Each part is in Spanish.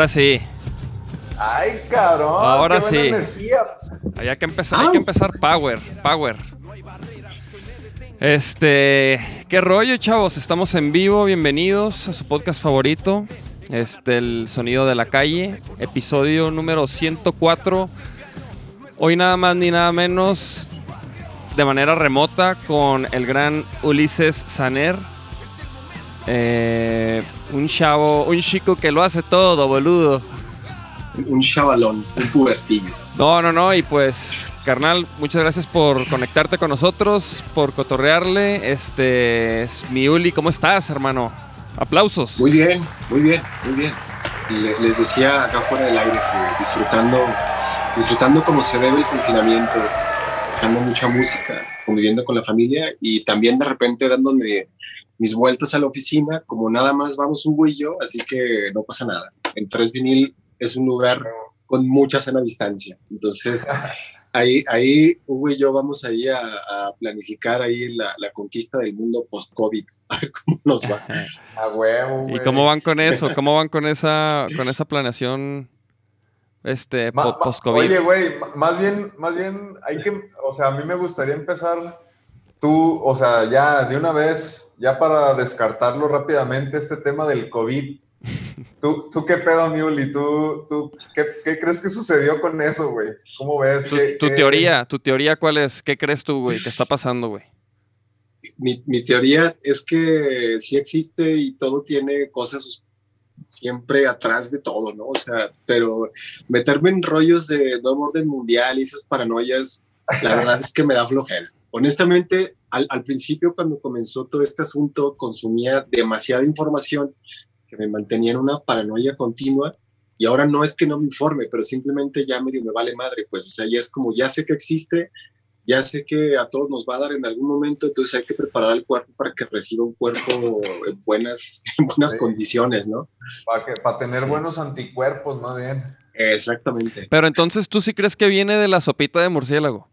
Ahora sí. Ay, cabrón. Ahora qué buena sí. energía. Hay que empezar, hay que empezar power, power. Este, qué rollo, chavos. Estamos en vivo. Bienvenidos a su podcast favorito. Este, el sonido de la calle, episodio número 104. Hoy nada más ni nada menos de manera remota con el gran Ulises Saner. Eh, un chavo, un chico que lo hace todo, boludo. un chavalón, un pubertillo. No, no, no, y pues, carnal, muchas gracias por conectarte con nosotros, por cotorrearle. Este es mi Uli, ¿cómo estás, hermano? Aplausos. Muy bien, muy bien, muy bien. Le- les decía acá fuera del aire que disfrutando, disfrutando como se debe el confinamiento, escuchando mucha música, conviviendo con la familia y también de repente dándome mis vueltas a la oficina, como nada más vamos un güey y yo, así que no pasa nada. En Tres Vinil es un lugar con mucha sana distancia. Entonces, ahí, ahí Hugo y yo vamos ahí a, a planificar ahí la, la conquista del mundo post-COVID, a ver cómo nos va. A huevo, ¿Y güey. cómo van con eso? ¿Cómo van con esa, con esa planeación este, Ma- post-COVID? Oye, güey, más bien, más bien, hay que, o sea, a mí me gustaría empezar tú, o sea, ya de una vez, ya para descartarlo rápidamente, este tema del COVID. ¿Tú, tú qué pedo, Miuli? ¿Tú, tú qué, qué crees que sucedió con eso, güey? ¿Cómo ves? Tu, ¿Qué- tu qué- teoría, tu teoría, ¿cuál es? ¿Qué crees tú, güey? ¿Qué está pasando, güey? Mi, mi teoría es que sí existe y todo tiene cosas siempre atrás de todo, ¿no? O sea, pero meterme en rollos de nuevo orden mundial y esas paranoias, la verdad es que me da flojera. Honestamente, al, al principio cuando comenzó todo este asunto, consumía demasiada información que me mantenía en una paranoia continua y ahora no es que no me informe, pero simplemente ya medio me vale madre, pues, o sea, ya es como, ya sé que existe, ya sé que a todos nos va a dar en algún momento, entonces hay que preparar el cuerpo para que reciba un cuerpo en buenas, en buenas Sí. condiciones, ¿no? Para, que, para tener Sí. buenos anticuerpos, más bien. Exactamente. Pero entonces tú sí crees que viene de la sopita de murciélago.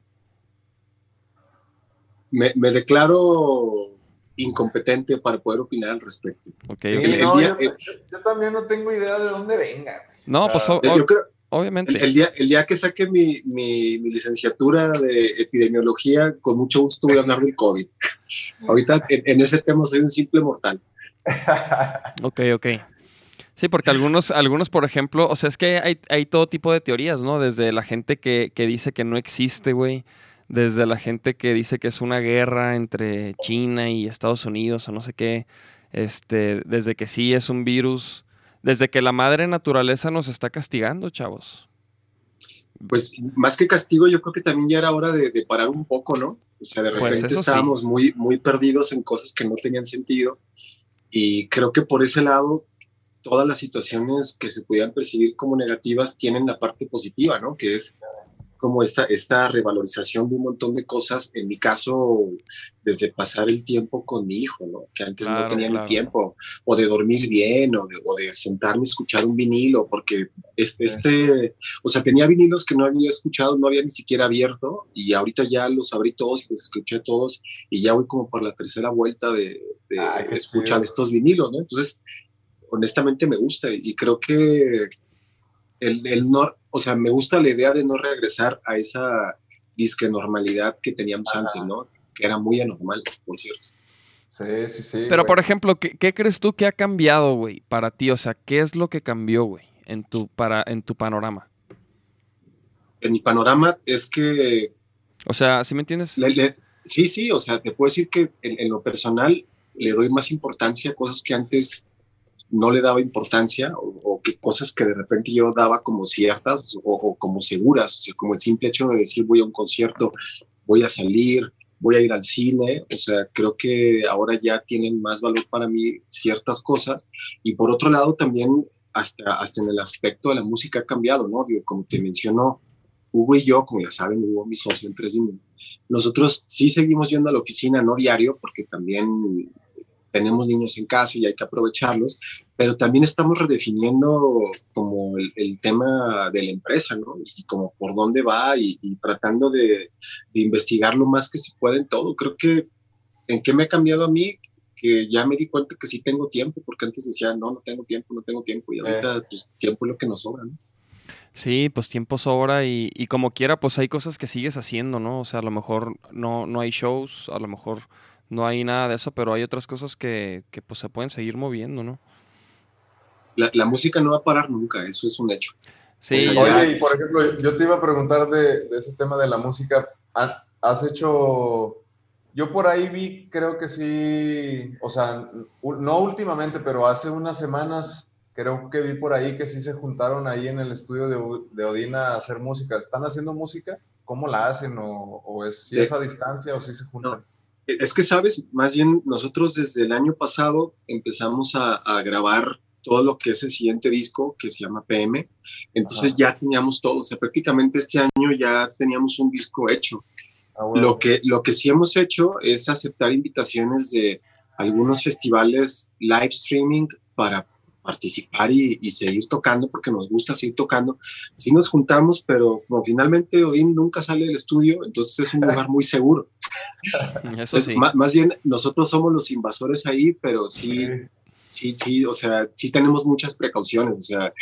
Me, me declaro incompetente para poder opinar al respecto. Ok, Sí, ok. el no, día- yo, yo- yo también no tengo idea de dónde venga. No, pues o- Yo, o- yo creo, obviamente. el, el día, el día que saque mi, mi, mi licenciatura de epidemiología, con mucho gusto voy a hablar del COVID. Ahorita en, en ese tema soy un simple mortal. Ok, ok. Sí, porque algunos, algunos, por ejemplo, o sea, es que hay, hay todo tipo de teorías, ¿no? Desde la gente que, que dice que no existe, güey. Desde la gente que dice que es una guerra entre China y Estados Unidos o no sé qué. Este, desde que sí es un virus. Desde que la madre naturaleza nos está castigando, chavos. Pues más que castigo, yo creo que también ya era hora de, de parar un poco, ¿no? O sea, de Pues repente sí. estábamos muy, muy perdidos en cosas que no tenían sentido. Y creo que por ese lado, todas las situaciones que se pudieran percibir como negativas tienen la parte positiva, ¿no? Que es como esta, esta revalorización de un montón de cosas. En mi caso, desde pasar el tiempo con mi hijo, ¿no? Que antes Claro, no tenía claro. tiempo. O de dormir bien, o de, o de sentarme a escuchar un vinilo, porque este, este, o sea, tenía vinilos que no había escuchado, no había ni siquiera abierto, y ahorita ya los abrí todos, los escuché todos, y ya voy como por la tercera vuelta de, de Ay, qué escucha chido. de estos vinilos, ¿no? Entonces, honestamente me gusta, y creo que el, el no, o sea, me gusta la idea de no regresar a esa disque normalidad que teníamos Ajá. antes, ¿no? Que era muy anormal, por cierto. Sí, sí, sí. Pero, güey. por ejemplo, ¿qué, qué crees tú que ha cambiado, güey, para ti? O sea, ¿qué es lo que cambió, güey, en tu, para, en tu panorama? En mi panorama es que O sea, ¿sí me entiendes? Le- le- sí, sí, o sea, te puedo decir que en, en lo personal le doy más importancia a cosas que antes no le daba importancia o, cosas que de repente yo daba como ciertas o, o como seguras, o sea, como el simple hecho de decir voy a un concierto, voy a salir, voy a ir al cine, o sea, creo que ahora ya tienen más valor para mí ciertas cosas. Y por otro lado, también hasta, hasta en el aspecto de la música ha cambiado, ¿no? Digo, como te mencionó, Hugo y yo, como ya saben, Hugo, mi socio en Tres nosotros sí seguimos yendo a la oficina, no diario, porque también tenemos niños en casa y hay que aprovecharlos, pero también estamos redefiniendo como el, tema de la empresa, ¿no? Y como por dónde va y, tratando de, investigar lo más que se puede en todo. Creo que en qué me ha cambiado a mí, que ya me di cuenta que sí tengo tiempo, porque antes decía, no, no tengo tiempo, no tengo tiempo, y ahorita pues tiempo es lo que nos sobra, ¿no? Sí, pues tiempo sobra y, y, como quiera, pues hay cosas que sigues haciendo, ¿no? O sea, a lo mejor no, no hay shows, a lo mejor no hay nada de eso, pero hay otras cosas que, que pues se pueden seguir moviendo, ¿no? La, música no va a parar nunca, eso es un hecho. Sí. Oye, y por ejemplo, yo te iba a preguntar de, ese tema de la música. ¿Has hecho yo por ahí vi, creo que sí, o sea, no últimamente, pero hace unas semanas, creo que vi por ahí que sí se juntaron ahí en el estudio de, de Odina a hacer música. ¿Están haciendo música? ¿Cómo la hacen? ¿O, o es, si es a distancia o si se juntan? Es que, sabes, más bien nosotros desde el año pasado empezamos a, grabar todo lo que es el siguiente disco que se llama PM. Entonces ya teníamos todo, o sea, prácticamente este año ya teníamos un disco hecho. Ah, lo, que, lo que sí hemos hecho es aceptar invitaciones de algunos festivales live streaming para participar y, seguir tocando porque nos gusta seguir tocando. Sí nos juntamos, pero como finalmente Odín nunca sale del estudio, entonces es un lugar muy seguro. Eso sí. más, bien nosotros somos los invasores ahí, pero sí, sí, sí, o sea, sí tenemos muchas precauciones. O sea,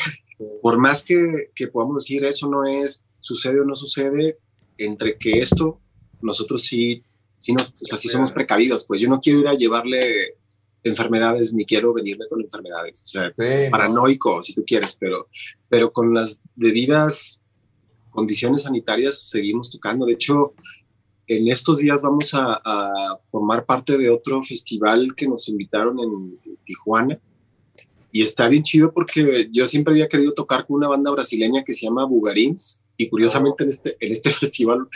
por más que, que podamos decir eso no es, sucede o no sucede, entre que esto, nosotros sí, sí, nos, o sea, sí somos precavidos, pues yo no quiero ir a llevarle enfermedades, ni quiero venirme con enfermedades, o sea, paranoico, si tú quieres, pero, pero con las debidas condiciones sanitarias seguimos tocando. De hecho, en estos días vamos a, formar parte de otro festival que nos invitaron en Tijuana. Y está bien chido porque yo siempre había querido tocar con una banda brasileña que se llama Bugarins. Y curiosamente en, este, en este festival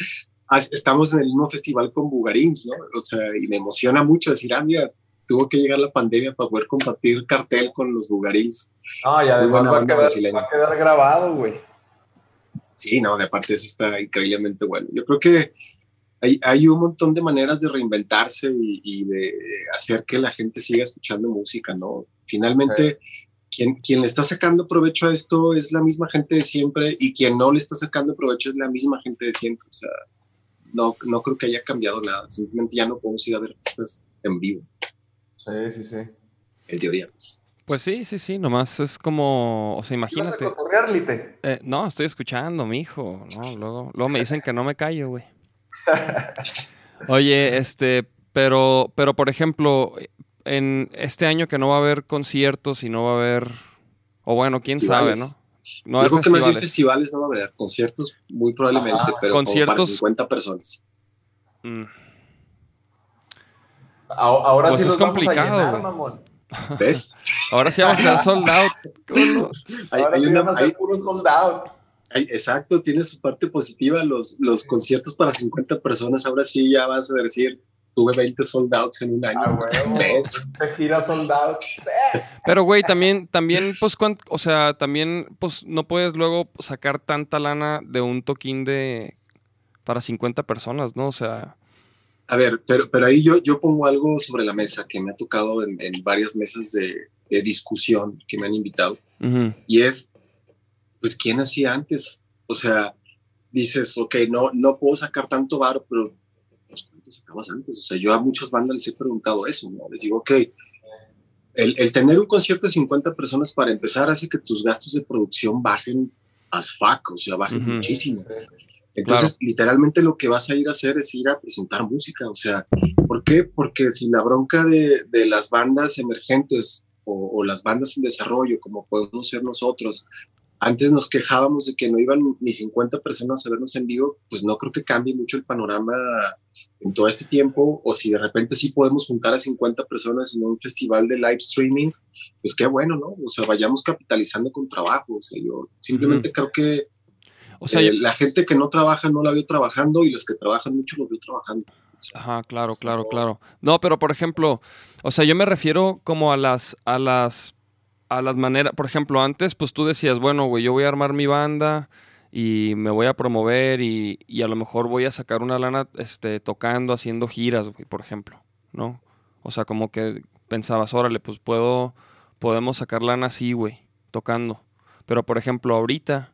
ah, estamos en el mismo festival con Bugarins, ¿no? O sea, y me emociona mucho decir, ah, mira, tuvo que llegar la pandemia para poder compartir cartel con los bugarins. Ah, y además va a, quedar, grabado, güey. Sí, no, de aparte eso está increíblemente bueno. Yo creo que hay, hay un montón de maneras de reinventarse y, de hacer que la gente siga escuchando música, ¿no? Finalmente, quien, quien le está sacando provecho a esto es la misma gente de siempre y quien no le está sacando provecho es la misma gente de siempre. O sea, no, no creo que haya cambiado nada. Simplemente ya no podemos ir a ver artistas en vivo. Sí, sí, sí. En teoría. Pues sí, sí, sí, nomás es como, o sea, imagínate. ¿Vas a eh, no, estoy escuchando, mi hijo. No, luego, luego me dicen que no me callo, güey. Oye, este, pero, pero por ejemplo, en este año que no va a haber conciertos y no va a haber, o bueno, quién sabe, ¿no? No Yo creo que más bien festivales no va a haber, conciertos muy probablemente, pero conciertos, para 50 personas. Mm. Ahora pues sí es complicado. ¿Ves? Ahora sí vamos a ser sold out. Ahora sí vamos a ser puro sold out. exacto, tiene su parte positiva. Los, los conciertos para 50 personas, ahora sí ya vas a decir, tuve 20 sold outs en un año. Ah, ¿Ves? gira sold out. Pero, güey, también, también, pues, o sea, también, pues, no puedes luego sacar tanta lana de un toquín de para 50 personas, ¿no? O sea. A ver, pero, pero ahí yo, yo pongo algo sobre la mesa que me ha tocado en, varias mesas de, discusión que me han invitado. Y es, pues, ¿quién hacía antes? O sea, dices, ok, no, no puedo sacar tanto bar, pero pues, ¿cuánto sacabas antes? O sea, yo a muchas bandas les he preguntado eso, ¿no? Les digo, ok, el, tener un concierto de 50 personas para empezar hace que tus gastos de producción bajen as fuck, o sea, bajen muchísimo. Entonces, literalmente lo que vas a ir a hacer es ir a presentar música. O sea, ¿por qué? Porque si la bronca de, de las bandas emergentes o, o, las bandas en desarrollo, como podemos ser nosotros, antes nos quejábamos de que no iban ni 50 personas a vernos en vivo, pues no creo que cambie mucho el panorama en todo este tiempo, o si de repente sí podemos juntar a 50 personas en un festival de live streaming, pues qué bueno, ¿no? O sea, vayamos capitalizando con trabajo. O sea, yo simplemente creo que o sea, eh, la gente que no trabaja no la veo trabajando y los que trabajan mucho los veo trabajando. Ajá, claro, claro, claro. No, pero por ejemplo, o sea, yo me refiero como a las, a las, a las maneras, por ejemplo, antes, pues tú decías, bueno, güey, yo voy a armar mi banda y me voy a promover y, y, a lo mejor voy a sacar una lana este, tocando, haciendo giras, güey, por ejemplo, ¿no? O sea, como que pensabas, órale, pues puedo, podemos sacar lana así, güey, tocando. Pero por ejemplo, ahorita,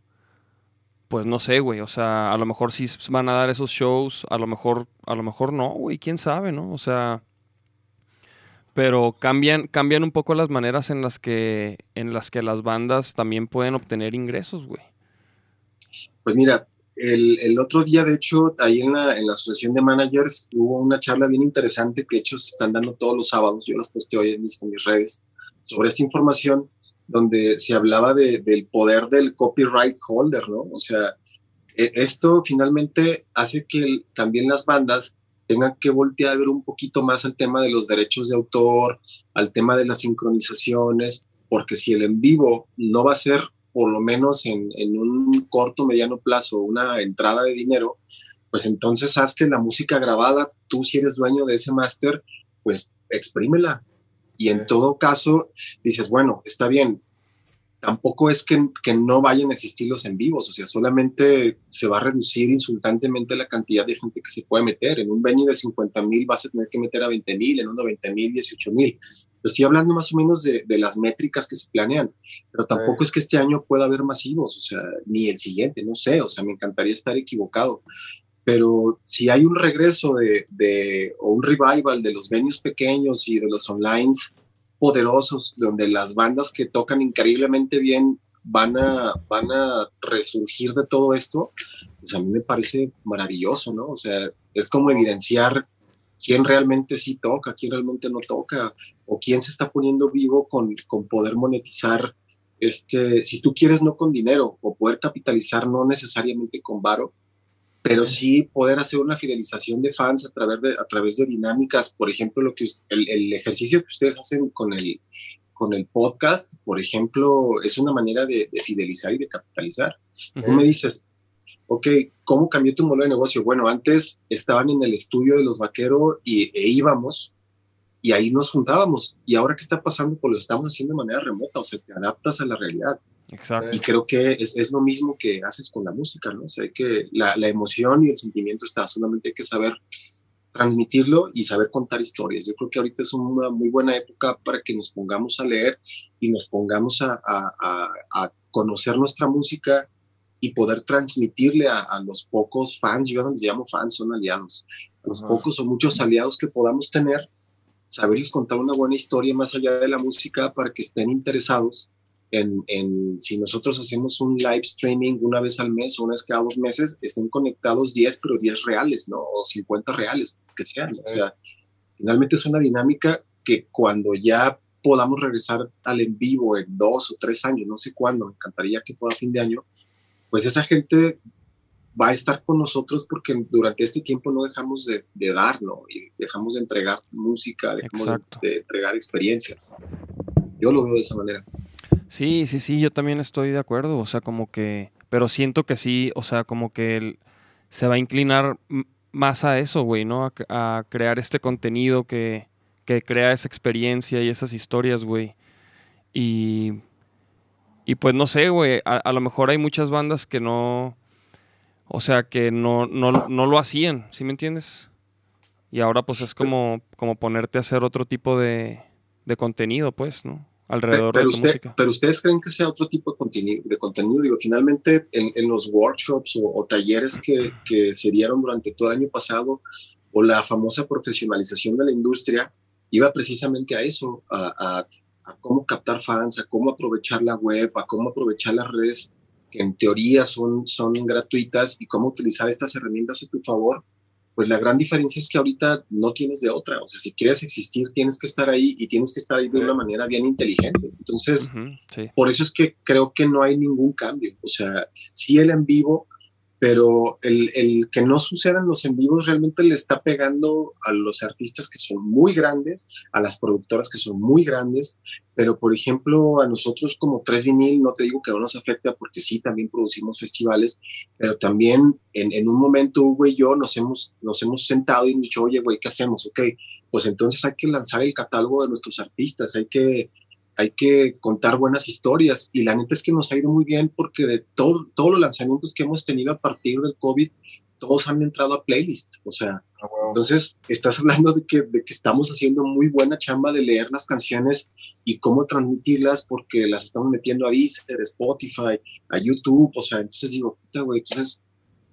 pues no sé, güey, o sea, a lo mejor sí van a dar esos shows, a lo mejor, a lo mejor no, güey, quién sabe, ¿no? O sea, pero cambian, cambian un poco las maneras en las que, en las que las bandas también pueden obtener ingresos, güey. Pues mira, el, otro día, de hecho, ahí en la, en la asociación de managers hubo una charla bien interesante que de hecho se están dando todos los sábados, yo las posté hoy en mis redes, sobre esta información donde se hablaba de, del poder del copyright holder, ¿no? O sea, e, esto finalmente hace que también las bandas tengan que voltear a ver un poquito más al tema de los derechos de autor, al tema de las sincronizaciones, porque si el en vivo no va a ser por lo menos en, un corto, mediano plazo, una entrada de dinero, pues entonces haz que la música grabada, tú si eres dueño de ese máster, pues exprímela. Y en todo caso, dices, bueno, está bien, tampoco es que, que, no vayan a existir los en vivos, o sea, solamente se va a reducir insultantemente la cantidad de gente que se puede meter. En un venue de 50 mil vas a tener que meter a 20 mil, en uno 20 mil, 18 mil. Estoy hablando más o menos de, de, las métricas que se planean, pero tampoco es que este año pueda haber masivos, o sea, ni el siguiente, no sé, o sea, me encantaría estar equivocado. Pero si hay un regreso de, de o un revival de los venues pequeños y de los online poderosos, donde las bandas que tocan increíblemente bien van a, van a resurgir de todo esto, pues a mí me parece maravilloso, ¿no? O sea, es como evidenciar quién realmente sí toca, quién realmente no toca, o quién se está poniendo vivo con, con poder monetizar, este, si tú quieres, no con dinero, o poder capitalizar no necesariamente con varo, pero sí poder hacer una fidelización de fans a través de, a través de dinámicas, por ejemplo, lo que el, el ejercicio que ustedes hacen con el, con el podcast, por ejemplo, es una manera de, fidelizar y de capitalizar. Tú me dices, ok, ¿cómo cambió tu modelo de negocio? Bueno, antes estaban en el estudio de los vaqueros y, e íbamos y ahí nos juntábamos. Y ahora qué está pasando, pues lo estamos haciendo de manera remota, o sea, te adaptas a la realidad. Exacto. Y creo que es, es, lo mismo que haces con la música, ¿no? O sea, que la, la, emoción y el sentimiento está, solamente hay que saber transmitirlo y saber contar historias. Yo creo que ahorita es una muy buena época para que nos pongamos a leer y nos pongamos a, a, a conocer nuestra música y poder transmitirle a, los pocos fans, yo no les llamo fans, son aliados, a los pocos o muchos aliados que podamos tener, saberles contar una buena historia más allá de la música para que estén interesados en, en, si nosotros hacemos un live streaming una vez al mes o una vez cada dos meses, estén conectados 10, pero 10 reales, ¿no? O 50 reales, que sean. O sea, finalmente es una dinámica que cuando ya podamos regresar al en vivo en dos o tres años, no sé cuándo, me encantaría que fuera a fin de año, pues esa gente va a estar con nosotros porque durante este tiempo no dejamos de, dar, ¿no? Y dejamos de entregar música, dejamos de, entregar experiencias. Yo lo veo de esa manera. Sí, sí, sí, yo también estoy de acuerdo, o sea, como que, pero siento que sí, o sea, como que se va a inclinar más a eso, güey, ¿no? A, crear este contenido que, que crea esa experiencia y esas historias, güey. Y y pues no sé, güey, a, lo mejor hay muchas bandas que no, o sea, que no, no, no lo hacían, ¿sí me entiendes? Y ahora pues es como, como ponerte a hacer otro tipo de, de contenido, pues, ¿no? Alrededor pero, de tu música. Pero ustedes creen que sea otro tipo de contenido, de contenido? digo, finalmente en, en los workshops o, talleres que, que, se dieron durante todo el año pasado, o la famosa profesionalización de la industria, iba precisamente a eso, a, a a cómo captar fans, a cómo aprovechar la web, a cómo aprovechar las redes que en teoría son, son gratuitas y cómo utilizar estas herramientas a tu favor, pues la gran diferencia es que ahorita no tienes de otra. O sea, si quieres existir, tienes que estar ahí y tienes que estar ahí de una manera bien inteligente. Entonces, por eso es que creo que no hay ningún cambio. O sea, sí el en vivo, pero el, el, que no sucedan los en vivos realmente le está pegando a los artistas que son muy grandes, a las productoras que son muy grandes, pero por ejemplo a nosotros como Tres Vinil, no te digo que no nos afecta porque sí, también producimos festivales, pero también en, en un momento Hugo y yo nos hemos, nos hemos sentado y hemos dicho, oye, güey, ¿qué hacemos? Ok, pues entonces hay que lanzar el catálogo de nuestros artistas, hay que hay que contar buenas historias. Y la neta es que nos ha ido muy bien porque de todo, todos los lanzamientos que hemos tenido a partir del COVID, todos han entrado a playlist, o sea, ah, entonces estás hablando de que, de que estamos haciendo muy buena chamba de leer las canciones y cómo transmitirlas porque las estamos metiendo a Deezer, Spotify, a YouTube, o sea, entonces digo, puta, güey, entonces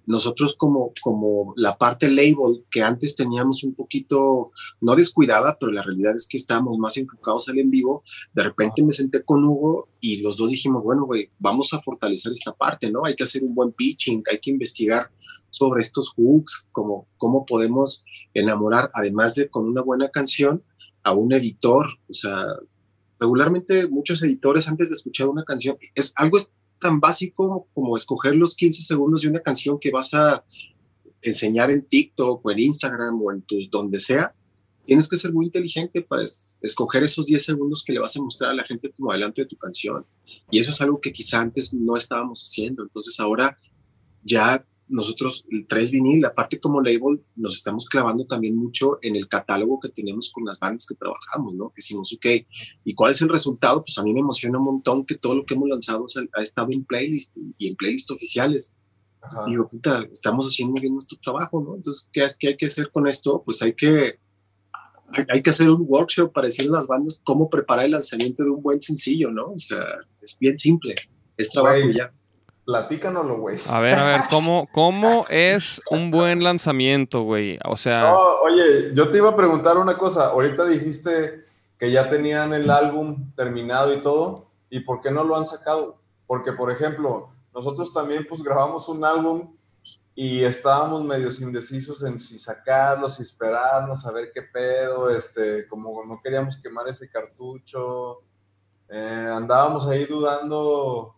nosotros como, como la parte label que antes teníamos un poquito, no descuidada, pero la realidad es que estábamos más enfocados al en vivo, de repente me senté con Hugo y los dos dijimos, bueno, güey, vamos a fortalecer esta parte, ¿no? Hay que hacer un buen pitching, hay que investigar sobre estos hooks, como cómo podemos enamorar, además de con una buena canción, a un editor, o sea, regularmente muchos editores antes de escuchar una canción, es algo tan básico como escoger los 15 segundos de una canción que vas a enseñar en TikTok o en Instagram o en tus donde sea, tienes que ser muy inteligente para escoger esos 10 segundos que le vas a mostrar a la gente como adelanto de tu canción. Y eso es algo que quizá antes no estábamos haciendo. Entonces ahora ya nosotros, el 3 vinil, aparte como label, nos estamos clavando también mucho en el catálogo que tenemos con las bandas que trabajamos, ¿no? Que decimos, ok, ¿y cuál es el resultado? Pues a mí me emociona un montón que todo lo que hemos lanzado ha, estado en playlist y en playlist oficiales. Digo, puta, estamos haciendo bien nuestro trabajo, ¿no? Entonces, ¿qué, ¿qué, hay que hacer con esto? Pues hay que, hay, que hacer un workshop para decirle a las bandas cómo preparar el lanzamiento de un buen sencillo, ¿no? O sea, es bien simple, es trabajo ya. Platícanoslo, güey. A ver, a ver, ¿cómo, ¿cómo es un buen lanzamiento, güey? O sea. No, oye, yo te iba a preguntar una cosa. Ahorita dijiste que ya tenían el álbum terminado y todo. ¿Y por qué no lo han sacado? Porque, por ejemplo, nosotros también, pues grabamos un álbum y estábamos medio indecisos en si sacarlo, si esperarnos, a ver qué pedo. Este, como no queríamos quemar ese cartucho. Eh, andábamos ahí dudando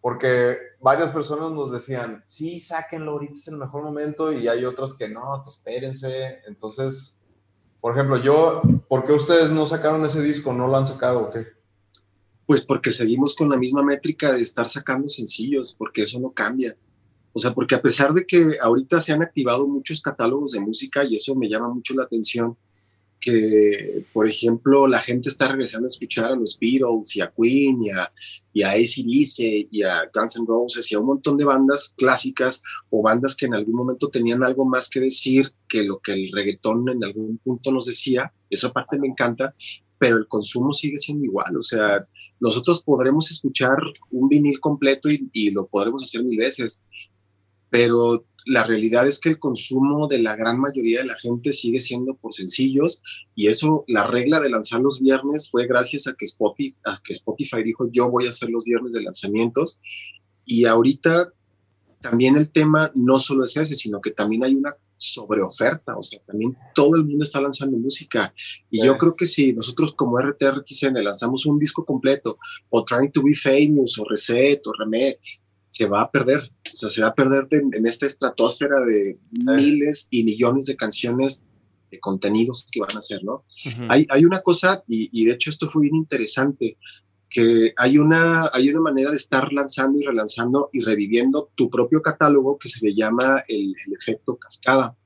porque varias personas nos decían, sí, sáquenlo, ahorita es el mejor momento, y hay otras que no, que espérense. Entonces, por ejemplo, yo, ¿por qué ustedes no sacaron ese disco? ¿No lo han sacado o qué? Pues porque seguimos con la misma métrica de estar sacando sencillos, porque eso no cambia. O sea, porque a pesar de que ahorita se han activado muchos catálogos de música y eso me llama mucho la atención, que, por ejemplo, la gente está regresando a escuchar a los Beatles y a Queen y a, y a ACDC y a Guns N' Roses y a un montón de bandas clásicas o bandas que en algún momento tenían algo más que decir que lo que el reggaetón en algún punto nos decía. Eso aparte me encanta, pero el consumo sigue siendo igual. O sea, nosotros podremos escuchar un vinil completo y, y lo podremos hacer mil veces, pero la realidad es que el consumo de la gran mayoría de la gente sigue siendo por sencillos y eso, la regla de lanzar los viernes fue gracias a que Spotify, a que Spotify dijo yo voy a hacer los viernes de lanzamientos y ahorita también el tema no solo es ese, sino que también hay una sobreoferta, o sea, también todo el mundo está lanzando música. Y yo creo que si nosotros como RTRXN lanzamos un disco completo o Trying to be Famous o Reset o Remed se va a perder, sea, se va a perder en esta estratosfera de miles y millones de canciones de contenidos que van a hacer, ¿no? hay, hay, una cosa, y, y, de hecho esto fue bien interesante, que hay una, hay una manera de estar lanzando y relanzando y reviviendo tu propio catálogo que se le llama el, el efecto cascada.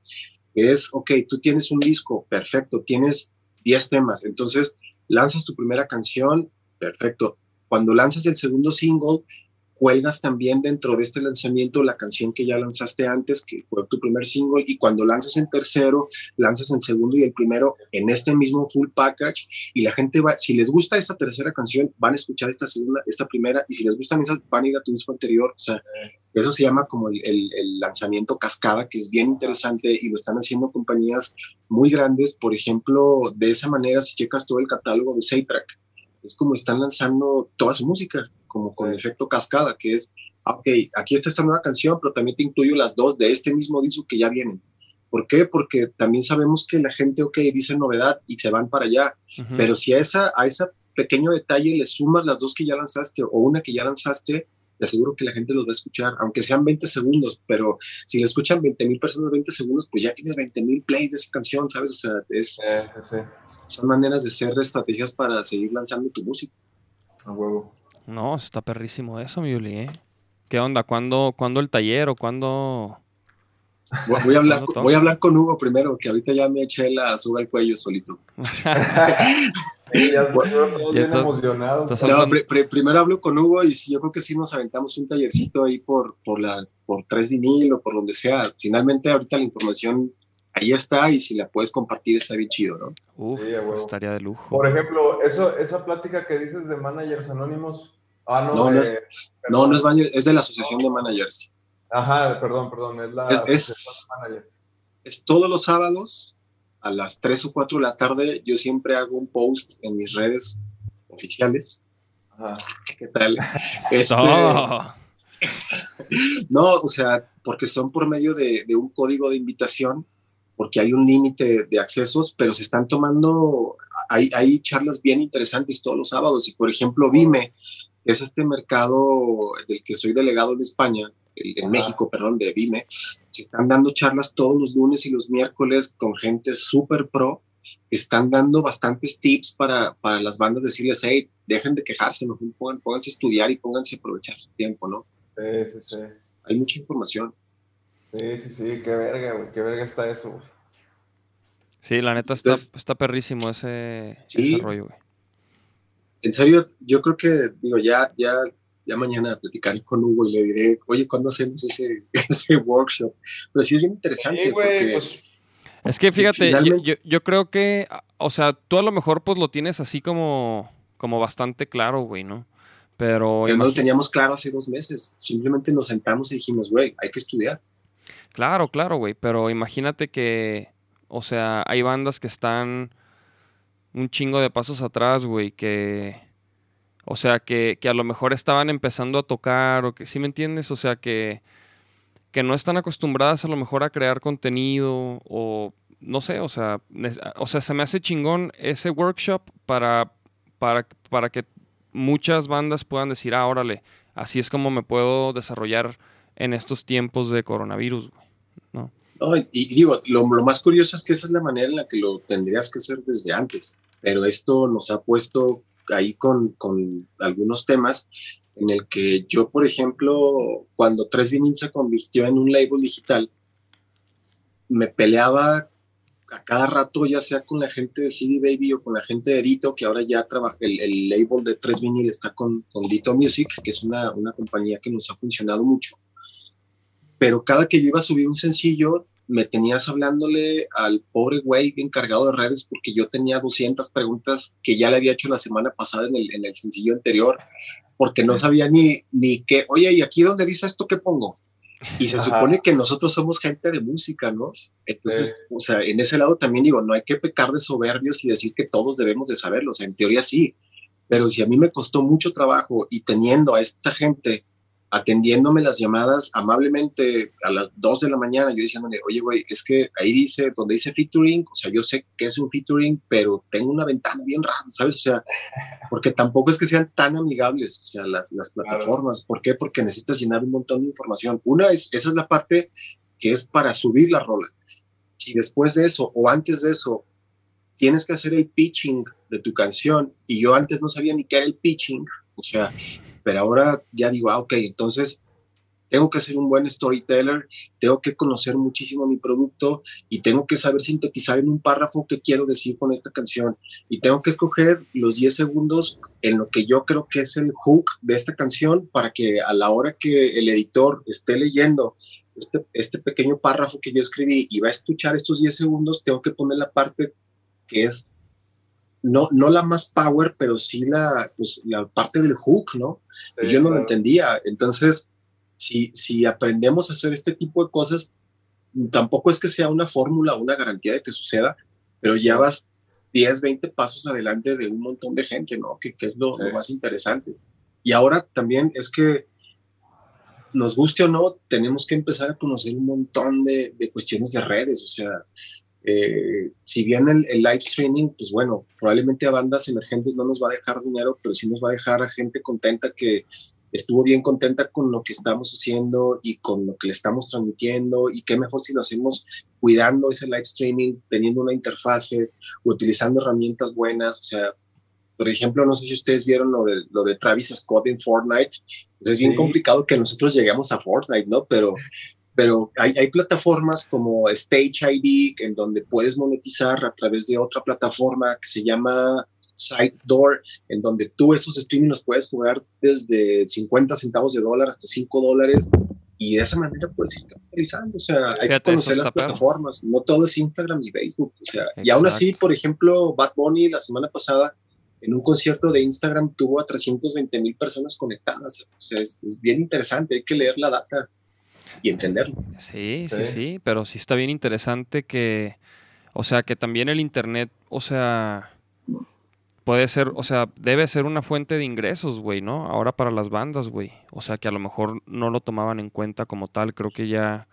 Es, ok, tú tienes un disco, perfecto, tienes 10 temas, entonces lanzas tu primera canción, perfecto. Cuando lanzas el segundo single, cuelgas también dentro de este lanzamiento la canción que ya lanzaste antes, que fue tu primer single, y cuando lanzas en tercero, lanzas en segundo y el primero en este mismo full package, y la gente va, si les gusta esta tercera canción, van a escuchar esta segunda, esta primera, y si les gustan esas, van a ir a tu disco anterior, o sea, eso se llama como el, el lanzamiento cascada, que es bien interesante y lo están haciendo compañías muy grandes, por ejemplo, de esa manera, si checas todo el catálogo de Saytrack, es como están lanzando toda su música, como con efecto cascada, que es, ah, ok, aquí está esta nueva canción, pero también te incluyo las dos de este mismo disco que ya vienen. ¿Por qué? Porque también sabemos que la gente, ok, dice novedad y se van para allá, pero si a esa, a ese pequeño detalle le sumas las dos que ya lanzaste o una que ya lanzaste, te aseguro que la gente los va a escuchar, aunque sean 20 segundos, pero si le escuchan 20 mil personas 20 segundos, pues ya tienes 20 mil plays de esa canción, ¿sabes? O sea, es, son maneras de ser estrategias para seguir lanzando tu música. A huevo. No, está perrísimo eso, mi Yuli, ¿eh? ¿Qué onda? ¿Cuándo, ¿Cuándo el taller o cuándo...? Voy a, hablar, voy a hablar con Hugo primero, que ahorita ya me eché la soga al cuello solito. ya todos bien emocionados. primero hablo con Hugo y yo creo que sí nos aventamos un tallercito ahí por, por, las, por 3000 o por donde sea. Finalmente ahorita la información ahí está y si la puedes compartir está bien chido, ¿no? Uf, estaría de lujo. Por ejemplo, eso, esa plática que dices de managers anónimos. Ah, no, no, es, no, no es, es de la Asociación de Managers. Ajá, perdón, perdón, es la... Es, es, todos los sábados a las 3 o 4 de la tarde, yo siempre hago un post en mis redes oficiales. Ajá. ¿Qué tal? Este, no, o sea, porque son por medio de, de un código de invitación porque hay un límite de accesos, pero se están tomando, hay, hay, charlas bien interesantes todos los sábados. Y por ejemplo, Vime, es este mercado del que soy delegado en España, en México, perdón, de Vime, se están dando charlas todos los lunes y los miércoles con gente súper pro, están dando bastantes tips para, para las bandas, decirles, hey, dejen de quejarse, no pónganse a estudiar y pónganse a aprovechar su tiempo, ¿no? Sí, sí, sí. Hay mucha información. Sí, sí, sí, qué verga, güey, qué verga está eso, güey. Sí, la neta está, está perrísimo ese, ese rollo, güey. En serio, yo creo que, digo, ya, ya ya mañana platicaré con Hugo y le diré, oye, ¿cuándo hacemos ese, ese workshop? Pero sí es bien interesante. porque, pues, es que fíjate, yo, creo que, o sea, tú a lo mejor pues lo tienes así como, como bastante claro, güey, ¿no? Pero... no lo teníamos claro hace dos meses. Simplemente nos sentamos y dijimos, güey, hay que estudiar. Claro, claro, güey. Pero imagínate que, o sea, hay bandas que están un chingo de pasos atrás, güey, que o sea, que, a lo mejor estaban empezando a tocar o que, ¿sí me entiendes? O sea, que, que no están acostumbradas a lo mejor a crear contenido o no sé, o sea, o sea, se me hace chingón ese workshop para, para, para que muchas bandas puedan decir, ah, órale, así es como me puedo desarrollar en estos tiempos de coronavirus, ¿no? y, digo, lo, lo, más curioso es que esa es la manera en la que lo tendrías que hacer desde antes, pero esto nos ha puesto ahí con, con, algunos temas en el que yo, por ejemplo, cuando Tres Vinil se convirtió en un label digital, me peleaba a cada rato, ya sea con la gente de CD Baby o con la gente de Dito, que ahora ya trabaja, el, el label de Tres Vinil está con, con Dito Music, que es una, una compañía que nos ha funcionado mucho. Pero cada que yo iba a subir un sencillo, me tenías hablándole al pobre güey encargado de redes porque yo tenía 200 preguntas que ya le había hecho la semana pasada en el, en el sencillo anterior, porque no sabía ni, ni qué, oye, ¿y aquí donde dice esto qué pongo? Y se supone que nosotros somos gente de música, ¿no? Entonces, o sea, en ese lado también digo, no hay que pecar de soberbios y decir que todos debemos de saberlo, o sea, en teoría sí, pero si a mí me costó mucho trabajo y teniendo a esta gente atendiéndome las llamadas amablemente a las 2 de la mañana, yo diciéndole, oye, güey, es que ahí dice, donde dice featuring, o sea, yo sé que es un featuring, pero tengo una ventana bien rara, ¿sabes? O sea, porque tampoco es que sean tan amigables, o sea, las, las plataformas. ¿Por qué? Porque necesitas llenar un montón de información. Una es, esa es la parte que es para subir la rola. Si después de eso o antes de eso tienes que hacer el pitching de tu canción y yo antes no sabía ni qué era el pitching, o sea, pero ahora ya digo, ah, ok, entonces tengo que ser un buen storyteller, tengo que conocer muchísimo mi producto y tengo que saber sintetizar en un párrafo qué quiero decir con esta canción. Y tengo que escoger los 10 segundos en lo que yo creo que es el hook de esta canción para que a la hora que el editor esté leyendo este, este pequeño párrafo que yo escribí y va a escuchar estos 10 segundos, tengo que poner la parte que es no, no la más power, pero sí la, pues, la parte del hook, ¿no? y yo no lo entendía. Entonces, si, si aprendemos a hacer este tipo de cosas, tampoco es que sea una fórmula o una garantía de que suceda, pero ya vas 10, 20 pasos adelante de un montón de gente, ¿no? Que, que es lo, más interesante. Y ahora también es que nos guste o no, tenemos que empezar a conocer un montón de, de cuestiones de redes, o sea, eh, si bien el, live streaming, pues bueno, probablemente a bandas emergentes no nos va a dejar dinero, pero sí nos va a dejar a gente contenta que estuvo bien contenta con lo que estamos haciendo y con lo que le estamos transmitiendo. Y qué mejor si lo hacemos cuidando ese live streaming, teniendo una interfase, utilizando herramientas buenas, o sea, por ejemplo, no sé si ustedes vieron lo de, lo de Travis Scott en Fortnite, pues es bien complicado que nosotros lleguemos a Fortnite, ¿no? Pero, pero hay, hay plataformas como Stage ID en donde puedes monetizar a través de otra plataforma que se llama Side Door, en donde tú esos streaming los puedes jugar desde 50 centavos de dólar hasta 5 dólares y de esa manera puedes ir capitalizando. O sea, hay que conocer las plataformas. No todo es Instagram y Facebook. O sea, y aún así, por ejemplo, Bad Bunny la semana pasada en un concierto de Instagram tuvo a 320 mil personas conectadas. O sea, es, bien interesante. Hay que leer la data y entenderlo. Sí, sí, sí, sí, pero sí está bien interesante que, o sea, que también el Internet, o sea puede ser, o sea, debe ser una fuente de ingresos, güey, ¿no? Ahora para las bandas, güey. O sea, que a lo mejor no lo tomaban en cuenta como tal. Creo que ya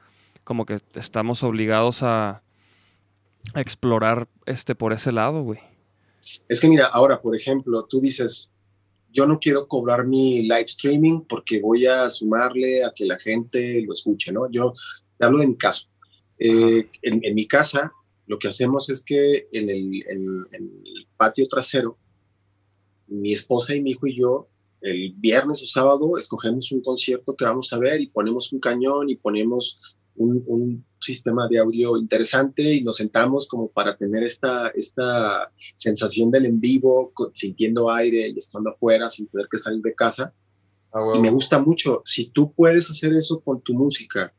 como que estamos obligados a, explorar este por ese lado, güey. Es que mira, ahora, por ejemplo, tú dices, yo no quiero cobrar mi live streaming porque voy a sumarle a que la gente lo escuche, ¿no? Yo te hablo de mi caso. Eh, en, mi casa, lo que hacemos es que en el, en el patio trasero mi esposa y mi hijo y yo, el viernes o sábado, escogemos un concierto que vamos a ver y ponemos un cañón y ponemos un, sistema de audio interesante y nos sentamos como para tener esta, esta sensación del en vivo, sintiendo aire y estando afuera sin tener que salir de casa. Ah, y me gusta mucho. Si tú puedes hacer eso con tu música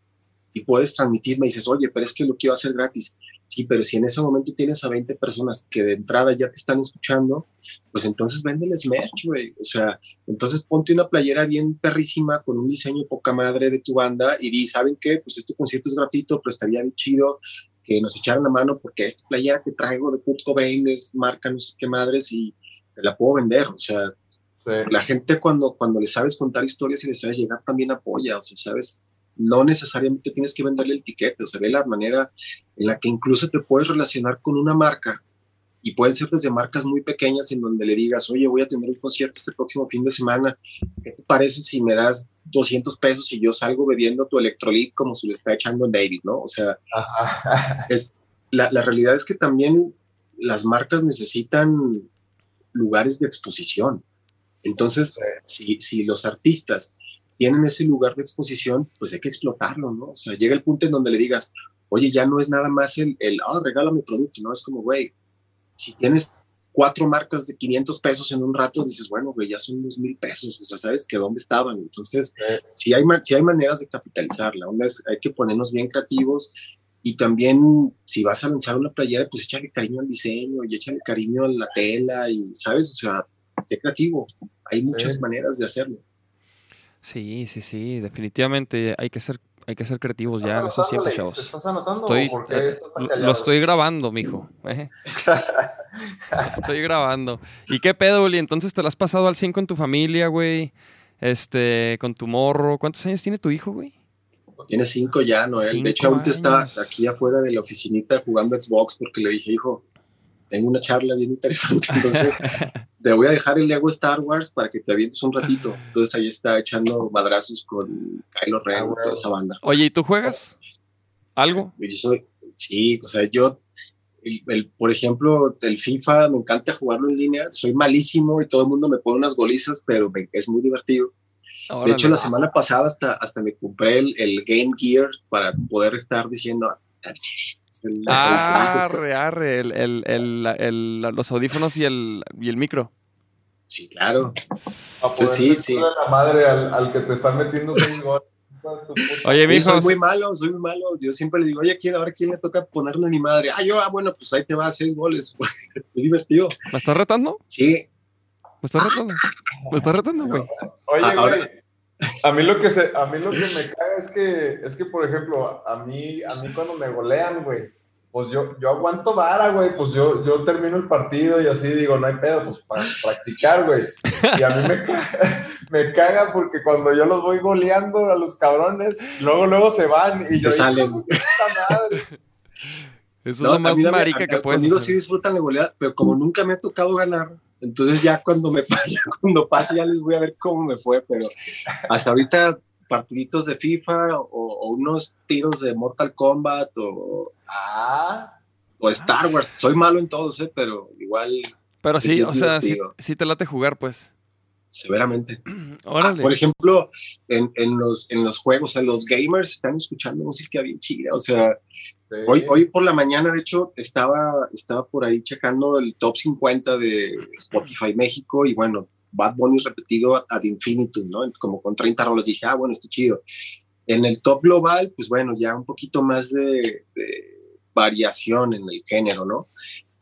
y puedes transmitirme y dices, oye, pero es que lo quiero hacer gratis. Sí, pero si en ese momento tienes a 20 personas que de entrada ya te están escuchando, pues entonces véndeles merch, güey. O sea, entonces ponte una playera bien perrísima con un diseño poca madre de tu banda y di, ¿saben qué? Pues este concierto es gratuito, pero estaría bien chido que nos echaran la mano porque esta playera que traigo de Kurt Cobain es marca no sé qué madres y te la puedo vender. O sea, la gente cuando, cuando le sabes contar historias y le sabes llegar también apoya, o sea, sabes no necesariamente tienes que venderle el tiquete, o sea, ve la manera en la que incluso te puedes relacionar con una marca y pueden ser desde marcas muy pequeñas en donde le digas, oye, voy a tener un concierto este próximo fin de semana, ¿qué te parece si me das 200 pesos y yo salgo bebiendo tu electrolit como se lo está echando David, ¿no? O sea, la, la realidad es que también las marcas necesitan lugares de exposición. Entonces, si, si los artistas tienen ese lugar de exposición, pues hay que explotarlo, ¿no? O sea, llega el punto en donde le digas, oye, ya no es nada más el, el ah, regala mi producto, ¿no? Es como, güey, si tienes cuatro marcas de 500 pesos en un rato, dices, bueno, güey, ya son dos mil pesos, o sea, sabes que dónde estaban. Entonces, si, hay, si hay maneras de capitalizarla, hay que ponernos bien creativos y también, si vas a lanzar una playera, pues échale cariño al diseño y échale cariño a la tela y, ¿sabes? O sea, sé creativo. Hay muchas maneras de hacerlo. Sí, sí, sí, definitivamente hay que ser, hay que ser creativos ya, eso siempre, chavos. ¿Estás anotando estoy, por qué estás tan Lo estoy grabando, mijo. ¿eh? estoy grabando. ¿Y qué pedo, Uli? Entonces te lo has pasado al 100 con tu familia, güey. Este, con tu morro. ¿Cuántos años tiene tu hijo, güey? Tiene cinco ya, Noel. De hecho, ahorita está aquí afuera de la oficinita jugando Xbox porque le dije, hijo, tengo una charla bien interesante. Entonces, te voy a dejar el Lego Star Wars para que te avientes un ratito. Entonces ahí está echando madrazos con Kylo Ren y toda esa banda. Oye, ¿y tú juegas algo? sí, o sea, yo, el, por ejemplo, el FIFA me encanta jugarlo en línea. Soy malísimo y todo el mundo me pone unas golizas, pero es muy divertido. de hecho, la semana pasada hasta, hasta me compré el, el Game Gear para poder estar diciendo, ah, arre, arre, el, el, el, los audífonos y el, y el micro. Sí, claro. A poder sí, sí. la madre al, al, que te están metiendo seis goles. Oye, mi hijo. Soy muy malo, soy muy malo. Yo siempre le digo, oye, ¿quién, a ver quién le toca ponerle a mi madre. Ah, yo, ah, bueno, pues ahí te va, seis goles. muy divertido. ¿Me estás retando? Sí. ¿Me estás retando? ¿Me estás retando, güey? Oye, ah, güey. A mí lo que se, a mí lo que me caga es que, es que, por ejemplo, a mí, a mí cuando me golean, güey, pues yo, yo aguanto vara, güey, pues yo, yo termino el partido y así digo, no hay pedo, pues para practicar, güey. Y a mí me caga, me caga porque cuando yo los voy goleando a los cabrones, luego, luego se van y yo salen. Eso es lo más marica que puedes Conmigo sí disfrutan de golear, pero como nunca me ha tocado ganar, Entonces ya cuando me pase, cuando pase ya les voy a ver cómo me fue, pero hasta ahorita partiditos de FIFA o, unos tiros de Mortal Kombat o, ah. o Star Wars. Soy malo en todos, ¿eh? pero igual. Pero sí, o sea, sí, te late jugar, pues. Severamente. Ah, por ejemplo, en, en, los, en los juegos, o los gamers están escuchando música bien chida. O sea, hoy, hoy por la mañana, de hecho, estaba, estaba por ahí checando el top 50 de Spotify México y bueno, Bad Bunny repetido ad infinitum, ¿no? Como con 30 roles dije, ah, bueno, está chido. En el top global, pues bueno, ya un poquito más de, variación en el género, ¿no?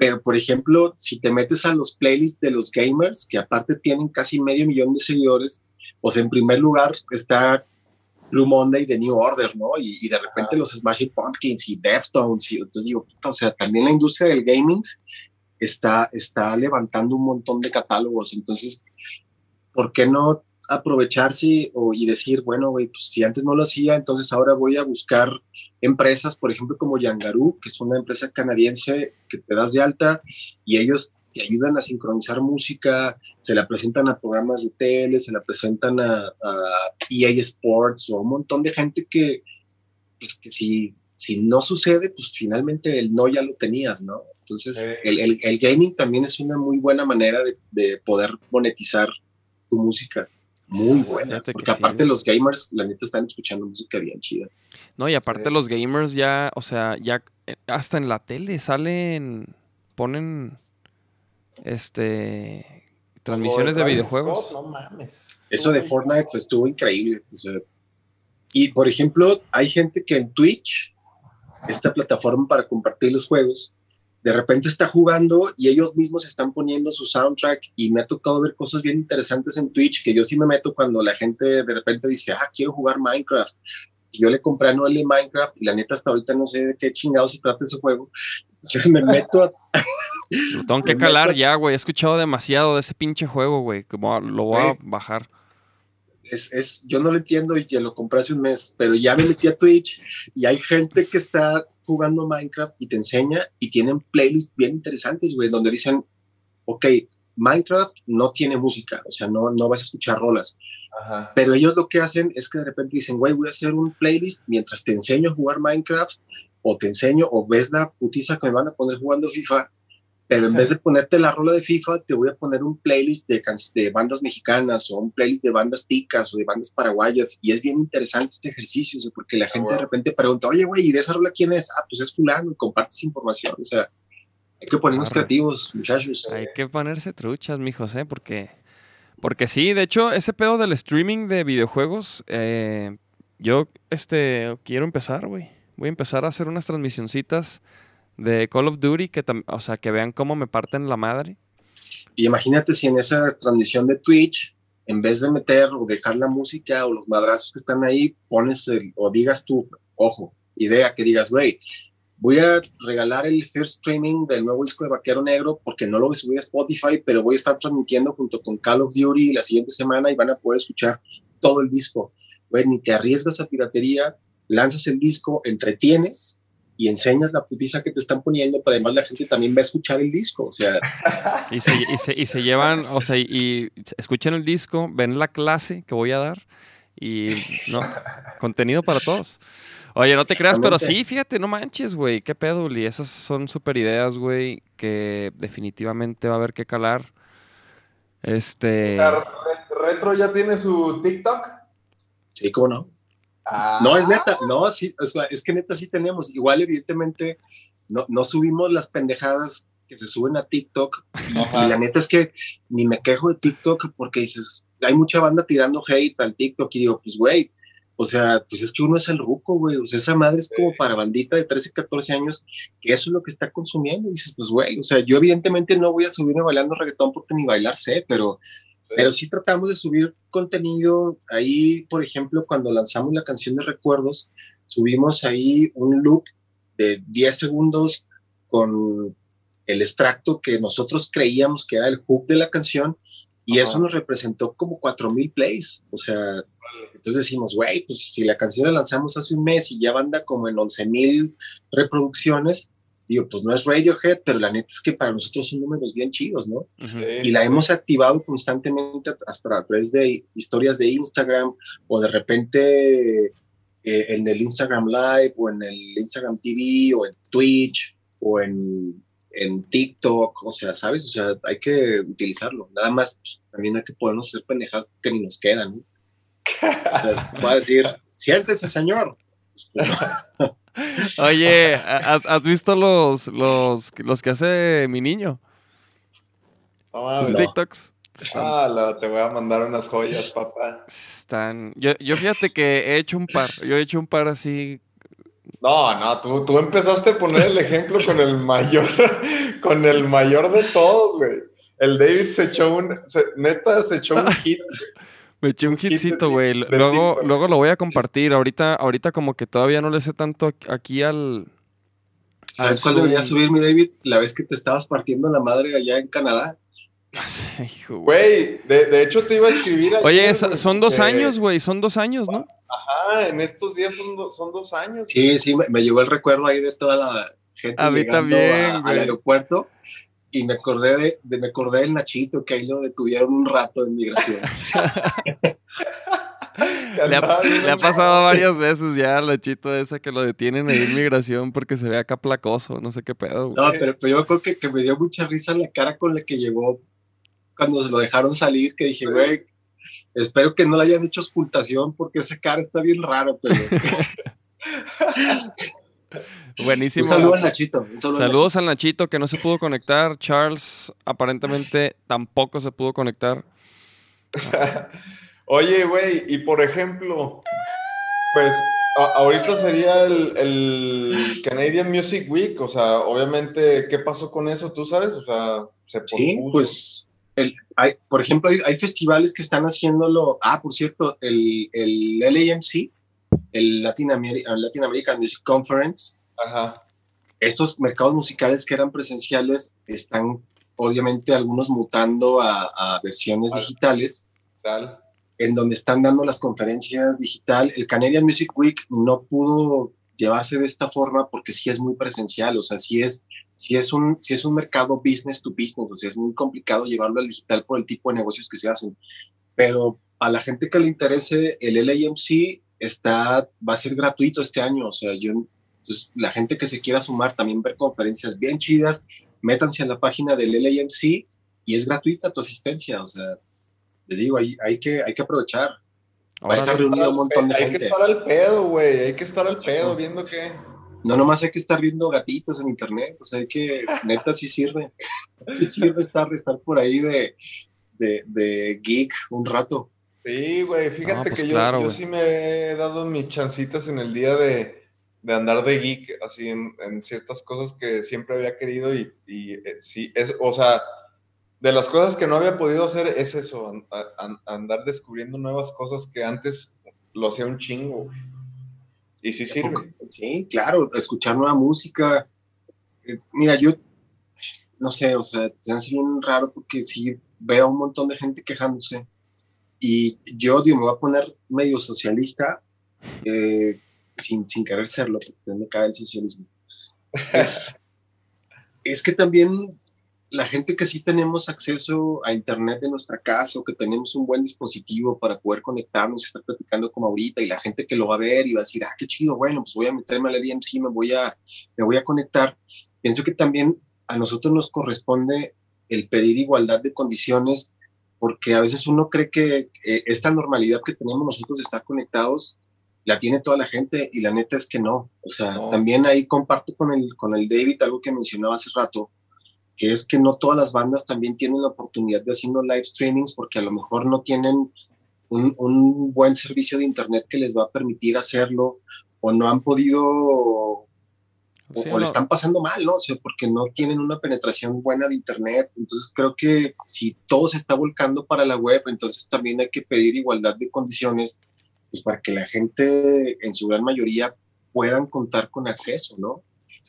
Pero, por ejemplo, si te metes a los playlists de los gamers, que aparte tienen casi medio millón de seguidores, pues en primer lugar está Blue Monday de New Order, ¿no? Y, de repente los Smashing Pumpkins y Deftones, y entonces digo, o sea, también la industria del gaming está, está levantando un montón de catálogos. Entonces, ¿por qué no aprovecharse y decir, bueno, güey, pues si antes no lo hacía, entonces ahora voy a buscar empresas, por ejemplo, como Yangaru, que es una empresa canadiense que te das de alta y ellos te ayudan a sincronizar música, se la presentan a programas de tele, se la presentan a, EA Sports o a un montón de gente que, pues, que si, si no sucede, pues finalmente el no ya lo tenías, ¿no? Entonces, el, el, gaming también es una muy buena manera de, poder monetizar tu música. Muy buena. Porque aparte los gamers, la neta, están escuchando música bien chida. No, y aparte los gamers ya, o sea, ya eh, hasta en la tele salen, ponen, este, transmisiones de videojuegos. no mames. Eso de Fortnite pues, estuvo increíble. y por ejemplo, hay gente que en Twitch, esta plataforma para compartir los juegos, de repente está jugando y ellos mismos están poniendo su soundtrack y me ha tocado ver cosas bien interesantes en Twitch que yo sí me meto cuando la gente de repente dice, ah, quiero jugar Minecraft. Y yo le compré a Noel Minecraft y la neta hasta ahorita no sé de qué chingados se trata ese juego. Yo me meto a... Lo tengo que calar ya, güey. He escuchado demasiado de ese pinche juego, güey. Lo voy a bajar. Es, es, yo no lo entiendo y ya lo compré hace un mes, pero ya me metí a Twitch y hay gente que está jugando Minecraft y te enseña y tienen playlists bien interesantes, güey, donde dicen, ok, Minecraft no tiene música, o sea, no, no vas a escuchar rolas. Pero ellos lo que hacen es que de repente dicen, güey, voy a hacer un playlist mientras te enseño a jugar Minecraft o te enseño o ves la putiza que me van a poner jugando FIFA pero en vez de ponerte la rola de FIFA, te voy a poner un playlist de, de bandas mexicanas o un playlist de bandas ticas o de bandas paraguayas. Y es bien interesante este ejercicio, porque la ah, gente de repente pregunta, oye, güey, ¿y de esa rola quién es? Ah, pues es fulano y compartes información. O sea, hay que ponernos creativos, muchachos. Hay que ponerse truchas, mijos, ¿eh? Porque, porque sí, de hecho, ese pedo del streaming de videojuegos, eh, yo este, quiero empezar, güey. Voy a empezar a hacer unas transmisioncitas de Call of Duty, que o sea, que vean cómo me parten la madre. Y imagínate si en esa transmisión de Twitch, en vez de meter o dejar la música o los madrazos que están ahí, pones el, o digas tú, ojo, idea que digas, güey, voy a regalar el first streaming del nuevo disco de Vaquero Negro porque no lo voy a subir a Spotify, pero voy a estar transmitiendo junto con Call of Duty la siguiente semana y van a poder escuchar todo el disco. Güey, ni te arriesgas a piratería, lanzas el disco, entretienes y enseñas la putiza que te están poniendo, pero además la gente también va a escuchar el disco, o sea. Y se, y se, y se llevan, o sea, y escuchan el disco, ven la clase que voy a dar y, no, contenido para todos. Oye, no te creas, pero sí, fíjate, no manches, güey, qué pedo, y esas son super ideas, güey, que definitivamente va a haber que calar. Este... ¿Retro ya tiene su TikTok? Sí, cómo no. No, es neta, no, sí, es que neta sí tenemos. Igual, evidentemente, no, no subimos las pendejadas que se suben a TikTok. Y, la neta es que ni me quejo de TikTok porque dices, hay mucha banda tirando hate al TikTok y digo, pues, güey, o sea, pues es que uno es el ruco, güey. O sea, esa madre es como para bandita de 13, 14 años, que eso es lo que está consumiendo. Y dices, pues, güey, o sea, yo evidentemente no voy a subirme bailando reggaetón porque ni bailar sé, pero pero sí tratamos de subir contenido. Ahí, por ejemplo, cuando lanzamos la canción de recuerdos, subimos ahí un loop de 10 segundos con el extracto que nosotros creíamos que era el hook de la canción y eso nos representó como 4000 plays. O sea, entonces decimos, güey, pues si la canción la lanzamos hace un mes y ya anda como en 11000 reproducciones, digo, pues no es Radiohead, pero la neta es que para nosotros son números bien chidos, ¿no? Ujú. Sí, Y la hemos activado constantemente hasta a través de historias de Instagram o de repente eh, en el Instagram Live o en el Instagram TV o en Twitch o en, en TikTok, o sea, ¿sabes? O sea, hay que utilizarlo. Nada más, pues, también hay que podernos hacer pendejadas que ni nos quedan, ¿no? O sea, voy a decir, siéntese, señor. Oye, ¿has, visto los, los, los que hace mi niño? No Sus. No. TikToks. Ah, te voy a mandar unas joyas, papá. Están. Yo, yo fíjate que he hecho un par. Yo he hecho un par así. No, no, tú, tú empezaste a poner el ejemplo con el mayor, con el mayor de todos, güey. El David se echó un, se- neta, se echó un hit. Me eché un hitcito, güey. Luego, luego lo voy a compartir. Ahorita, ahorita como que todavía no le sé tanto aquí- al. ¿Sabes al cuál debería subir mi David? La vez que te estabas partiendo la madre allá en Canadá. Güey. De, de hecho te iba a escribir. Oye, ayer, so- güey, son dos porque- años, güey. Son dos años, ¿no? Ajá, en estos días son, do- son dos años. Sí, sí, me, me llegó el recuerdo ahí de toda la gente A mí llegando también, a- al aeropuerto y me acordé de, de- me acordé del Nachito que ahí lo detuvieron un rato en migración. Le ha, le pasado varias veces ya al chito esa que lo detienen ahí en migración porque se ve acá placoso. No sé qué pedo, güey. No, pero, pero yo me acuerdo que, que me dio mucha risa la cara con la que llegó cuando se lo dejaron salir, que dije, güey, espero que no le hayan hecho ocultación porque esa cara está bien rara, pero un Buenísimo. saludo al Nachito. un saludo al Saludos al Nachito que no se pudo conectar. Charles aparentemente tampoco se pudo conectar. Oye, güey, y por ejemplo, pues a- ahorita sería el, el Canadian Music Week, o sea, obviamente, ¿qué pasó con eso? ¿Tú sabes? O sea, se Sí, pospuso. pues, el, hay, por ejemplo, hay, hay festivales que están haciéndolo. Ah, por cierto, el, el LAMC, el Latin, Ameri- Latin American Music Conference, Ajá, estos mercados musicales que eran presenciales están, obviamente, algunos mutando a, a versiones Ah. digitales, tal. en donde están dando las conferencias digital. El Canadian Music Week no pudo llevarse de esta forma porque sí es muy presencial, o sea, sí es, sí es, un, sí es un mercado business to business, o sea, es muy complicado llevarlo al digital por el tipo de negocios que se hacen. Pero a la gente que le interese, el LAMC está, va a ser gratuito este año, o sea, yo, entonces, la gente que se quiera sumar, también ver conferencias bien chidas, métanse a la página del LAMC y es gratuita tu asistencia, o sea, les digo, hay, hay, que, hay que aprovechar. Va a estar reunido un montón de hay gente. que estar al pedo, güey, hay que estar al pedo viendo que... No nomás hay que estar viendo gatitos en internet, o sea, hay que, neta, sí sirve. Sí sirve estar, estar por ahí de, de, de geek un rato. Sí, güey, fíjate pues que yo, claro, yo sí me he dado mis chancitas en el día de, de andar de geek, así en, en ciertas cosas que siempre había querido y, y, eh, sí, es, o sea, de las cosas que no había podido hacer es eso, an- a- an- andar descubriendo nuevas cosas que antes lo hacía un chingo, güey. Y sí sirve. Sí, claro, escuchar nueva música. Eh, Mira, yo no sé, o sea, se hace bien raro porque sí veo un montón de gente quejándose. Y yo, digo, me voy a poner medio socialista, eh, sin, sin querer serlo, porque me cae el socialismo. Es, es que también la gente que sí tenemos acceso a internet en nuestra casa o que tenemos un buen dispositivo para poder conectarnos y estar platicando como ahorita y la gente que lo va a ver y va a decir, ah, qué chido, bueno, pues voy a meterme al LMC, me voy a, me voy a conectar. Pienso que también a nosotros nos corresponde el pedir igualdad de condiciones porque a veces uno cree que eh, esta normalidad que tenemos nosotros de estar conectados la tiene toda la gente y la neta es que no. O sea, No. también ahí comparto con el, con el David algo que mencionaba hace rato, que es que no todas las bandas también tienen la oportunidad de haciendo live streamings porque a lo mejor no tienen un, un buen servicio de internet que les va a permitir hacerlo o no han podido o, Sí, o le no. están pasando mal, ¿no? O sea, porque no tienen una penetración buena de internet. Entonces creo que si todo se está volcando para la web, entonces también hay que pedir igualdad de condiciones pues, para que la gente en su gran mayoría puedan contar con acceso, ¿no?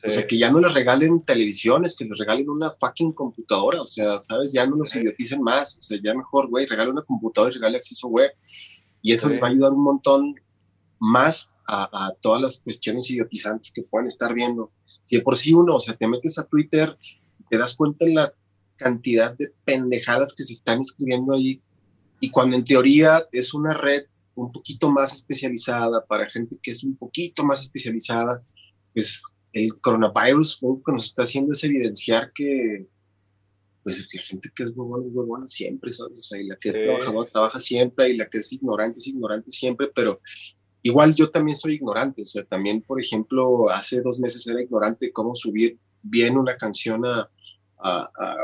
O sea, que ya no les regalen televisiones, que les regalen una fucking computadora, o sea, ¿sabes? Ya no nos Sí. idioticen más, o sea, ya mejor, güey, regale una computadora y regale acceso web. Y eso Sí. les va a ayudar un montón más a, todas las cuestiones idiotizantes que pueden estar viendo. Si de por sí uno, o sea, te metes a Twitter, te das cuenta en la cantidad de pendejadas que se están escribiendo ahí, y cuando en teoría es una red un poquito más especializada para gente que es un poquito más especializada, pues el coronavirus lo que nos está haciendo es evidenciar que pues la gente que es huevona es huevona siempre, O sea, y la que es trabajadora trabaja siempre, y la que es ignorante es ignorante siempre, pero igual yo también soy ignorante, o sea, también, por ejemplo, hace dos meses era ignorante cómo subir bien una canción a, a, a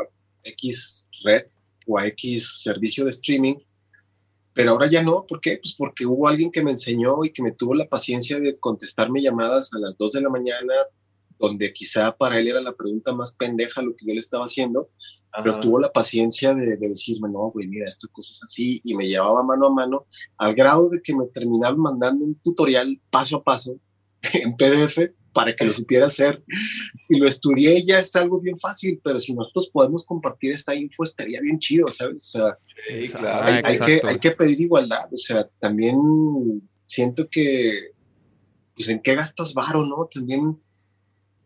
X red o a X servicio de streaming, pero ahora ya no, ¿por qué? Pues porque hubo alguien que me enseñó y que me tuvo la paciencia de contestarme llamadas a las 2 de la mañana, donde quizá para él era la pregunta más pendeja lo que yo le estaba haciendo, pero tuvo la paciencia de, decirme, no, güey, mira, esto cosas así, y me llevaba mano a mano, al grado de que me terminaron mandando un tutorial paso a paso en PDF para que lo supiera hacer. Y lo estudié ya es algo bien fácil, pero si nosotros podemos compartir esta info estaría bien chido, ¿sabes? O sea, hay, que, hay que pedir igualdad, o sea, también siento que, pues, ¿en qué gastas varo, no? También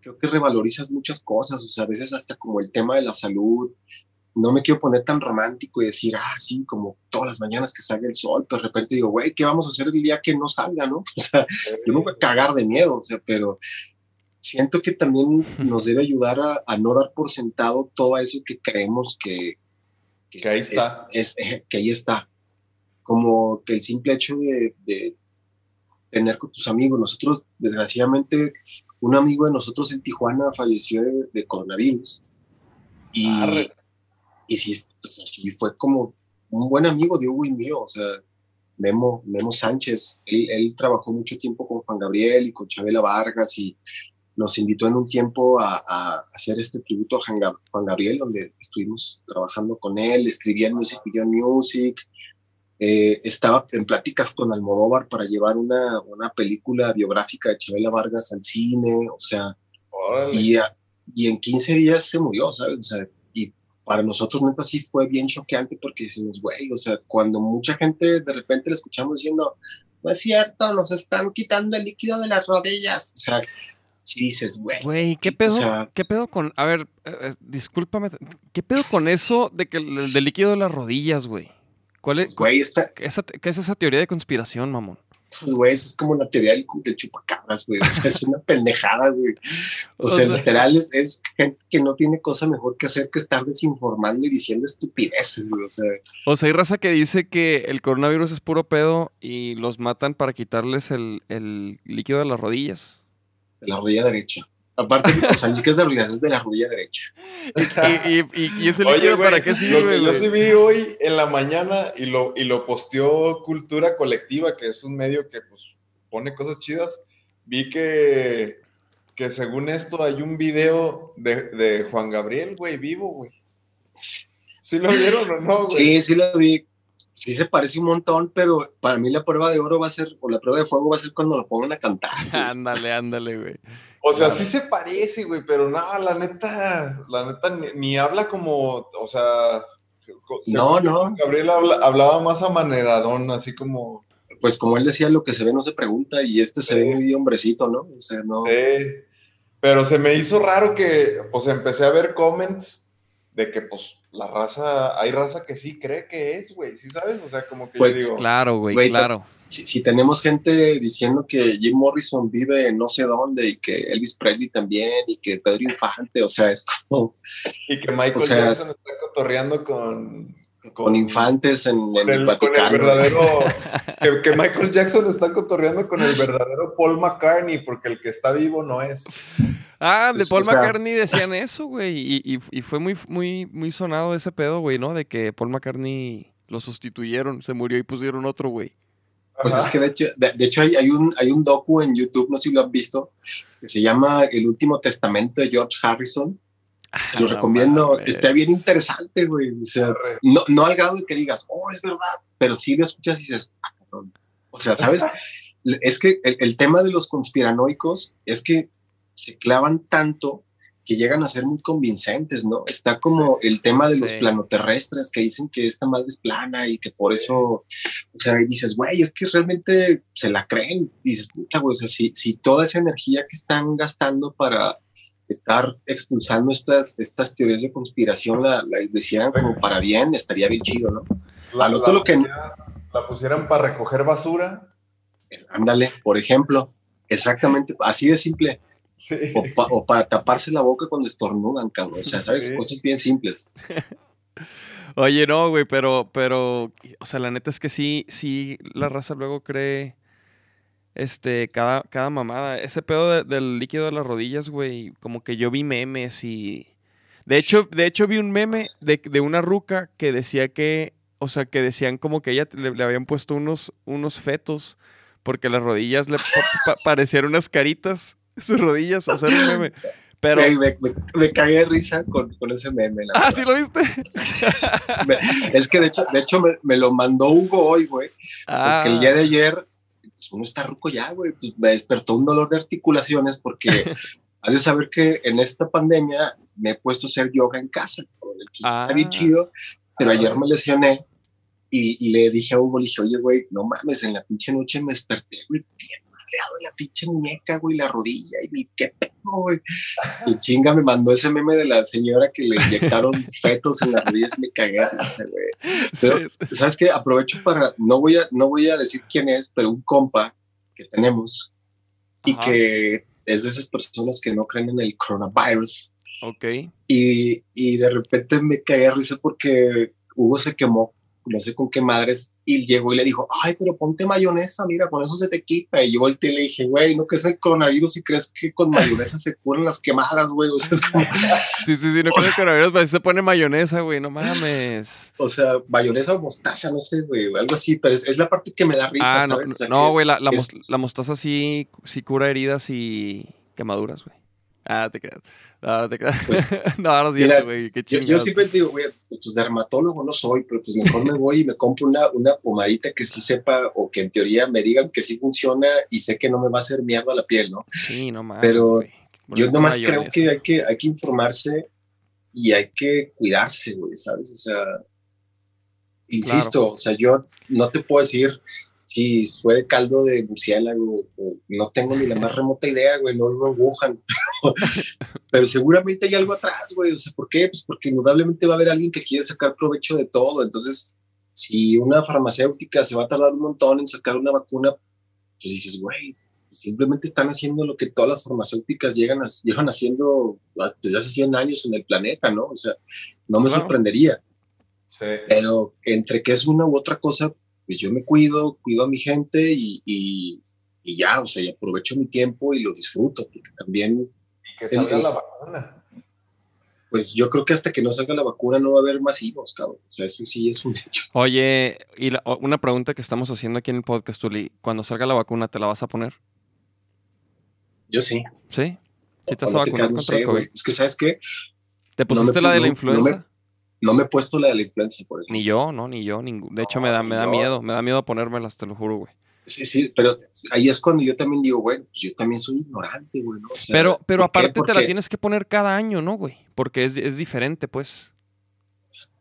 creo que revalorizas muchas cosas, o sea, a veces hasta como el tema de la salud, no me quiero poner tan romántico y decir, ah, sí, como todas las mañanas que salga el sol, pero de repente digo, güey, ¿qué vamos a hacer el día que no salga, no? O sea, yo me voy a cagar de miedo, o sea, pero siento que también nos debe ayudar a, no dar por sentado todo eso que creemos que, que, ahí está. Es, eh, que ahí está. Como que el simple hecho de, de tener con tus amigos, nosotros, desgraciadamente, un amigo de nosotros en Tijuana falleció de, coronavirus. Y, y sí, fue como un buen amigo de Hugo y mío, o sea, Memo, Memo Sánchez. Él, trabajó mucho tiempo con Juan Gabriel y con Chabela Vargas y nos invitó en un tiempo a, hacer este tributo a Juan Gabriel, donde estuvimos trabajando con él, escribía en Music Video Music, eh, estaba en pláticas con Almodóvar para llevar una, una, película biográfica de Chabela Vargas al cine, o sea, y, y, en 15 días se murió, ¿sabes? O sea, y para nosotros neta sí fue bien choqueante porque decimos, güey, o sea, cuando mucha gente de repente le escuchamos diciendo, no es cierto, nos están quitando el líquido de las rodillas, o sea, si dices, güey. Güey, ¿qué pedo? ¿Qué pedo con.? A ver, eh, eh, discúlpame. ¿Qué pedo con eso de que el, del líquido de las rodillas, güey? ¿Cuál es, güey, esta, ¿Qué es esa teoría de conspiración, mamón? Pues, güey, eso es como la teoría del, chupacabras, güey. O sea, es una pendejada, güey. O, sea, literal es, gente que no tiene cosa mejor que hacer que estar desinformando y diciendo estupideces, güey. O sea, o sea, hay raza que dice que el coronavirus es puro pedo y los matan para quitarles el, el líquido de las rodillas. De la rodilla derecha. Aparte, o sea, ni que es de rodillas, es de la rodilla derecha. ¿Y, y, y, ese líquido para qué sirve? Lo que yo sí vi hoy en la mañana y lo, y lo posteó Cultura Colectiva, que es un medio que pues pone cosas chidas, vi que, que según esto hay un video de, de Juan Gabriel, güey, vivo, güey. ¿Sí lo vieron o no, güey? Sí, sí lo vi. Sí se parece un montón, pero para mí la prueba de oro va a ser, o la prueba de fuego va a ser cuando lo pongan a cantar. ándale, ándale, güey. O sea, sí se parece, güey, pero no, la neta, la neta ni, habla como, o sea, no, no. Gabriel hablaba más amaneradón, así como. Pues como él decía, lo que se ve no se pregunta y este se ve muy hombrecito, ¿no? O sea, no. Sí. Pero se me hizo raro que, pues empecé a ver comments de que, pues, la raza, hay raza que sí cree que es, güey, ¿sí sabes? O sea, como que yo pues, digo... Claro, güey, claro. Si, tenemos gente diciendo que Jim Morrison vive en no sé dónde y que Elvis Presley también y que Pedro Infante, o sea, es como... Y que Michael Jackson está cotorreando con... Con, infantes en, el, Vaticano. Con el verdadero, que, Michael Jackson está cotorreando con el verdadero Paul McCartney, porque el que está vivo no es. Ah, de Paul McCartney decían eso, güey. Y, y, fue muy, muy, muy sonado ese pedo, güey, ¿no? De que Paul McCartney lo sustituyeron, se murió y pusieron otro, güey. Pues es que de hecho, de, hecho hay, hay, un, hay un docu en YouTube, no sé si lo han visto, que se llama El último testamento de George Harrison. Ah, lo recomiendo, está bien interesante, güey. O sea, no, no, al grado de que digas, oh, es verdad, pero sí lo escuchas y dices, ah, O sea, ¿sabes? es que el, el, tema de los conspiranoicos es que se clavan tanto que llegan a ser muy convincentes, ¿no? Está como el tema de los Sí. planoterrestres que dicen que esta madre es plana y que por eso, o sea, y dices, güey, es que realmente se la creen. Y dices, puta, güey, o sea, si, si toda esa energía que están gastando para estar expulsando estas, estas teorías de conspiración la, la hicieran como para bien, estaría bien chido, ¿no? La, Al otro la lo que- pusieran- la pusieran para recoger basura. Es- Ándale, por ejemplo, exactamente, así de simple. Sí. O, pa- o para taparse la boca cuando estornudan, cabrón. O sea, ¿sabes? Sí. Cosas bien simples. Oye, no, güey, pero, pero, o sea, la neta es que sí, sí, la raza luego cree, este, cada, cada mamada. Ese pedo de- del líquido de las rodillas, güey, como que yo vi memes y... De hecho, de hecho vi un meme de, de una ruca que decía que, o sea, que decían como que ella le, le habían puesto unos, unos fetos porque las rodillas le pa- pa- parecían unas caritas, sus rodillas, o sea, era un meme. Pero... Me, me- me cagué de risa con, con ese meme. la Ah, verdad. ¿sí lo viste? Es que de hecho, de hecho me, lo mandó Hugo hoy, güey. Ah, Porque el día de ayer, pues uno está ruco ya, güey. Pues me despertó un dolor de articulaciones porque has de saber que en esta pandemia me he puesto a hacer yoga en casa. Entonces Ah. está bien chido, pero ayer me lesioné y le dije a Hugo, le dije, oye, güey, no mames, en la pinche noche me desperté, güey, bien la pinche muñeca, güey, la rodilla, y mi, qué pedo, güey. Y chinga me mandó ese meme de la señora que le inyectaron fetos en las rodillas y me cagué güey. Pero, sí, sí. ¿sabes qué? Aprovecho para, no voy a, no voy a decir quién es, pero un compa que tenemos y Ajá. que es de esas personas que no creen en el coronavirus. Ok. Y, y de repente me caí de risa porque Hugo se quemó, no sé con qué madres, y llegó y le dijo, ay, pero ponte mayonesa, mira, con eso se te quita. Y yo volteé y le dije, güey, ¿no que es el coronavirus y crees que con mayonesa se curan las quemadas, güey? O sea, es como, Sí, sí, sí, no creo que coronavirus, pero sí se pone mayonesa, güey, no mames. o sea, mayonesa o mostaza, no sé, güey, algo así, pero es, es la parte que me da risa, Ah, no, güey, la, la, es- mos- la mostaza sí, sí cura heridas y quemaduras, güey. Ah, te creas. No, te creas. no, Mira, cierto, güey, qué Yo, yo siempre digo, güey, pues dermatólogo no soy, pero pues mejor me voy y me compro una, una pomadita que sí sepa o que en teoría me digan que sí funciona y sé que no me va a hacer mierda la piel, ¿no? Sí, no mames, pero. Yo nomás creo que hay, que hay que informarse y hay que cuidarse, güey, ¿sabes? O sea, insisto, o sea, yo no te puedo decir si fue caldo de murciélago no tengo ni la más remota idea, güey, no vivo en Wuhan, pero, pero seguramente hay algo atrás, güey, o sea, ¿por qué? Pues porque indudablemente va a haber alguien que quiere sacar provecho de todo, entonces, si una farmacéutica se va a tardar un montón en sacar una vacuna, pues dices, güey, simplemente están haciendo lo que todas las farmacéuticas llegan a- llevan haciendo desde hace 100 años en el planeta, ¿no? O sea, no me Claro. sorprendería, Sí. pero entre que es una u otra cosa, pues yo me cuido, cuido a mi gente y, y, y ya, o sea, y aprovecho mi tiempo y lo disfruto, porque también, Y que salga El- la vacuna. pues yo creo que hasta que no salga la vacuna no va a haber masivos, cabrón. O sea, eso sí es un hecho. Oye, y la- una pregunta que estamos haciendo aquí en el podcast, Tuli. Cuando salga la vacuna, ¿te la vas a poner? Yo sí. ¿Sí? ¿Sí te vas a vacunar no contra el sé, COVID? güey. Es que, ¿sabes qué? ¿Te no pusiste me la de la no- no influenza? No me he puesto la de la influencia, por ejemplo. Ni yo, no, ni yo. ningún- De hecho, me da, me da miedo. Me da miedo ponérmelas, te lo juro, güey. Sí, sí, pero ahí es cuando yo también digo, bueno, pues yo también soy ignorante, güey, ¿no? O sea, Pero, pero aparte te la tienes que poner cada año, ¿no, güey? Porque es, es diferente, pues.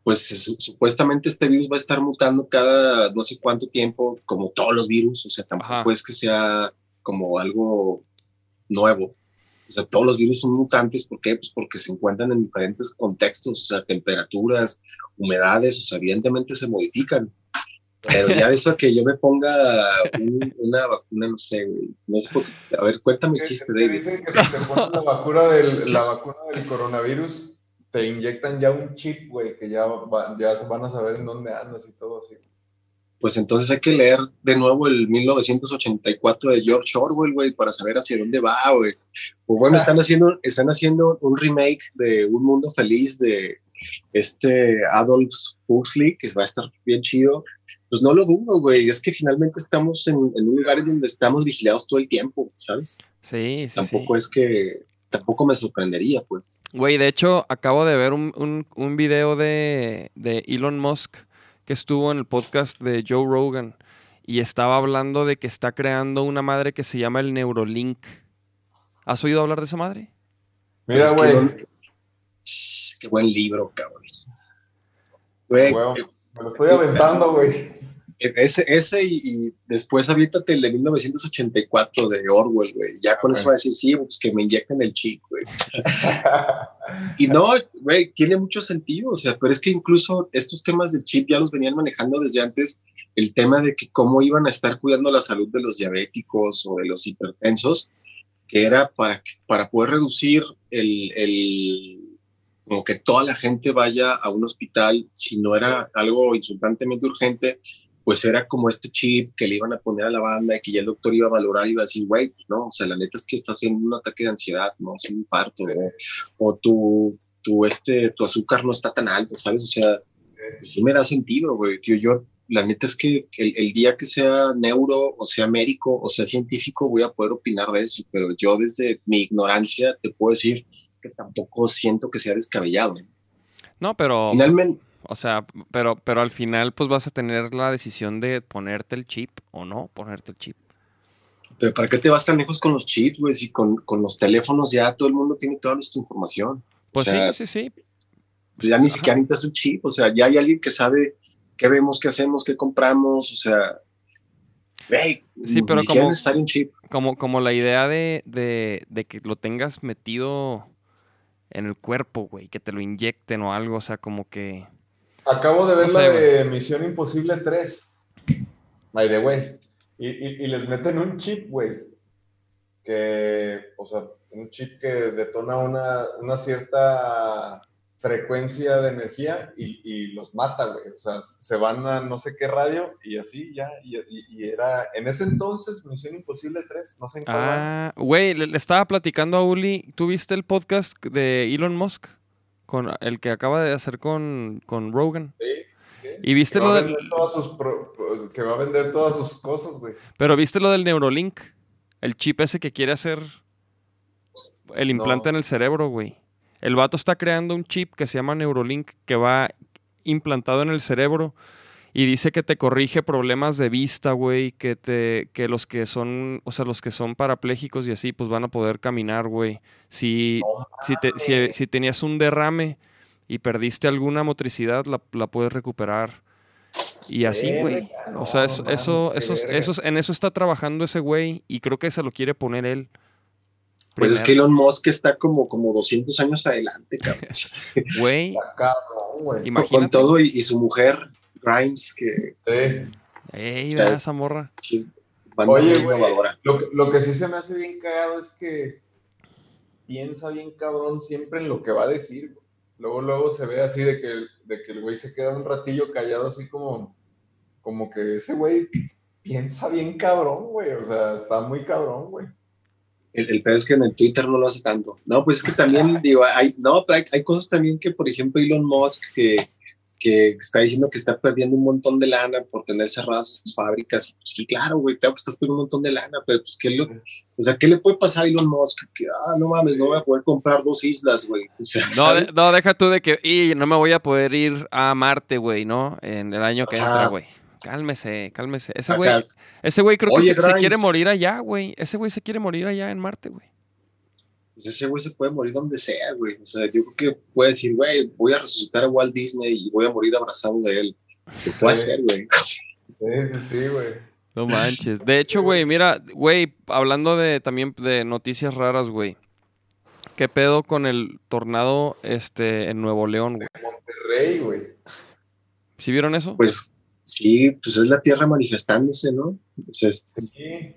Pues su- supuestamente este virus va a estar mutando cada no sé cuánto tiempo, como todos los virus, o sea, tampoco Ajá. es que sea como algo nuevo. O sea, todos los virus son mutantes, ¿por qué? Pues porque se encuentran en diferentes contextos, o sea, temperaturas, humedades, o sea, evidentemente se modifican. Pero ya de eso a que yo me ponga un- una vacuna, no sé, güey, no sé por qué. A ver, cuéntame el chiste, David. dicen que si te pones la vacuna del, la vacuna del coronavirus, te inyectan ya un chip, güey, que ya, va- ya van a saber en dónde andas y todo así. Pues entonces hay que leer de nuevo el 1984 de George Orwell, güey, para saber hacia dónde va, güey. Pues bueno, están haciendo, están haciendo un remake de Un Mundo Feliz de este Adolf Huxley, que va a estar bien chido. Pues no lo dudo, güey. Es que finalmente estamos en, en un lugar donde estamos vigilados todo el tiempo, ¿sabes? Sí, sí, tampoco sí. es que, tampoco me sorprendería, pues. Güey, de hecho, acabo de ver un, un, un video de, de Elon Musk que estuvo en el podcast de Joe Rogan y estaba hablando de que está creando una madre que se llama el Neurolink. ¿Has oído hablar de esa madre? Mira, güey. Qué buen libro, cabrón. Güey, eh, Me lo estoy aventando, güey. Ese, ese y, y después aviéntate el de 1984 de Orwell, güey. Ya con Ok. eso va a decir, sí, pues que me inyecten el chip, güey. Y no, güey, tiene mucho sentido, o sea, pero es que incluso estos temas del chip ya los venían manejando desde antes, el tema de que cómo iban a estar cuidando la salud de los diabéticos o de los hipertensos, que era para, para poder reducir el, el, como que toda la gente vaya a un hospital, si no era algo insultantemente urgente, pues era como este chip que le iban a poner a la banda y que ya el doctor iba a valorar y iba a decir, güey, pues no, o sea, la neta es que estás en un ataque de ansiedad, no, es un infarto, o, o tu, tu, este, tu azúcar no está tan alto, ¿sabes? O sea, pues sí me da sentido, güey, tío, yo, la neta es que el, el día que sea neuro, o sea médico, o sea científico, voy a poder opinar de eso, pero yo desde mi ignorancia te puedo decir que tampoco siento que sea descabellado. No, pero, Finalmente, o sea, pero, pero al final pues vas a tener la decisión de ponerte el chip o no ponerte el chip. pero ¿para qué te vas tan lejos con los chips, güey? Si con, con los teléfonos ya todo el mundo tiene toda nuestra información. Pues O sea, sí, sí, sí. Pues ya ni Ajá. siquiera necesitas un chip, o sea, ya hay alguien que sabe qué vemos, qué hacemos, qué compramos, o sea, güey, Sí, pero como- un chip. Como, como la idea de, de, de que lo tengas metido en el cuerpo, güey, que te lo inyecten o algo, o sea, como que... Acabo de ver No la sé, de Misión Imposible 3. By the way. Y, y- y les meten un chip, güey. Que, o sea, un chip que detona una, una cierta frecuencia de energía y, y los mata, güey. O sea, se van a no sé qué radio y así ya. Y, y- y era, en ese entonces, Misión Imposible 3. No sé en cuál. Ah, güey, le, le estaba platicando a Uli, ¿tú viste el podcast de Elon Musk? Con el que acaba de hacer con, con Rogan. Sí, sí. ¿Y viste que lo del- sus pro- que va a vender todas sus cosas, güey. Pero viste lo del Neurolink, el chip ese que quiere hacer el implante No. en el cerebro, güey. El vato está creando un chip que se llama Neurolink que va implantado en el cerebro y dice que te corrige problemas de vista, güey, que te que los que son, o sea, los que son parapléjicos y así pues van a poder caminar, güey. Si si, te- si, si tenías un derrame y perdiste alguna motricidad, la, la puedes recuperar. Y así, güey. O sea, eso, eso, eso, eso- en eso está trabajando ese güey y creo que se lo quiere poner él. Pues es que. Elon Musk está como, como 200 años adelante, cabrón. Güey. Con todo y, y su mujer, Grimes, que Sí. Ey, O sea, vea esa morra. sí Oye, güey, lo, que- lo que sí se me hace bien cagado es que piensa bien cabrón siempre en lo que va a decir. güey. Luego, luego se ve así de que, de que el güey se queda un ratillo callado, así como, como que ese güey piensa bien cabrón, güey. O sea, está muy cabrón, güey. El, el pedo es que en el Twitter no lo hace tanto. No, pues es que también, digo, hay, no, pero hay, hay cosas también que, por ejemplo, Elon Musk, que, que está diciendo que está perdiendo un montón de lana por tener cerradas sus fábricas. Y, pues sí, claro, güey, claro que estás perdiendo un montón de lana, pero pues, ¿qué, lo, o sea, ¿qué le puede pasar a Elon Musk? Que, ah, no mames, no voy a poder comprar dos islas, güey. O sea, No, no, deja tú de que y no me voy a poder ir a Marte, güey, ¿no? En el año que Ajá. entra, güey. Cálmese, cálmese. Ese güey, ese güey creo que se, quiere morir allá, güey. Ese güey se quiere morir allá en Marte, güey. Pues ese güey se puede morir donde sea, güey. O sea, yo creo que puede decir, güey, voy a resucitar a Walt Disney y voy a morir abrazado de él. Lo puede Sí. hacer, güey. Sí, sí, sí, güey. No manches. De hecho, güey, mira, güey, hablando de también de noticias raras, güey. ¿Qué pedo con el tornado este en Nuevo León, güey? Monterrey, güey. ¿Sí vieron eso? Pues sí, pues es la tierra manifestándose, ¿no? Entonces, Sí.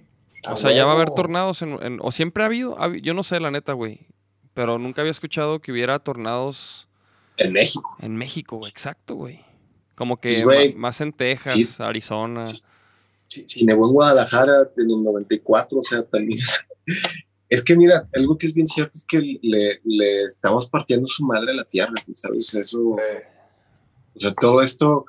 O sea, ya va a haber tornados en, en- o siempre ha habido, Hab- yo no sé la neta, güey, pero nunca había escuchado que hubiera tornados en México. en México, güey, exacto, güey. Como que Pues, güey, más en Texas, sí. Arizona. Sí. Nevó en Guadalajara en el 94, o sea, también. Es que mira, algo que es bien cierto es que le, le estamos partiendo su madre a la tierra, ¿sabes? Eso, o sea, todo esto,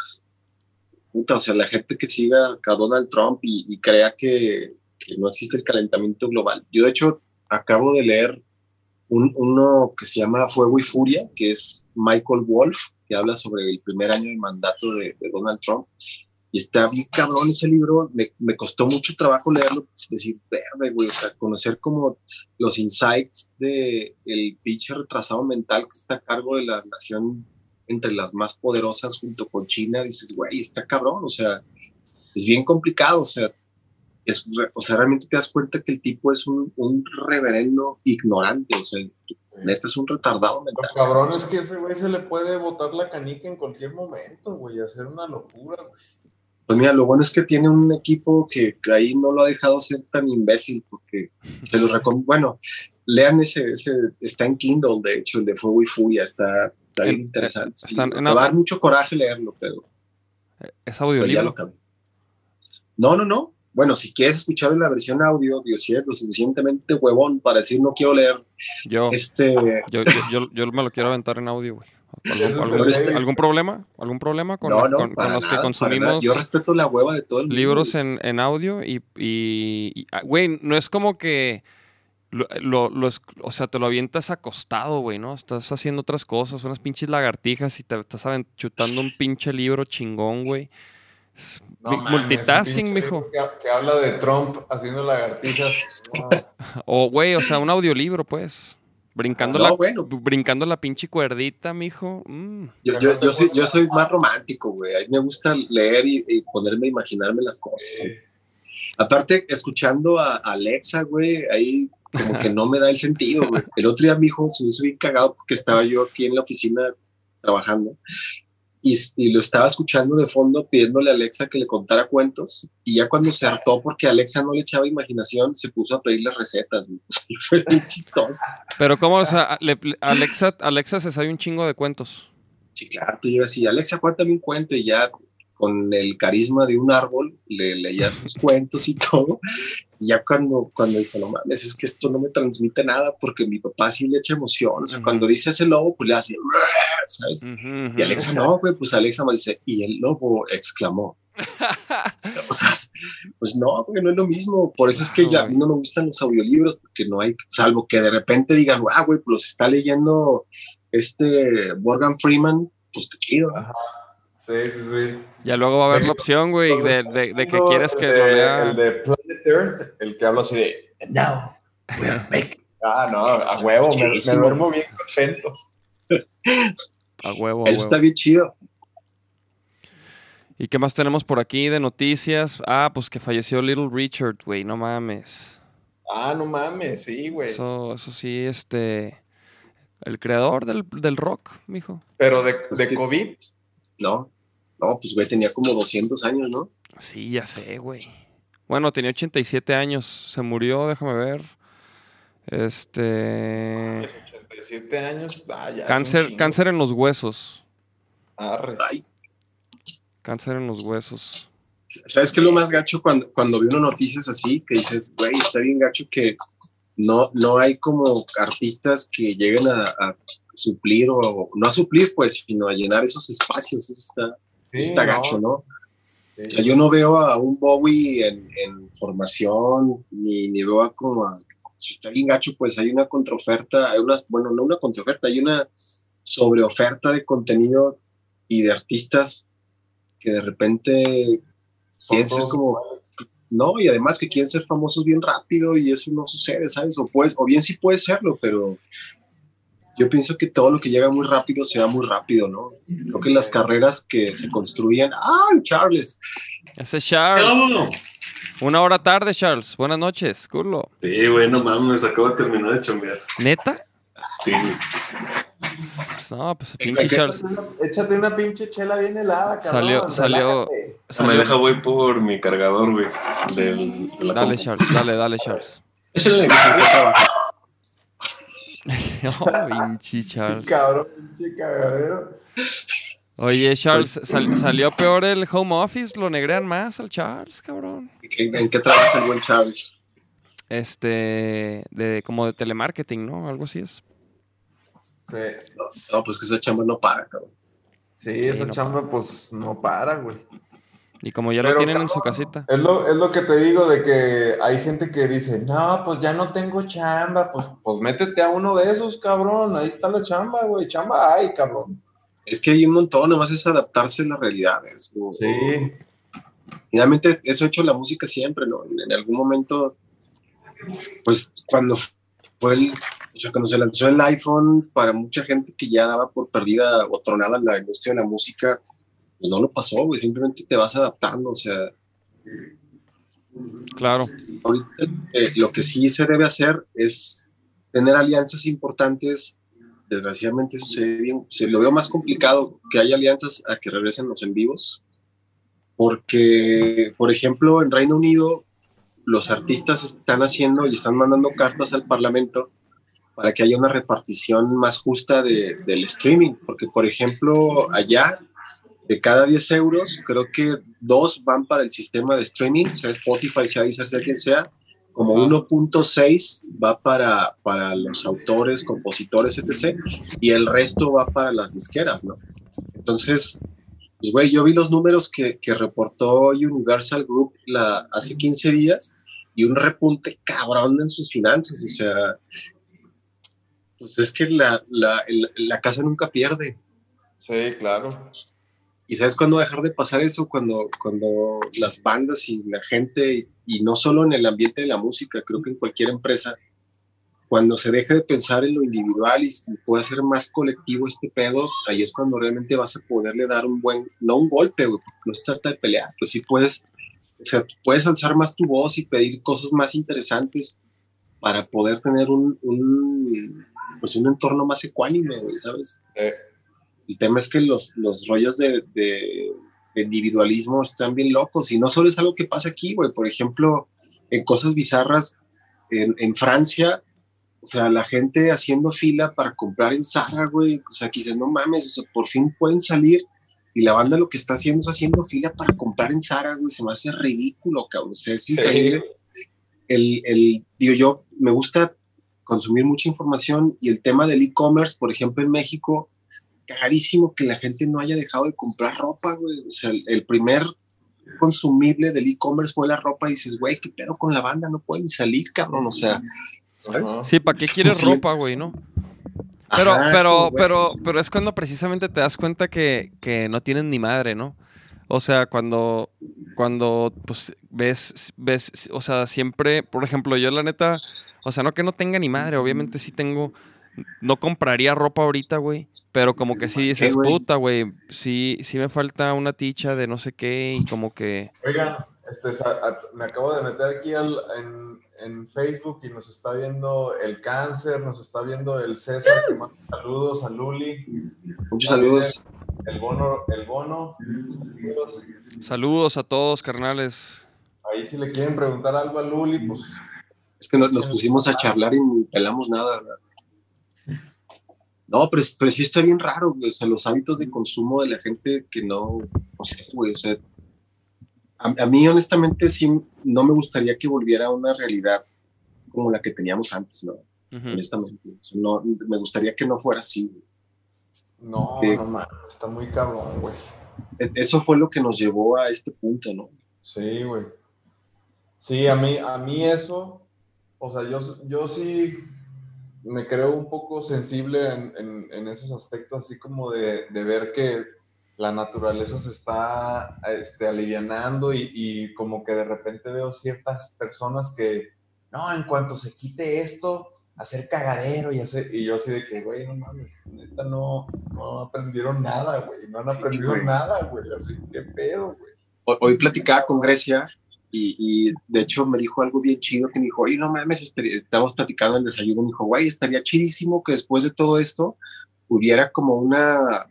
puta, o sea, la gente que siga a Donald Trump y, y crea que, que no existe el calentamiento global. Yo, de hecho, acabo de leer un, uno que se llama Fuego y Furia, que es Michael Wolf, que habla sobre el primer año de mandato de, de Donald Trump. Y está bien cabrón ese libro, me, me costó mucho trabajo leerlo, pues, decir, verde, güey, o sea, conocer como los insights de el pinche retrasado mental que está a cargo de la nación entre las más poderosas junto con China, dices, güey, está cabrón, o sea, es bien complicado, o sea, es, o sea, realmente te das cuenta que el tipo es un, un reverendo ignorante, o sea, neta es un retardado mental. Lo cabrón es que ese güey se le puede botar la canica en cualquier momento, güey, hacer una locura, güey. Pues mira, lo bueno es que tiene un equipo que, que ahí no lo ha dejado ser tan imbécil, porque se los recomiendo. Bueno, lean ese, ese, está en Kindle, de hecho, el de Fuego y Furia, está, está bien En- interesante. Sí, en te va a dar mucho coraje leerlo, pero, Es pero ya audiolibro. No, no, no. Bueno, si quieres escuchar en la versión audio, Dios si eres lo suficientemente huevón para decir no quiero leer Yo, este. yo, yo, yo, yo me lo quiero aventar en audio, güey. ¿Algún, problema? ¿Algún problema con, no, la- no, con- con para los que nada, consumimos. Yo respeto la hueva de todo el mundo. libros en, en audio y, y- ah, güey, no es como que lo, lo- o sea, te lo avientas acostado, güey, ¿no? Estás haciendo otras cosas, unas pinches lagartijas y te estás chutando un pinche libro chingón, güey. Es No multitasking, mijo. Que, que habla de Trump haciendo lagartijas. O, güey, o sea, un audiolibro, pues. Brincando, No, la, bueno. brincando la pinche cuerdita, mijo. Mm. Yo, yo, yo, soy, yo soy más romántico, güey. A mí me gusta leer y, y ponerme a imaginarme las cosas. eh, Aparte, escuchando a Alexa, güey, ahí como que no me da el sentido, güey. El otro día mi hijo se me hizo bien cagado porque estaba yo aquí en la oficina trabajando y, y lo estaba escuchando de fondo pidiéndole a Alexa que le contara cuentos y ya cuando se hartó porque Alexa no le echaba imaginación, se puso a pedirle recetas, güey. Fue chistoso. Pero, ¿cómo? O sea, le- Alexa, Alexa se sabe un chingo de cuentos. Sí, claro, tú llegas y Alexa, cuéntame un cuento y ya con el carisma de un árbol le leía sus cuentos y todo. Y ya cuando, cuando dijo, no mames, es que esto no me transmite nada porque mi papá sí le echa emoción. O sea, Ujú. cuando dice ese lobo, pues le hace, ¿sabes? Ujú, ujú. Y Alexa no, güey, pues Alexa me dice, y el lobo exclamó. o sea, pues no, güey, no es lo mismo. Por eso es que ya a mí no me gustan los audiolibros, porque no hay, salvo que de repente digan, ah, güey, pues los está leyendo este Morgan Freeman, pues está chido. ¿no? Sí, sí, sí. Ya luego va a haber la opción, güey, de, de- de que quieres que lo lea. El de Planet Earth, el que habla así de. "And now, we'll make-" Ah, no, a huevo, me, me duermo bien contento. A huevo, a Eso huevo. está bien chido. ¿Y qué más tenemos por aquí de noticias? Ah, pues que falleció Little Richard, güey, no mames. Ah, no mames, sí, güey. Eso, eso sí, este. El creador del, del rock, mijo. Pero de, de COVID. No, no, pues güey, tenía como 200 años, ¿no? Sí, ya sé, güey. Bueno, tenía 87 años. Se murió, déjame ver. Este. 87 años. Ah, ya. es Cáncer, cáncer en los huesos. Arre. Ay, Cáncer en los huesos. ¿sabes qué es lo más gacho cuando, cuando vi unas noticias así? Que dices, güey, está bien gacho que no, no hay como artistas que lleguen a, a suplir o no a suplir, pues, sino a llenar esos espacios. Eso está, Sí, está no, gacho, ¿no? sí. O sea, yo no veo a un Bowie en, en formación, ni, ni veo a como a, si está bien gacho, pues hay una contraoferta, hay una, bueno, no una contraoferta, hay una sobreoferta de contenido y de artistas que de repente quieren ser como, no, y además que quieren ser famosos bien rápido y eso no sucede, ¿sabes? O, puedes, o bien sí puede serlo, pero yo pienso que todo lo que llega muy rápido se va muy rápido, ¿no? Creo que las carreras que se construyen, ¡ay, Charles! Ese es Charles. Una hora tarde, Charles. Buenas noches, culo. Sí, bueno, mames, acabo de terminar de chambear. ¿Neta? Sí. No, pues ¿En pinche Charles. Échate una pinche chela bien helada, cabrón. Salió- salió-. Se me deja, güey, por mi cargador, güey. Del, de la Dale, compu. Charles, dale, dale, Charles. Échale. ¿En qué trabajas? oh, pinche Charles. Cabrón, pinche cagadero. Oye, Charles, sal- salió peor el home office, lo negrean más al Charles, cabrón. ¿En, en qué trabaja el buen Charles? Este, de como de telemarketing, ¿no? Algo así es. Sí, No, pues que esa chamba no para, cabrón. sí, esa no chamba pues no para, güey. Y como ya lo Pero, tienen en su casita. Es lo, es lo que te digo de que hay gente que dice, no, pues ya no tengo chamba, pues, pues métete a uno de esos, cabrón, ahí está la chamba, güey, chamba hay, cabrón. Es que hay un montón, nomás es adaptarse a las realidades. Sí, Finalmente, eso ha hecho la música siempre, ¿no? En, en algún momento, pues cuando fue el, o sea, cuando se lanzó el iPhone, para mucha gente que ya daba por perdida o tronada la industria de la música, pues no lo pasó, güey, simplemente te vas adaptando, o sea, Claro. ahorita eh, lo que sí se debe hacer es tener alianzas importantes. Desgraciadamente eso se, ve bien, se lo veo más complicado que haya alianzas a que regresen los en vivos. Porque, por ejemplo, en Reino Unido los artistas están haciendo y están mandando cartas al Parlamento para que haya una repartición más justa de- del streaming. Porque, por ejemplo, allá de cada 10 euros, creo que dos van para el sistema de streaming, sea Spotify, sea Deezer, sea quien sea, como 1.6 va para, para los autores, compositores, etc. Y el resto va para las disqueras, ¿no? Entonces, pues, güey, yo vi los números que, que reportó Universal Group la, hace 15 días y un repunte cabrón en sus finanzas, o sea, pues es que la, la, el- la casa nunca pierde. Sí, claro. ¿Y sabes cuándo va a dejar de pasar eso? Cuando, cuando las bandas y la gente, y, no solo en el ambiente de la música, creo que en cualquier empresa, cuando se deje de pensar en lo individual y, y pueda ser más colectivo este pedo, ahí es cuando realmente vas a poderle dar un buen, no un golpe, güey, no se trata de pelear, pero sí puedes, o sea, puedes alzar más tu voz y pedir cosas más interesantes para poder tener un, un pues un entorno más ecuánime, güey, ¿sabes? Eh, El tema es que los, los rollos de, de- de individualismo están bien locos y no solo es algo que pasa aquí, güey. Por ejemplo, en cosas bizarras, en, en Francia, o sea, la gente haciendo fila para comprar en Zara, güey. O sea, que dices, no mames, o sea, por fin pueden salir y la banda lo que está haciendo es haciendo fila para comprar en Zara, güey. Se me hace ridículo, cabrón. O sea, es increíble. El, el, digo, yo me gusta consumir mucha información y el tema del e-commerce, por ejemplo, en México, carísimo que la gente no haya dejado de comprar ropa, güey. O sea, el, el primer consumible del e-commerce fue la ropa y dices, güey, ¿qué pedo con la banda? No pueden salir, cabrón. O sea, ¿sabes? Sí, ¿para qué quieres ropa, güey, no? Pero, Ajá, pero, pero, pero es cuando precisamente te das cuenta que, que no tienen ni madre, ¿no? O sea, cuando, cuando, pues, ves, ves, o sea, siempre, por ejemplo, yo la neta, o sea, no que no tenga ni madre, obviamente sí tengo, no compraría ropa ahorita, güey, pero como que sí dices, güey? puta, güey, sí, sí me falta una ticha de no sé qué y como que, Oigan, este, me acabo de meter aquí al- en, en Facebook y nos está viendo el cáncer, nos está viendo el César, que manda saludos a Luli, Muchos saludos. el bono, el bono, saludos. saludos a todos, carnales. Ahí si le quieren preguntar algo a Luli, pues Es que nos, nos pusimos a charlar y ni pelamos nada. ¿verdad? No, pero, pero sí está bien raro, güey. O sea, los hábitos de consumo de la gente que no, no sé, güey. O sea, a, a mí honestamente sí no me gustaría que volviera a una realidad como la que teníamos antes, ¿no? Honestamente. O sea, no, me gustaría que no fuera así. güey. no, no mames, está muy cabrón, güey. E- Eso fue lo que nos llevó a este punto, ¿no? Sí, güey. Sí, a mí, a mí eso, o sea, yo, yo sí me creo un poco sensible en, en- en esos aspectos, así como de, de ver que la naturaleza se está este, alivianando y, y como que de repente veo ciertas personas que, no, en cuanto se quite esto, hacer cagadero y hacer, y yo así de que, güey, no mames, neta no, no aprendieron nada, güey, no han aprendido güey. nada, güey, así, qué pedo, güey. Ho- Hoy platicaba con Grecia y, y, de hecho me dijo algo bien chido que me dijo, oye, no mames, estábamos platicando en el desayuno, me dijo, güey, estaría chidísimo que después de todo esto hubiera como una,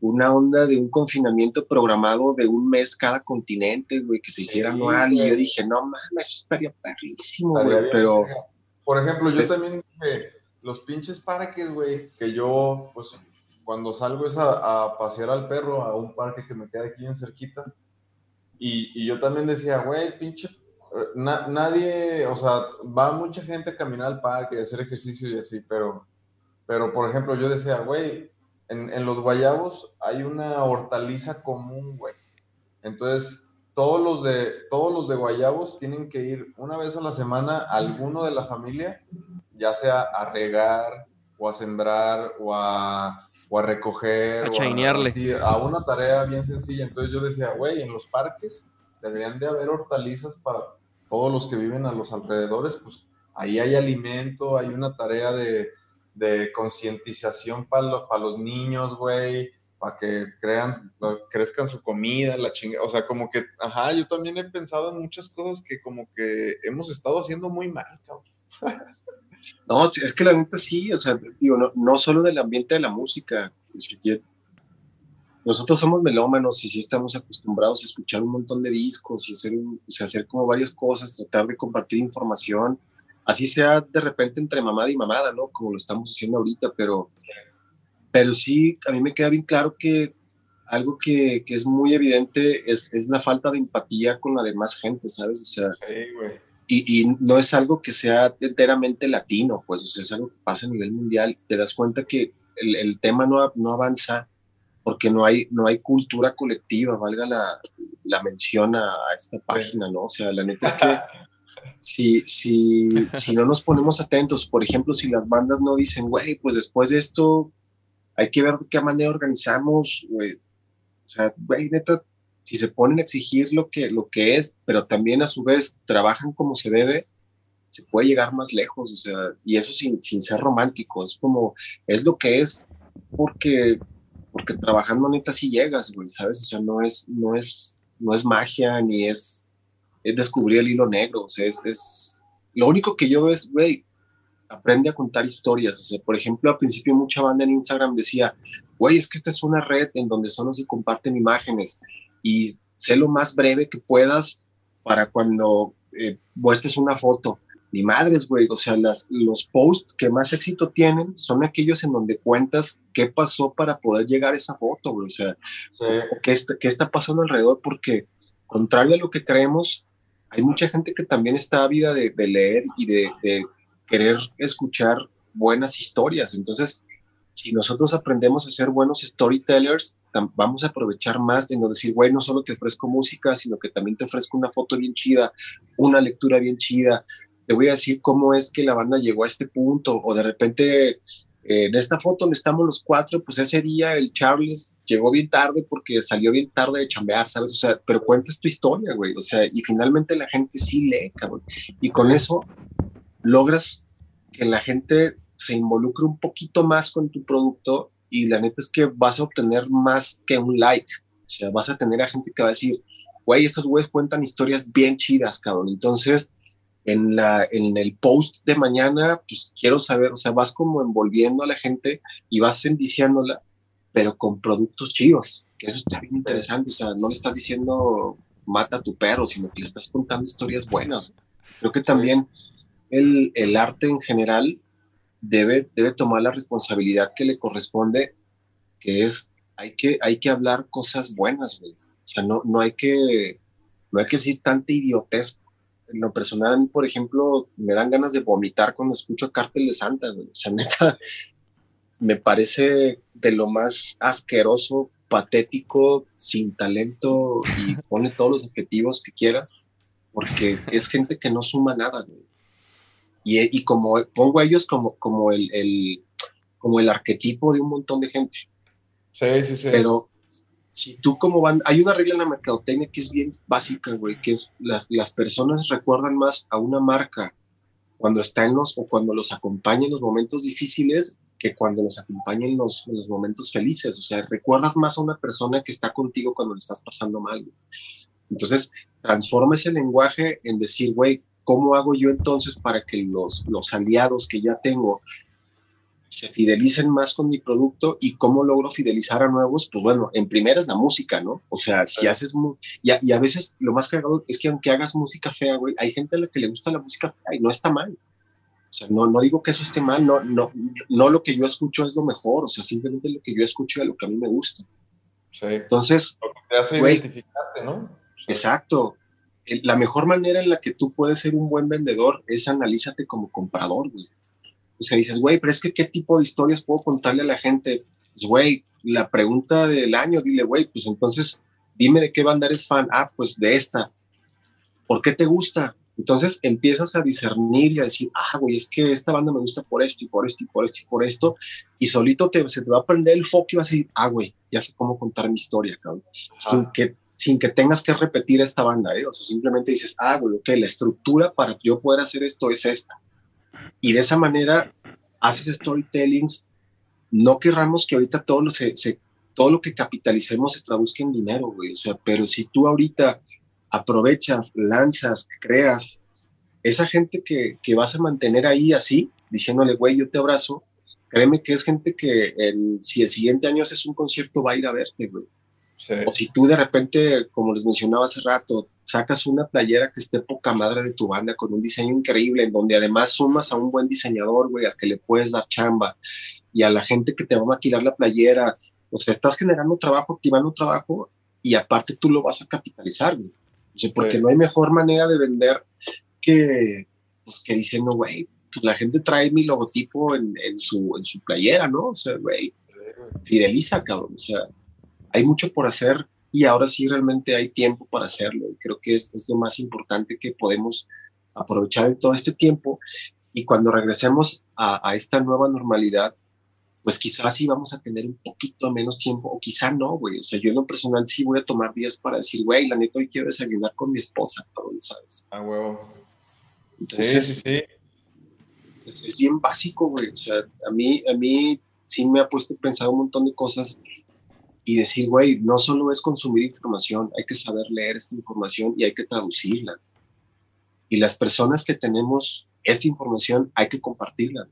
una onda de un confinamiento programado de un mes cada continente, güey, que se hiciera Sí, anual. Y yo dije, no mames, eso estaría perrísimo, Estaría güey, bien, pero... Por ejemplo, yo también dije, los pinches parques, güey, que yo, pues, cuando salgo es a, a pasear al perro a un parque que me queda aquí en cerquita. Y, yo también decía, güey, pinche, eh, na- nadie, o sea, va mucha gente a caminar al parque y hacer ejercicio y así, pero, pero por ejemplo, yo decía, güey, en, los guayabos hay una hortaliza común, güey. Entonces, todos los de todos los de Guayabos tienen que ir una vez a la semana alguno de la familia, ya sea a regar o a sembrar o a, o a recoger A así, a una tarea bien sencilla. Entonces yo decía, güey, en los parques deberían de haber hortalizas para todos los que viven a los alrededores, pues ahí hay alimento, hay una tarea de, de concientización para para los niños, güey, para que crean, crezcan su comida, la chinga, o sea, como que, ajá, yo también he pensado en muchas cosas que como que hemos estado haciendo muy mal, cabrón. No, es que la neta sí, o sea, digo, no, no solo del ambiente de la música, nosotros somos melómanos y sí estamos acostumbrados a escuchar un montón de discos y hacer, o hacer como varias cosas, tratar de compartir información, así sea de repente entre mamada y mamada, ¿no? Como lo estamos haciendo ahorita, pero pero sí, a mí me queda bien claro que algo que, que es muy evidente es, es, la falta de empatía con la demás gente, ¿sabes? O sea, y, y, no es algo que sea enteramente latino, pues, o sea, es algo que pasa a nivel mundial. Te das cuenta que el, el tema no, no avanza porque no hay, no hay cultura colectiva, valga la, la mención a, esta página, ¿no? O sea, la neta es que si, si, si no nos ponemos atentos, por ejemplo, si las bandas no dicen, güey, pues después de esto hay que ver de qué manera organizamos, güey. O sea, güey, neta, si se ponen a exigir lo que, lo que es, pero también a su vez trabajan como se debe, se puede llegar más lejos, o sea, y eso sin, sin ser romántico, es como, es lo que es, porque, porque trabajando neta sí llegas, güey, ¿sabes? O sea, no es, no es, no es magia, ni es, es descubrir el hilo negro, o sea, es, es lo único que yo veo es, güey, aprende a contar historias. O sea, por ejemplo, al principio mucha banda en Instagram decía, güey, es que esta es una red en donde solo se comparten imágenes y sé lo más breve que puedas para cuando eh, muestres una foto. Ni madres, güey, o sea, las, los posts que más éxito tienen son aquellos en donde cuentas qué pasó para poder llegar a esa foto, güey, o sea, sí. qué, está, qué está pasando alrededor, porque contrario a lo que creemos, hay mucha gente que también está ávida de, de leer y de, de querer escuchar buenas historias. Entonces, si nosotros aprendemos a ser buenos storytellers, vamos a aprovechar más de no decir, güey, no solo te ofrezco música, sino que también te ofrezco una foto bien chida, una lectura bien chida. Te voy a decir cómo es que la banda llegó a este punto, o de repente eh, en esta foto donde estamos los cuatro, pues ese día el Charles llegó bien tarde porque salió bien tarde de chambear, ¿sabes? O sea, pero cuentas tu historia, güey. O sea, y finalmente la gente sí lee, cabrón. Y con eso logras que la gente se involucre un poquito más con tu producto y la neta es que vas a obtener más que un like. O sea, vas a tener a gente que va a decir, güey, estos güeyes cuentan historias bien chidas, cabrón. Entonces, en, la, en el post de mañana, pues quiero saber, o sea, vas como envolviendo a la gente y vas enviciándola, pero con productos chidos, que eso está bien interesante. O sea, no le estás diciendo mata a tu perro, sino que le estás contando historias buenas. Creo que también el, el, arte en general debe, debe tomar la responsabilidad que le corresponde, que es, hay que, hay que hablar cosas buenas, güey. O sea, no, no, hay que, no hay que decir tanta idiotez. En lo personal, a mí, por ejemplo, me dan ganas de vomitar cuando escucho Cártel de Santa, güey. O sea, neta, me parece de lo más asqueroso, patético, sin talento y pone todos los adjetivos que quieras, porque es gente que no suma nada, güey. Y, y, como pongo a ellos como, como, el, el, como el arquetipo de un montón de gente. Sí, sí, sí. Pero si tú como van, hay una regla en la mercadotecnia que es bien básica, güey, que es las, las personas recuerdan más a una marca cuando está en los o cuando los acompaña en los momentos difíciles que cuando los acompaña en los, en los momentos felices. O sea, recuerdas más a una persona que está contigo cuando le estás pasando mal. Güey. Entonces, transforma ese lenguaje en decir, güey, ¿cómo hago yo entonces para que los, los aliados que ya tengo se fidelicen más con mi producto y cómo logro fidelizar a nuevos? Pues bueno, en primera es la música, ¿no? O sea, si sí. haces, y a, y a, veces lo más cagado es que aunque hagas música fea, güey, hay gente a la que le gusta la música fea y no está mal. O sea, no, no digo que eso esté mal, no, no, no lo que yo escucho es lo mejor, o sea, simplemente lo que yo escucho es lo que a mí me gusta. Sí. Entonces, lo que te hace güey, identificarte, ¿no? Sí. Exacto la mejor manera en la que tú puedes ser un buen vendedor es analízate como comprador, güey. O sea, dices, güey, pero es que qué tipo de historias puedo contarle a la gente. Pues, güey, la pregunta del año, dile, güey, pues entonces dime de qué banda eres fan. Ah, pues de esta. ¿Por qué te gusta? Entonces empiezas a discernir y a decir, ah, güey, es que esta banda me gusta por esto y por esto y por esto y por esto. Y solito te, se te va a prender el foco y vas a decir, ah, güey, ya sé cómo contar mi historia, cabrón. Ah. Que, sin que tengas que repetir esta banda, ¿eh? O sea, simplemente dices, ah, güey, ok, la estructura para yo poder hacer esto es esta. Y de esa manera haces storytellings. No querramos que ahorita todo lo que capitalicemos se traduzca en dinero, güey. O sea, pero si tú ahorita aprovechas, lanzas, creas, esa gente que, que vas a mantener ahí así, diciéndole, güey, yo te abrazo, créeme que es gente que el- si el siguiente año haces un concierto va a ir a verte, güey. Sí. O si tú de repente, como les mencionaba hace rato, sacas una playera que esté poca madre de tu banda con un diseño increíble, en donde además sumas a un buen diseñador, güey, al que le puedes dar chamba y a la gente que te va a maquilar la playera. O sea, estás generando trabajo, activando trabajo y aparte tú lo vas a capitalizar, güey. O sea, porque Sí. no hay mejor manera de vender que, pues, que diciendo, güey, pues la gente trae mi logotipo en, en su, en su playera, ¿no? O sea, güey, fideliza, cabrón. O sea, hay mucho por hacer y ahora sí realmente hay tiempo para hacerlo. Y creo que es, es lo más importante que podemos aprovechar en todo este tiempo. Y cuando regresemos a, a esta nueva normalidad, pues quizás sí vamos a tener un poquito menos tiempo, o quizá no, güey. O sea, yo en lo personal sí voy a tomar días para decir, güey, la neta hoy quiero desayunar con mi esposa, cabrón, ¿sabes? A huevo. Sí, Entonces, sí, sí. es, es bien básico, güey. O sea, a mí, a mí sí me ha puesto a pensar un montón de cosas y decir, güey, no solo es consumir información, hay que saber leer esta información y hay que traducirla. Y las personas que tenemos esta información hay que compartirla.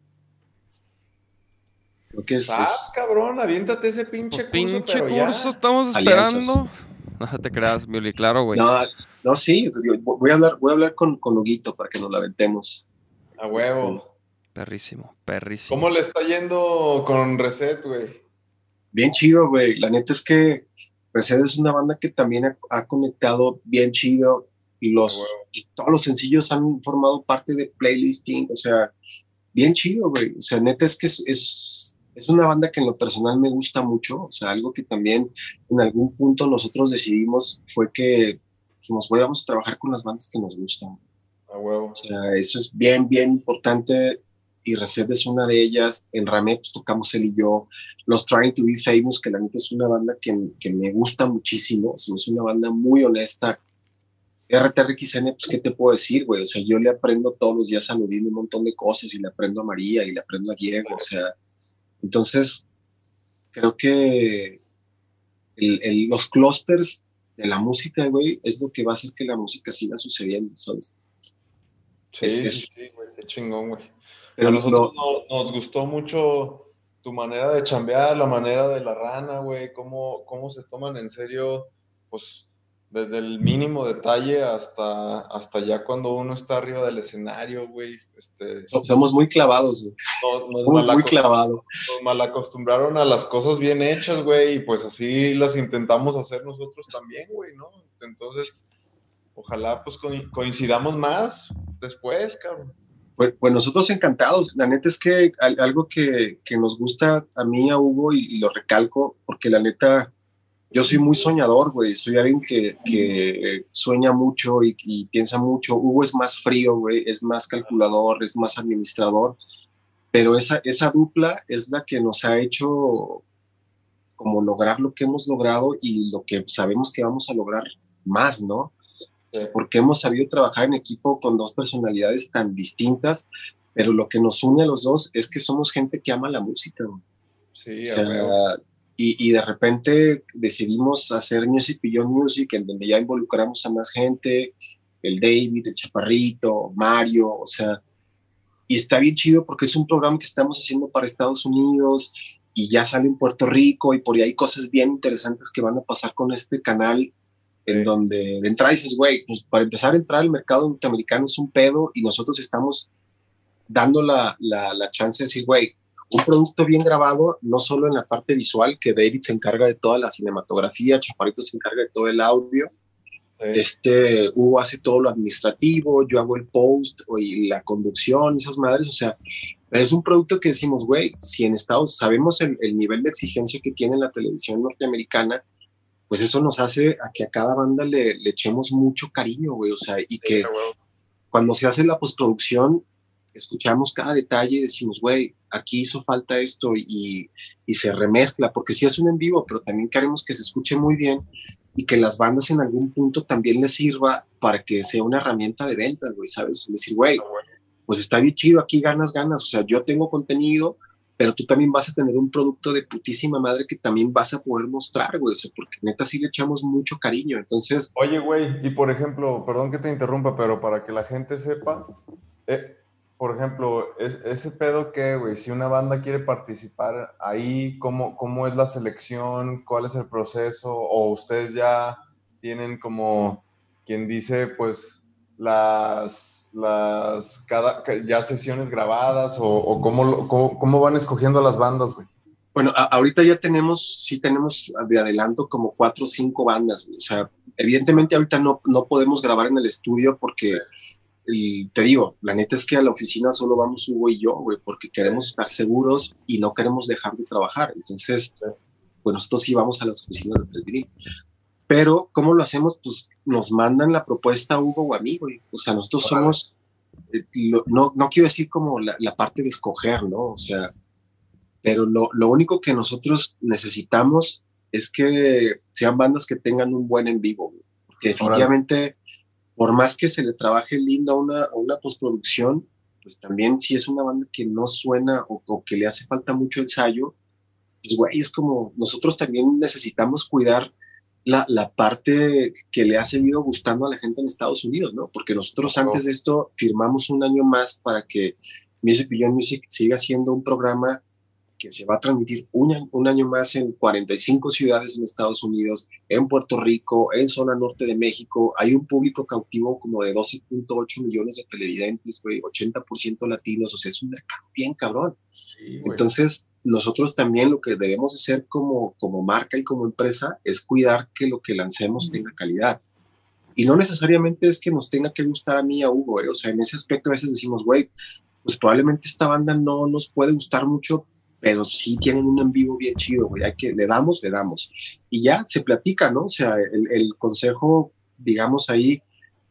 Creo que es, Ah, es- cabrón, aviéntate ese pinche Pues, curso. pinche pero ya. curso, estamos Alianzas. esperando. No te creas, Miuli, claro, güey. no, no, sí, voy a hablar, voy a hablar con, con Huguito para que nos la aventemos. A huevo. Perrísimo, perrísimo. ¿Cómo le está yendo con Reset, güey? Bien chido, güey. La neta es que Mercedes es una banda que también ha, ha conectado bien chido y los A huevo. y todos los sencillos han formado parte de playlisting, o sea, bien chido, güey. O sea, neta es que es, es, es una banda que en lo personal me gusta mucho, o sea, algo que también en algún punto nosotros decidimos fue que pues, nos vayamos a trabajar con las bandas que nos gustan. A huevo. O sea, eso es bien, bien importante y Reset es una de ellas. En Rame pues, tocamos él y yo. Los Trying to Be Famous, que la neta es una banda que, que me gusta muchísimo. O sea, es una banda muy honesta. RTRXN, pues, ¿qué te puedo decir, güey? O sea, yo le aprendo todos los días a Nudín un montón de cosas y le aprendo a María y le aprendo a Diego. O sea, entonces, creo que el- el- los clusters de la música, güey, es lo que va a hacer que la música siga sucediendo, ¿sabes? Sí, Es- sí, es- sí, güey. Qué chingón, güey. Pero a lo- nosotros no- nos gustó mucho tu manera de chambear, la manera de la rana, güey, cómo, cómo se toman en serio, pues, desde el mínimo detalle hasta, hasta ya cuando uno está arriba del escenario, güey. Este, So- Somos muy clavados, güey. nos, Somos muy clavados. nos malacostumbraron a las cosas bien hechas, güey, y pues así las intentamos hacer nosotros también, güey, ¿no? Entonces, ojalá pues co- coincidamos más después, cabrón. Pues, pues nosotros encantados. La neta es que al- algo que, que nos gusta a mí, a Hugo, y, lo recalco, porque la neta, yo soy muy soñador, güey. Soy alguien que, que sueña mucho y, y piensa mucho. Hugo es más frío, güey, es más calculador, es más administrador. Pero esa, esa dupla es la que nos ha hecho como lograr lo que hemos logrado y lo que sabemos que vamos a lograr más, ¿no? Sí. porque hemos sabido trabajar en equipo con dos personalidades tan distintas, pero lo que nos une a los dos es que somos gente que ama la música. güey. Sí, O sea, y de repente decidimos hacer Music Beyond Music, en donde ya involucramos a más gente, el David, el Chaparrito, Mario, o sea, y está bien chido porque es un programa que estamos haciendo para Estados Unidos y ya sale en Puerto Rico y por ahí hay cosas bien interesantes que van a pasar con este canal en Sí. donde de entrada dices, güey, pues para empezar a entrar al mercado norteamericano es un pedo y nosotros estamos dando la, la, la chance de decir, güey, un producto bien grabado, no solo en la parte visual, que David se encarga de toda la cinematografía, Chaparrito se encarga de todo el audio, Sí. este, Hugo hace todo lo administrativo, yo hago el post y la conducción y esas madres, o sea, es un producto que decimos, güey, si en Estados sabemos el, el nivel de exigencia que tiene la televisión norteamericana, pues eso nos hace a que a cada banda le, le echemos mucho cariño, güey, o sea, y que Sí, cuando se hace la postproducción, escuchamos cada detalle y decimos, güey, aquí hizo falta esto y, y se remezcla, porque sí es un en vivo, pero también queremos que se escuche muy bien y que las bandas en algún punto también les sirva para que sea una herramienta de venta, güey, ¿sabes? Decir, güey, pues está bien chido, aquí ganas, ganas, o sea, yo tengo contenido, pero tú también vas a tener un producto de putísima madre que también vas a poder mostrar, güey, porque neta sí le echamos mucho cariño, entonces... Oye, güey, y por ejemplo, perdón que te interrumpa, pero para que la gente sepa, eh, por ejemplo, es- ese pedo que, güey, si una banda quiere participar ahí, ¿cómo, ¿cómo es la selección? ¿Cuál es el proceso? ¿O ustedes ya tienen como quien dice, pues, las, las, cada, ca- ya sesiones grabadas? ¿O, o cómo, cómo, cómo van escogiendo a las bandas, güey? Bueno, a- ahorita ya tenemos, sí tenemos de adelanto como cuatro o cinco bandas, güey. o sea, evidentemente ahorita no, no podemos grabar en el estudio porque, y te digo, la neta es que a la oficina solo vamos Hugo y yo, güey, porque queremos estar seguros y no queremos dejar de trabajar. Entonces, pues nosotros sí vamos a las oficinas de Tres Vinil. Pero, ¿cómo lo hacemos? Pues nos mandan la propuesta a Hugo o a mí, güey. O sea, nosotros somos, eh, lo- no, no quiero decir como la, la parte de escoger, ¿no? O sea, pero lo, lo único que nosotros necesitamos es que sean bandas que tengan un buen en vivo, güey. porque definitivamente, por más que se le trabaje lindo a una, a una postproducción, pues también si es una banda que no suena o, o que le hace falta mucho ensayo, pues güey, es como nosotros también necesitamos cuidar la, la parte que le ha seguido gustando a la gente en Estados Unidos, ¿no? Porque nosotros antes de esto firmamos un año más para que Music Beyond Music siga siendo un programa que se va a transmitir un, año- un año más en 45 ciudades en Estados Unidos, en Puerto Rico, en zona norte de México. Hay un público cautivo como de 12.8 millones de televidentes, güey, 80% latinos, o sea, es un mercado bien cabrón. Entonces, nosotros también lo que debemos hacer como, como marca y como empresa es cuidar que lo que lancemos tenga calidad. Y no necesariamente es que nos tenga que gustar a mí a Hugo, ¿eh? o sea, en ese aspecto a veces decimos, güey, pues probablemente esta banda no nos puede gustar mucho, pero sí tienen un en vivo bien chido, güey, hay que, le damos, le damos. Y ya se platica, ¿no? O sea, el, el consejo, digamos ahí,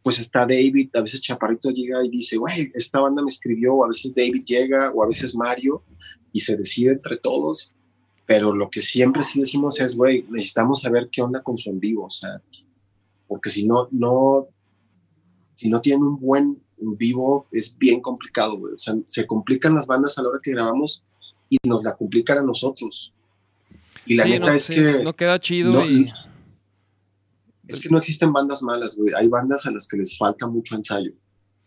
pues está David, a veces Chaparrito llega y dice, güey, esta banda me escribió, o a veces David llega, o a veces Mario, y se decide entre todos, pero lo que siempre sí decimos es, güey, necesitamos saber qué onda con su en vivo, o sea, porque si no, no, si no tienen un buen en vivo, es bien complicado, güey, o sea, se complican las bandas a la hora que grabamos y nos la complican a nosotros. Y la Sí, neta no, es sí, que no queda chido no- y... es que no existen bandas malas, güey. Hay bandas a las que les falta mucho ensayo.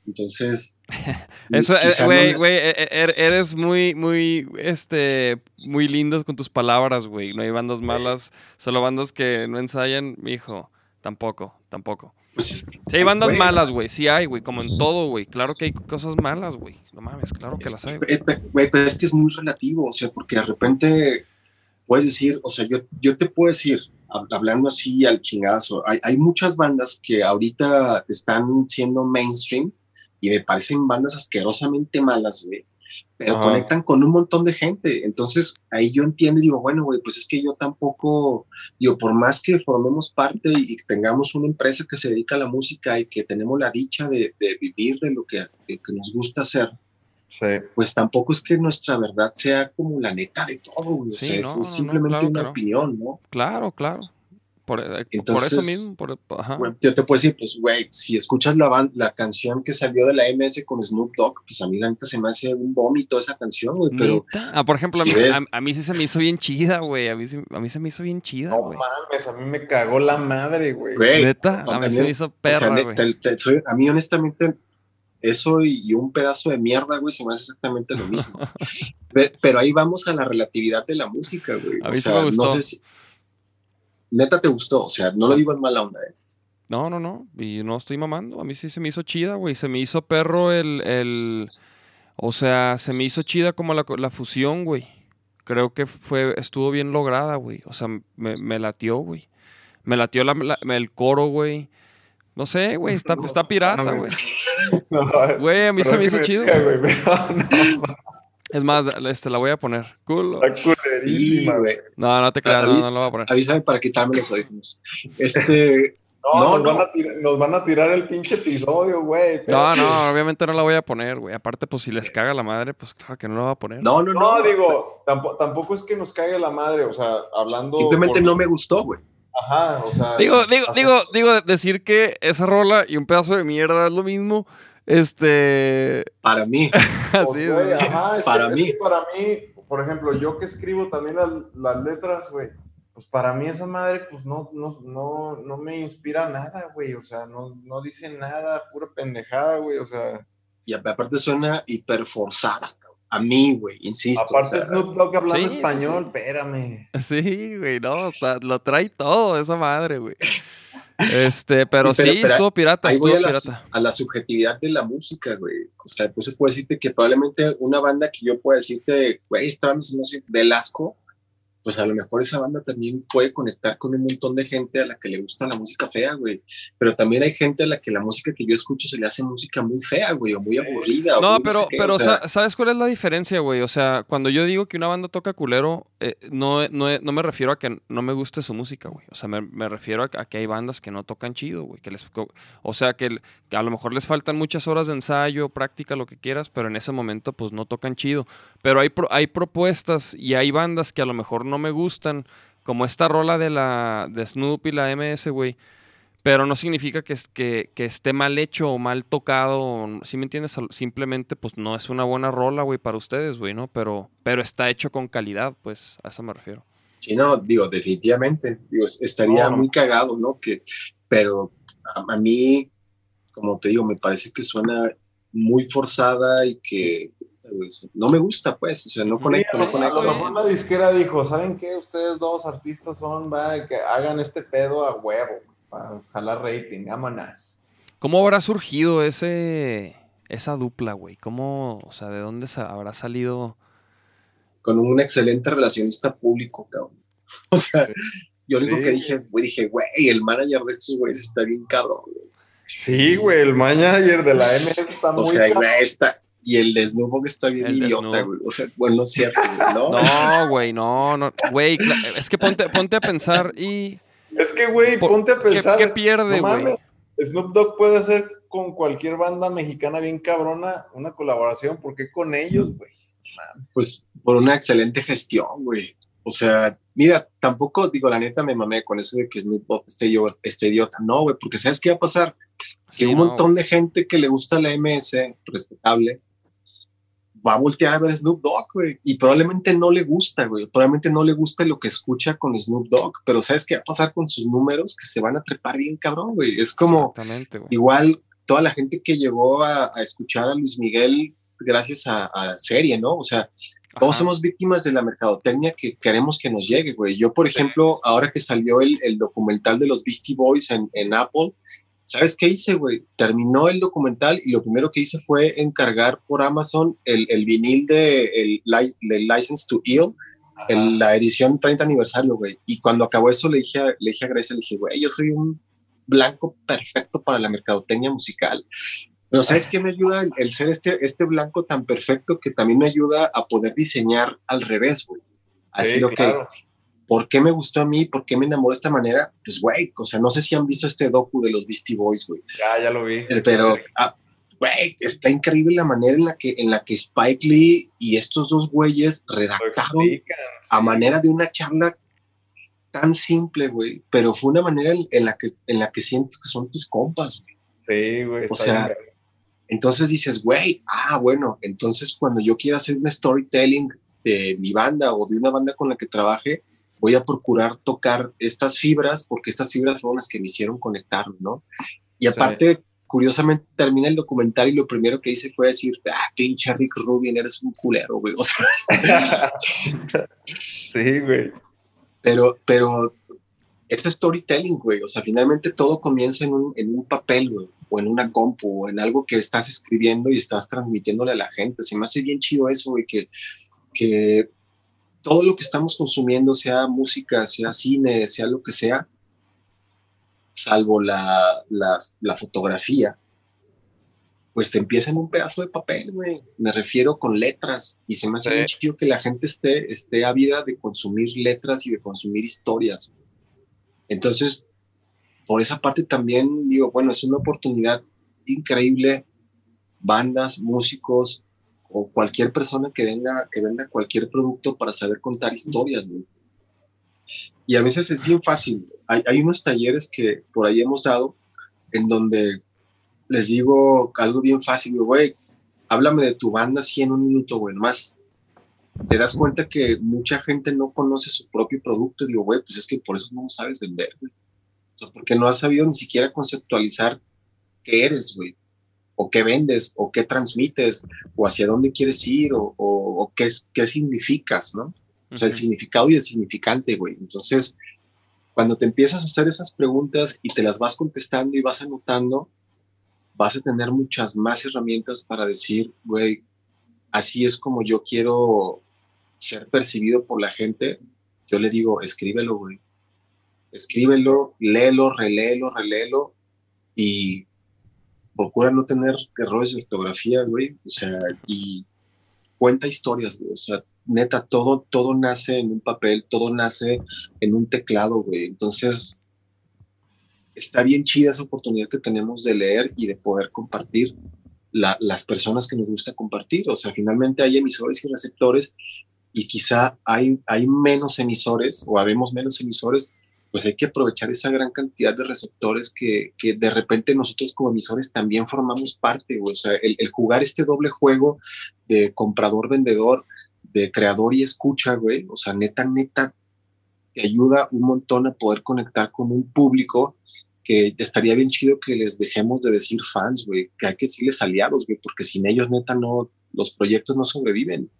Entonces, Eso, eh, no güey, güey, e- e- er- eres muy, muy, este, muy lindos con tus palabras, güey. No hay bandas malas, solo bandas que no ensayan, hijo. Tampoco, tampoco. pues, Sí hay bandas güey, malas, güey. Sí hay, güey. Como en todo, güey. Claro que hay cosas malas, güey. No mames, claro que las hay, güey. pe- Güey, pero es que es muy relativo, o sea, porque de repente puedes decir, o sea, yo, yo te puedo decir, hablando así al chingazo, hay, hay muchas bandas que ahorita están siendo mainstream y me parecen bandas asquerosamente malas, güey, pero Ajá. conectan con un montón de gente. Entonces ahí yo entiendo y digo, bueno, güey, pues es que yo tampoco, digo, por más que formemos parte y, y tengamos una empresa que se dedica a la música y que tenemos la dicha de, de vivir de lo que, de que nos gusta hacer, Sí. pues tampoco es que nuestra verdad sea como la neta de todo, güey. O Sí, sea, es- no, es, no, no, simplemente claro una opinión, ¿no? Claro, claro. Por, eh, por Entonces, eso mismo. Por, ajá. Güey, yo te puedo decir, pues, güey, si escuchas la, la canción que salió de la MS con Snoop Dogg, pues a mí la neta se me hace un vómito esa canción, güey, pero. Ah, por ejemplo, a mí, ves- a, a mí sí se me hizo bien chida, güey. A mí, a mí se me hizo bien chida, No güey. mames, a mí me cagó la madre, güey. Güey, Neta, a mí se me hizo o sea, perra, güey. te- te- soy- a mí honestamente eso y, y un pedazo de mierda, güey, se me hace exactamente lo mismo. Pe- pero ahí vamos a la relatividad de la música, güey. A O mí sí sea, me gustó. No sé si... Neta te gustó, o sea, no lo digo en mala onda, ¿eh? No, no, no. Y no estoy mamando. A mí sí se me hizo chida, güey. Se me hizo perro el, el. O sea, se me hizo chida como la, la fusión, güey. Creo que fue, estuvo bien lograda, güey. O sea, me, me latió, güey. Me latió la- la- el coro, güey. No sé, güey. Está, está pirata, güey. No, Güey, a mí se me hizo chido. no, Es más, este, la voy a poner. Culo. está culerísima, güey. No, no te creas, no, no lo voy a poner. Avísame para quitarme los audífonos. Este, No, No, nos, no. Van a tirar, nos van a tirar el pinche episodio, güey. No, no, obviamente no la voy a poner, güey. Aparte, pues si les caga la madre, pues claro que no la voy a poner. no, no, no. No, digo, tampoco, tampoco es que nos caiga la madre, o sea, hablando. Simplemente por- no me gustó, güey. Ajá, o sea. Digo, digo, digo, digo, decir que esa rola y un pedazo de mierda es lo mismo. Este. Para mí, pues, así, güey, ajá, es Para que, mí. Es que para mí, por ejemplo, yo que escribo también las, las letras, güey, pues para mí esa madre, pues no, no, no, no me inspira nada, güey, o sea, no, no dice nada, pura pendejada, güey, o sea, y aparte suena hiperforzada, cabrón. A mí, güey, insisto. aparte o sea, Snoop Dogg hablando Sí, español, sí. espérame. Sí, güey, no, lo trae todo esa madre, güey. Este, pero Sí, pero- sí, pero estuvo pirata, Ahí estuvo voy a la, pirata. a la subjetividad de la música, güey. O sea, pues se puede decirte que probablemente una banda que yo pueda decirte, güey, esta banda se me hace del asco, pues a lo mejor esa banda también puede conectar con un montón de gente a la que le gusta la música fea, güey. Pero también hay gente a la que la música que yo escucho se le hace música muy fea, güey, o muy aburrida. o No, muy pero, sé qué, pero o sea, sa- ¿sabes cuál es la diferencia, güey? O sea, cuando yo digo que una banda toca culero, eh, no, no, no me refiero a que no me guste su música, güey. O sea, me, me refiero a, a que hay bandas que no tocan chido, güey. Que les, o sea, que, el- que a lo mejor les faltan muchas horas de ensayo, práctica, lo que quieras, pero en ese momento, pues no tocan chido. Pero hay, pro- hay propuestas y hay bandas que a lo mejor no me gustan, como esta rola de la de Snoop y la MS, güey. Pero no significa que, que, que esté mal hecho o mal tocado. o- ¿Sí me entiendes? Simplemente, pues no es una buena rola, güey, para ustedes, güey, ¿no? Pero, pero está hecho con calidad, pues, a eso me refiero. Sí, no, digo, definitivamente, digo, es- estaría no. muy cagado, ¿no? Que, pero a, a mí, como te digo, me parece que suena muy forzada y que no me gusta, pues, o sea, no conecto, Sí, no a lo conecto. mejor la disquera dijo, ¿saben qué? Ustedes dos artistas son, va, que hagan este pedo a huevo, para jalar rating, vámonos. ¿Cómo habrá surgido ese esa dupla, güey? ¿Cómo, o sea, de dónde habrá salido? Con un excelente relacionista público, cabrón. O sea, yo lo único Sí. que dije, güey, dije, güey, el manager de estos güeyes está bien cabrón, güey. Sí, güey, el manager de la MS está O muy sea, cabrón. está, y el de Snoop Dogg está bien El idiota, güey. O sea, bueno, no es cierto, güey, ¿no? No, güey, no, no, güey, es que ponte, ponte a pensar y Es que, güey, ponte a ¿qué, pensar. qué pierde, no güey? mames, Snoop Dogg puede hacer con cualquier banda mexicana bien cabrona una colaboración, ¿por qué con ellos, güey? pues por una excelente gestión, güey. O sea, mira, tampoco digo, la neta me mamé con eso de que Snoop Dogg esté, yo, esté idiota. No, güey, porque ¿sabes qué va a pasar? Sí, que un no, montón de gente que le gusta la MS, respetable, va a voltear a ver Snoop Dogg, güey. Y probablemente no le gusta, güey. Probablemente no le gusta lo que escucha con Snoop Dogg. Pero ¿sabes qué va a pasar con sus números? Que se van a trepar bien cabrón, güey. Es como... Igual toda la gente que llegó a, a escuchar a Luis Miguel gracias a, a la serie, ¿no? O sea, todos Ajá. somos víctimas de la mercadotecnia que queremos que nos llegue, güey. Yo, por ejemplo, ahora que salió el, el documental de los Beastie Boys en, en Apple, ¿sabes qué hice, güey? Terminó el documental y lo primero que hice fue encargar por Amazon el, el vinil de el, License to Ill, el- la edición 30 aniversario, güey. Y cuando acabó eso le dije, a- le dije a Grecia, le dije, güey, yo soy un blanco perfecto para la mercadotecnia musical. Pero ¿sabes qué me ayuda? El, ser este, este blanco tan perfecto que también me ayuda a poder diseñar al revés, güey. A Sí, ok, claro. ¿Por qué me gustó a mí? ¿Por qué me enamoró de esta manera? Pues, güey, o sea, no sé si han visto este docu de los Beastie Boys, güey. Ya, ya lo vi. Pero, ah, güey, está increíble la manera en la que, en la que Spike Lee y estos dos güeyes redactaron explican, a sí. manera de una charla tan simple, güey, pero fue una manera en, en la que en la que sientes que son tus compas, güey. Sí, güey. O sea, bien. Entonces dices, güey, ah, bueno, entonces cuando yo quiera hacer un storytelling de mi banda o de una banda con la que trabaje, voy a procurar tocar estas fibras porque estas fibras fueron las que me hicieron conectar, ¿no? Y aparte, curiosamente, termina el documental y lo primero que hice fue decir, ah, pinche Rick Rubin, eres un culero, güey. O sea, sí, güey. pero, pero es storytelling, güey. O sea, finalmente todo comienza en un, en un papel, güey, o en una compu, o en algo que estás escribiendo y estás transmitiéndole a la gente. Se me hace bien chido eso, güey, que, que todo lo que estamos consumiendo, sea música, sea cine, sea lo que sea, salvo la, la, la fotografía, pues te empieza en un pedazo de papel, güey. Me refiero con letras. Y se me hace Sí. chido que la gente esté, esté ávida de consumir letras y de consumir historias. Entonces, por esa parte también digo, bueno, es una oportunidad increíble. Bandas, músicos o cualquier persona que venga, que venda cualquier producto para saber contar historias, güey. Y a veces es bien fácil. Hay, hay unos talleres que por ahí hemos dado en donde les digo algo bien fácil, güey, háblame de tu banda así en un minuto, güey, más. Te das cuenta que mucha gente no conoce su propio producto. Digo, güey, pues es que por eso no sabes vender, güey. O sea, porque no has sabido ni siquiera conceptualizar qué eres, güey. O qué vendes, o qué transmites, o hacia dónde quieres ir, o, o, o qué, qué significas, ¿no? O sea, el significado y el significante, güey. Entonces, cuando te empiezas a hacer esas preguntas y te las vas contestando y vas anotando, vas a tener muchas más herramientas para decir, güey, así es como yo quiero ser percibido por la gente. Yo le digo, escríbelo, güey. Escríbelo, léelo, reléelo, reléelo y procura no tener errores de ortografía, güey. O sea, y cuenta historias, güey. O sea, neta, todo, todo nace en un papel, todo nace en un teclado, güey. Entonces, está bien chida esa oportunidad que tenemos de leer y de poder compartir la, las personas que nos gusta compartir. O sea, finalmente hay emisores y receptores y quizá hay, hay menos emisores o habemos menos emisores, pues hay que aprovechar esa gran cantidad de receptores que, que de repente nosotros como emisores también formamos parte. O sea, el, el jugar este doble juego de comprador-vendedor, de creador y escucha, güey, o sea, neta, neta, te ayuda un montón a poder conectar con un público que estaría bien chido que les dejemos de decir fans, güey, que hay que decirles aliados, güey, porque sin ellos, neta, no, los proyectos no sobreviven.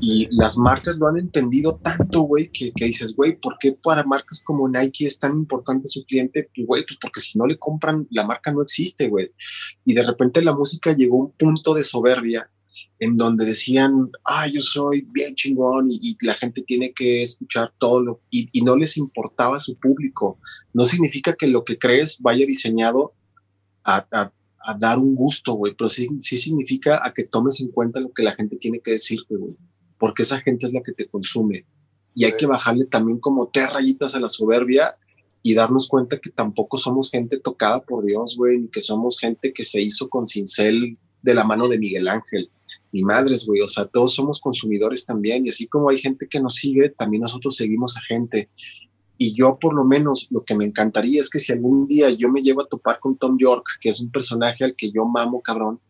Y las marcas lo han entendido tanto, güey, que, que, dices, güey, ¿por qué para marcas como Nike es tan importante su cliente? Pues, güey, pues porque si no le compran, la marca no existe, güey. Y de repente la música llegó a un punto de soberbia en donde decían, ah, yo soy bien chingón y, la gente tiene que escuchar todo y, y, no les importaba su público. No significa que lo que crees vaya diseñado a, a dar un gusto, güey, pero sí, sí, significa a que tomes en cuenta lo que la gente tiene que decirte, güey, porque esa gente es la que te consume. Y hay sí. que bajarle también como tres rayitas a la soberbia y darnos cuenta que tampoco somos gente tocada por Dios, güey, ni que somos gente que se hizo con cincel de la mano de Miguel Ángel. Ni madres, güey. O sea, todos somos consumidores también. Y así como hay gente que nos sigue, también nosotros seguimos a gente. Y yo, por lo menos, lo que me encantaría es que si algún día yo me llevo a topar con Tom York, que es un personaje al que yo mamo, cabrón.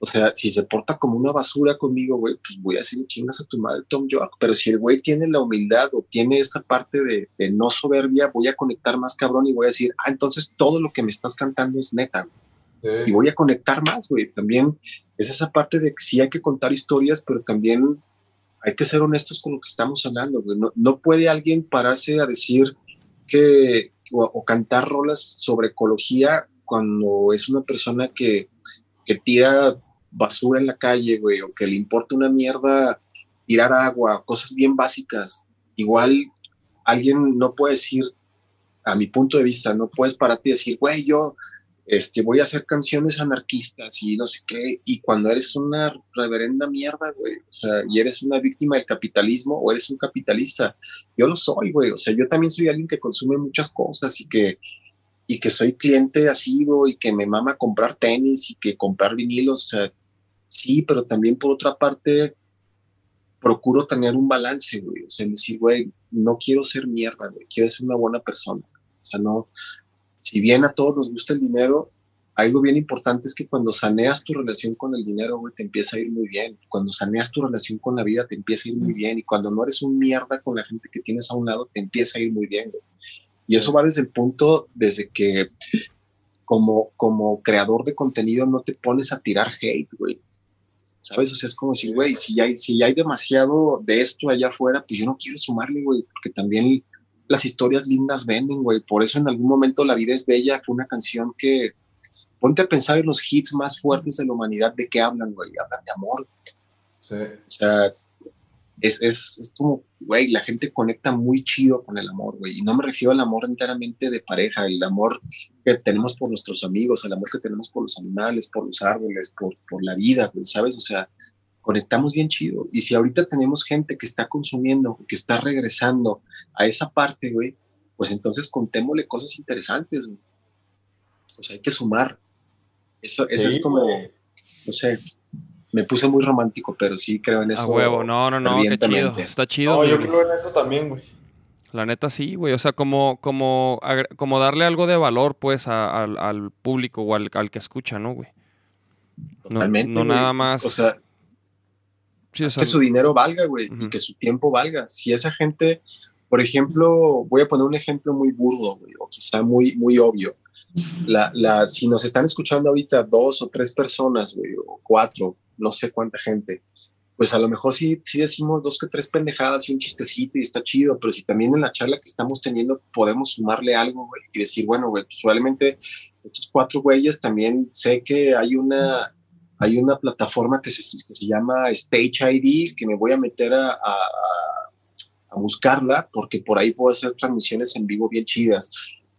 O sea, si se porta como una basura conmigo, güey, pues voy a decir chingas a tu madre, Tom York. Pero si el güey tiene la humildad o tiene esa parte de, de no soberbia, voy a conectar más, cabrón, y voy a decir, ah, entonces todo lo que me estás cantando es neta, güey. Sí. Y voy a conectar más, güey. También es esa parte de que sí hay que contar historias, pero también hay que ser honestos con lo que estamos hablando. No, puede alguien pararse a decir que o, o, cantar rolas sobre ecología cuando es una persona que, que tira basura en la calle, güey, o que le importa una mierda tirar agua, cosas bien básicas. Igual alguien no puede decir, a mi punto de vista, no puedes pararte y decir, güey, yo este, voy a hacer canciones anarquistas y no sé qué, y cuando eres una reverenda mierda, güey, o sea, y eres una víctima del capitalismo o eres un capitalista, yo lo soy, güey, o sea, yo también soy alguien que consume muchas cosas y que, y que soy cliente asiduo y que me mama comprar tenis y que comprar vinilos, o sea, sí, pero también por otra parte, procuro tener un balance, güey, o sea, decir, güey, no quiero ser mierda, güey, quiero ser una buena persona, o sea, no, si bien a todos nos gusta el dinero, algo bien importante es que cuando saneas tu relación con el dinero, güey, te empieza a ir muy bien. Cuando saneas tu relación con la vida, te empieza a ir muy bien. Y cuando no eres un mierda con la gente que tienes a un lado, te empieza a ir muy bien, güey. Y eso va desde el punto, desde que como, como creador de contenido no te pones a tirar hate, güey. ¿Sabes? O sea, es como si, güey, si hay, si hay demasiado de esto allá afuera, pues yo no quiero sumarle, güey, porque también las historias lindas venden, güey. Por eso en algún momento La vida es bella fue una canción que ponte a pensar en los hits más fuertes de la humanidad, ¿de qué hablan, güey? Hablan de amor. Sí. O sea, es, es, es como, güey, la gente conecta muy chido con el amor, güey. Y no me refiero al amor enteramente de pareja, el amor que tenemos por nuestros amigos, el amor que tenemos por los animales, por los árboles, por, por la vida, güey, ¿sabes? O sea, conectamos bien chido. Y si ahorita tenemos gente que está consumiendo, que está regresando a esa parte, güey, pues entonces contémosle cosas interesantes, güey. O sea, hay que sumar. Eso, eso sí, es como, güey. no sé, me puse muy romántico, pero sí creo en eso. A huevo, no, no, no, qué chido. Está chido. No, yo creo en eso también, güey. La neta sí, güey. O sea, como, como, como darle algo de valor, pues, a- al, al público o al, al que escucha, ¿no, güey? No, Totalmente. no güey. nada más. O sea, sí, que su dinero valga, güey, Ujú. y que su tiempo valga. Si esa gente, por ejemplo, voy a poner un ejemplo muy burdo, güey, o quizá muy, muy obvio. La, la, si nos están escuchando ahorita dos o tres personas, güey, o cuatro, no sé cuánta gente, pues a lo mejor sí, sí decimos dos que tres pendejadas y un chistecito y está chido, pero si también en la charla que estamos teniendo podemos sumarle algo, güey, y decir, bueno, güey, pues probablemente estos cuatro güeyes también sé que hay una, hay una plataforma que se, que se llama Stage ID, que me voy a meter a, a, a buscarla porque por ahí puedo hacer transmisiones en vivo bien chidas.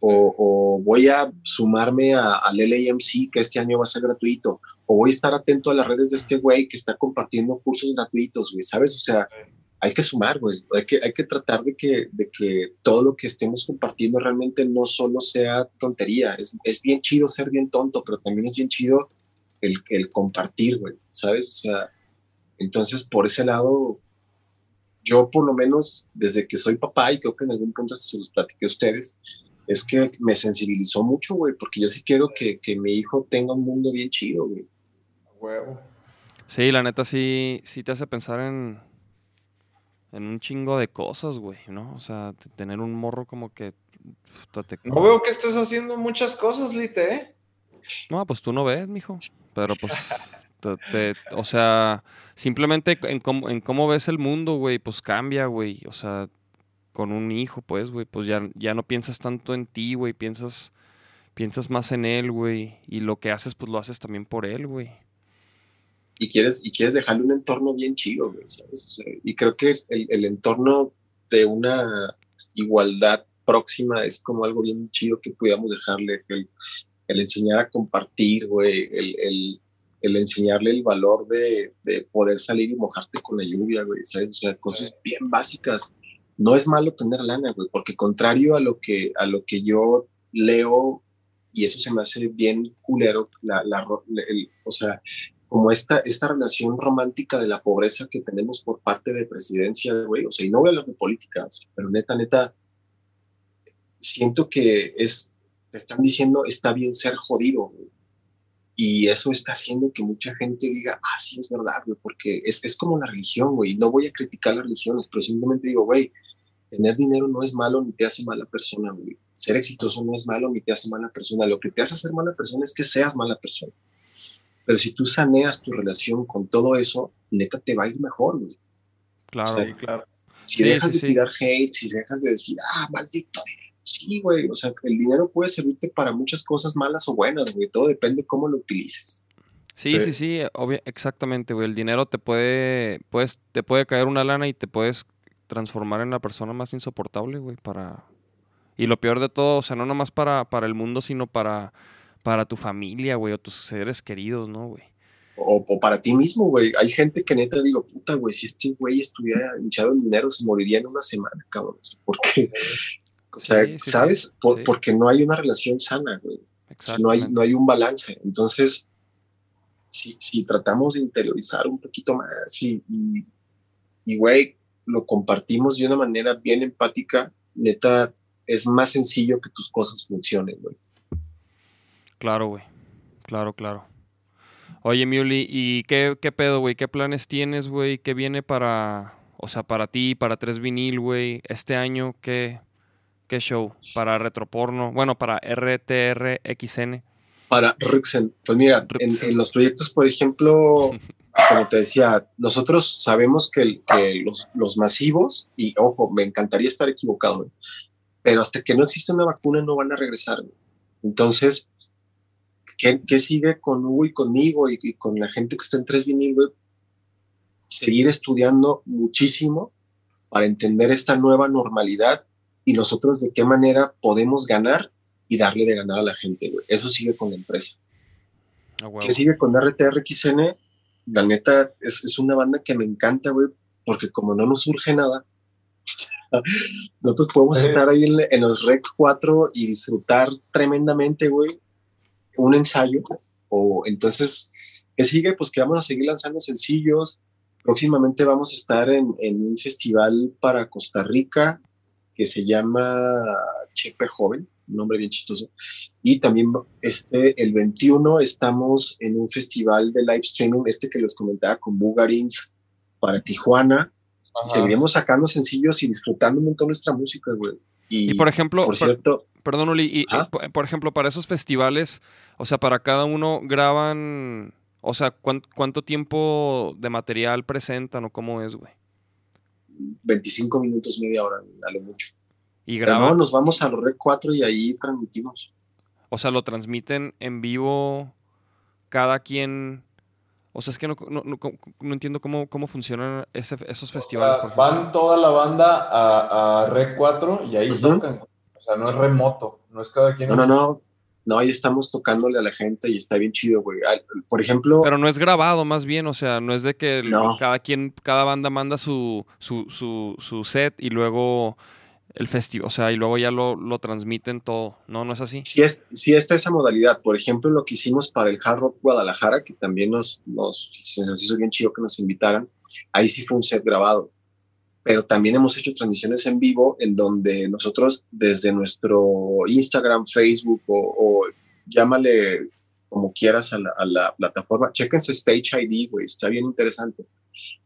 O, o voy a sumarme al LAMC, que este año va a ser gratuito. O voy a estar atento a las redes de este güey que está compartiendo cursos gratuitos, güey, ¿sabes? O sea, hay que sumar, güey. Hay que, hay que tratar de que, de que todo lo que estemos compartiendo realmente no solo sea tontería. Es, es bien chido ser bien tonto, pero también es bien chido el, el compartir, güey, ¿sabes? O sea, entonces por ese lado, yo por lo menos desde que soy papá, y creo que en algún punto se los platiqué a ustedes, es que me sensibilizó mucho, güey, porque yo sí quiero que, que mi hijo tenga un mundo bien chido, güey. Huevo. Sí, la neta sí, sí te hace pensar en, en un chingo de cosas, güey, ¿no? O sea, tener un morro como que... No veo que estés haciendo muchas cosas, Lite, ¿eh? No, pues tú no ves, mijo. Pero pues, o sea, simplemente en cómo, en cómo ves el mundo, güey, pues cambia, güey. O sea, con un hijo, pues, güey, pues ya, ya no piensas tanto en ti, güey, piensas, piensas más en él, güey. Y lo que haces, pues lo haces también por él, güey. y quieres, y quieres dejarle un entorno bien chido, güey, y creo que el, entorno de una igualdad próxima es como algo bien chido que pudiéramos dejarle, el enseñar a compartir, güey, el, el, el enseñarle el valor de, de poder salir y mojarte con la lluvia, güey, ¿sabes? O sea, cosas bien básicas. No es malo tener lana, güey, porque contrario a lo que, a lo que yo leo, y eso se me hace bien culero, la, la, el- o sea, como esta, esta relación romántica de la pobreza que tenemos por parte de presidencia, güey. O sea, y no voy a hablar de política, o sea, pero neta, neta, siento que es, te están diciendo, está bien ser jodido, güey. Y eso está haciendo que mucha gente diga, ah, sí, es verdad, güey, porque es, es como la religión, güey. No voy a criticar las religiones, pero simplemente digo, güey, tener dinero no es malo ni te hace mala persona, güey. Ser exitoso no es malo ni te hace mala persona. Lo que te hace ser mala persona es que seas mala persona. Pero si tú saneas tu relación con todo eso, neta te va a ir mejor, güey. Claro. Sí, claro. Si Sí, dejas sí, de sí. tirar hate, si dejas de decir, ah, maldito dinero. Sí, güey. O sea, el dinero puede servirte para muchas cosas malas o buenas, güey. Todo depende cómo lo utilices. Sí, sí, Sí. sí, exactamente, güey. El dinero te puede, puedes, te puede caer una lana y te puedes transformar en la persona más insoportable, güey, para... Y lo peor de todo, o sea, no nomás para, para el mundo, sino para, para tu familia, güey, o tus seres queridos, ¿no, güey? O, o para ti mismo, güey. Hay gente que neta digo, puta, güey, si este güey estuviera hinchado en dinero, se moriría en una semana, cabrón. Porque, o sea, Sí, sí, ¿sabes? sí, Por- sí. Porque no hay una relación sana, güey. No, hay, no hay un balance. Entonces, si, si tratamos de interiorizar un poquito más y, y, y, güey, lo compartimos de una manera bien empática, neta, es más sencillo que tus cosas funcionen, güey. Claro, güey. Claro, claro. Oye, Miuli, ¿y qué, qué pedo, güey? ¿Qué planes tienes, güey? ¿Qué viene para, o sea, para ti, para Tres Vinil, güey? Este año, ¿qué, qué show? Para Retroporno, bueno, para RTRXN. Para Rixen, pues mira, en, los proyectos, por ejemplo, como te decía, nosotros sabemos que, los, los masivos, y ojo, me encantaría estar equivocado, pero hasta que no existe una vacuna no van a regresar. Entonces, ¿qué, qué sigue con Hugo y conmigo y, y con la gente que está en Tres Vinil, güey? Seguir estudiando muchísimo para entender esta nueva normalidad y nosotros de qué manera podemos ganar y darle de ganar a la gente, güey. Eso sigue con la empresa. A huevo. ¿Qué sigue con RTRXN? La neta, es, es una banda que me encanta, güey, porque como no nos surge nada, nosotros podemos Sí. estar ahí en, en los Rec 4 y disfrutar tremendamente, güey, un ensayo. O entonces, ¿qué sigue? Pues que vamos a seguir lanzando sencillos. Próximamente vamos a estar en, en un festival para Costa Rica, que se llama Chepe Joven, un nombre bien chistoso. Y también este, el 21 estamos en un festival de live streaming, este que les comentaba con Bugarins para Tijuana. Ajá. Seguiremos sacando sencillos y disfrutando un montón nuestra música, güey. Y, Y por ejemplo, por per- cierto, perdón, Uli, y, eh, por- ejemplo, para esos festivales, o sea, para cada uno graban, o sea, ¿cuán- ¿cuánto tiempo de material presentan o cómo es, güey? 25 minutos, media hora, a lo mucho. Y Pero no, nos vamos a los Red 4 y ahí transmitimos. o sea, lo transmiten en vivo cada quien. O sea, es que no, no, no- no entiendo cómo, cómo funcionan ese- esos festivales. O sea, van toda la banda a, a Rec 4 y ahí tocan. O sea, no es remoto, no es cada quien. No, no, no. No, ahí estamos tocándole a la gente y está bien chido, güey. Por ejemplo, Pero no es grabado, más bien, o sea, no es de que No. cada quien, cada banda manda su, su, su, su set y luego el festival, o sea, y luego ya lo, lo transmiten todo. No, no es así. sí, es, sí está esa modalidad. Por ejemplo, lo que hicimos para el Hard Rock Guadalajara, que también nos, nos, nos hizo bien chido que nos invitaran, ahí sí fue un set grabado. Pero también hemos hecho transmisiones en vivo en donde nosotros desde nuestro Instagram, Facebook o, o llámale como quieras a la, a la plataforma, chéquense Stage ID, güey, está bien interesante.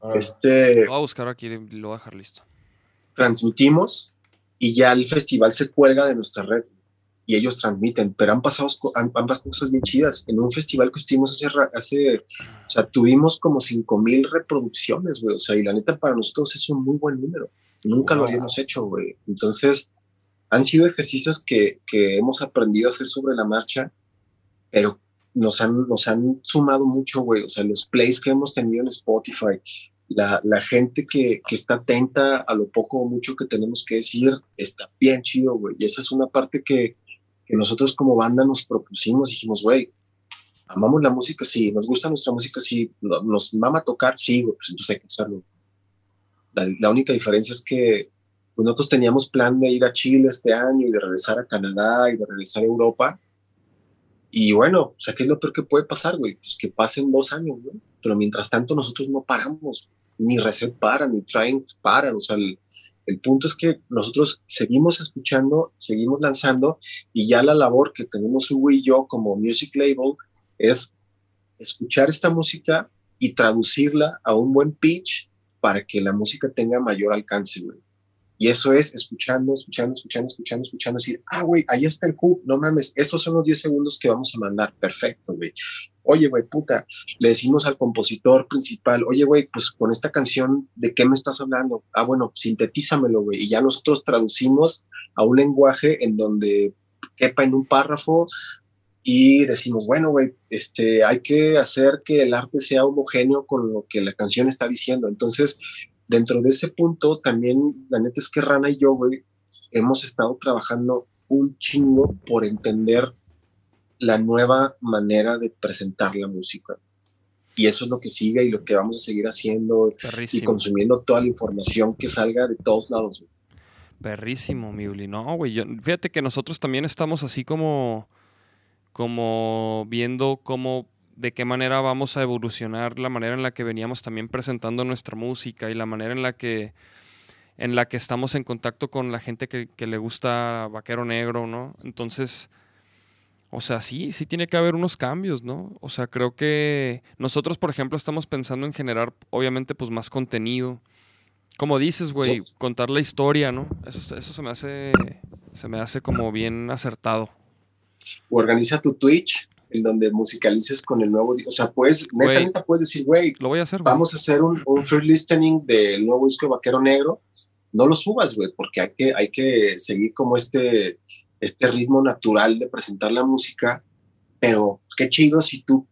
Ah, Este, Lo voy a buscar aquí y lo voy a dejar listo. transmitimos y ya el festival se cuelga de nuestra red y ellos transmiten, pero han pasado ambas cosas bien chidas. En un festival que estuvimos hace, hace o sea, tuvimos como 5 mil reproducciones, güey, o sea, y la neta para nosotros es un muy buen número. Nunca lo Wow. habíamos hecho, güey. Entonces, han sido ejercicios que, que hemos aprendido a hacer sobre la marcha, pero nos han, nos han sumado mucho, güey. O sea, los plays que hemos tenido en Spotify, la, la gente que, que está atenta a lo poco o mucho que tenemos que decir, está bien chido, güey. Y esa es una parte que, que nosotros como banda nos propusimos. Dijimos, güey, amamos la música, sí, nos gusta nuestra música, sí, no- nos mama tocar, sí, pues entonces hay que hacerlo. La, la única diferencia es que pues, nosotros teníamos plan de ir a Chile este año y de regresar a Canadá y de regresar a Europa. Y bueno, o sea, ¿qué es lo peor que puede pasar, güey? Pues que pasen dos años, ¿no? Pero mientras tanto nosotros no paramos, ni Reset para, ni Trying paran, o sea, el, el punto es que nosotros seguimos escuchando, seguimos lanzando y ya la labor que tenemos Hugo y yo como Music Label es escuchar esta música y traducirla a un buen pitch para que la música tenga mayor alcance. Y eso es escuchando, escuchando, escuchando, escuchando, escuchando, decir, ah, güey, ahí está el hook, no mames, estos son los 10 segundos que vamos a mandar, perfecto, güey. Oye, güey, puta, le decimos al compositor principal, oye, güey, pues con esta canción, ¿de qué me estás hablando? Ah, bueno, sintetízamelo, güey. Y ya nosotros traducimos a un lenguaje en donde quepa en un párrafo y decimos, bueno, güey, este, hay que hacer que el arte sea homogéneo con lo que la canción está diciendo. Entonces, dentro de ese punto, también, la neta es que Rana y yo, güey, hemos estado trabajando un chingo por entender la nueva manera de presentar la música. Y eso es lo que sigue y lo que vamos a seguir haciendo y Perrísimo. consumiendo toda la información que salga de todos lados. güey. Perrísimo, mi Uli. No, güey. yo- Fíjate que nosotros también estamos así como. Como viendo cómo. De qué manera vamos a evolucionar la manera en la que veníamos también presentando nuestra música y la manera en la que. En la que estamos en contacto con la gente que, que le gusta Vaquero Negro, ¿no? Entonces. O sea, sí, sí tiene que haber unos cambios, ¿no? O sea, creo que nosotros, por ejemplo, estamos pensando en generar, obviamente, pues más contenido. Como dices, güey, Sí. contar la historia, ¿no? Eso, eso se me hace, se me hace como bien acertado. Organiza tu Twitch en donde musicalices con el nuevo. di- O sea, puedes, neta, neta, puedes decir, güey, Lo voy a hacer, vamos a hacer un, un free listening del nuevo disco de Vaquero Negro, no lo subas, güey, porque hay que, hay que seguir como este, este ritmo natural de presentar la música, pero qué chido si tú,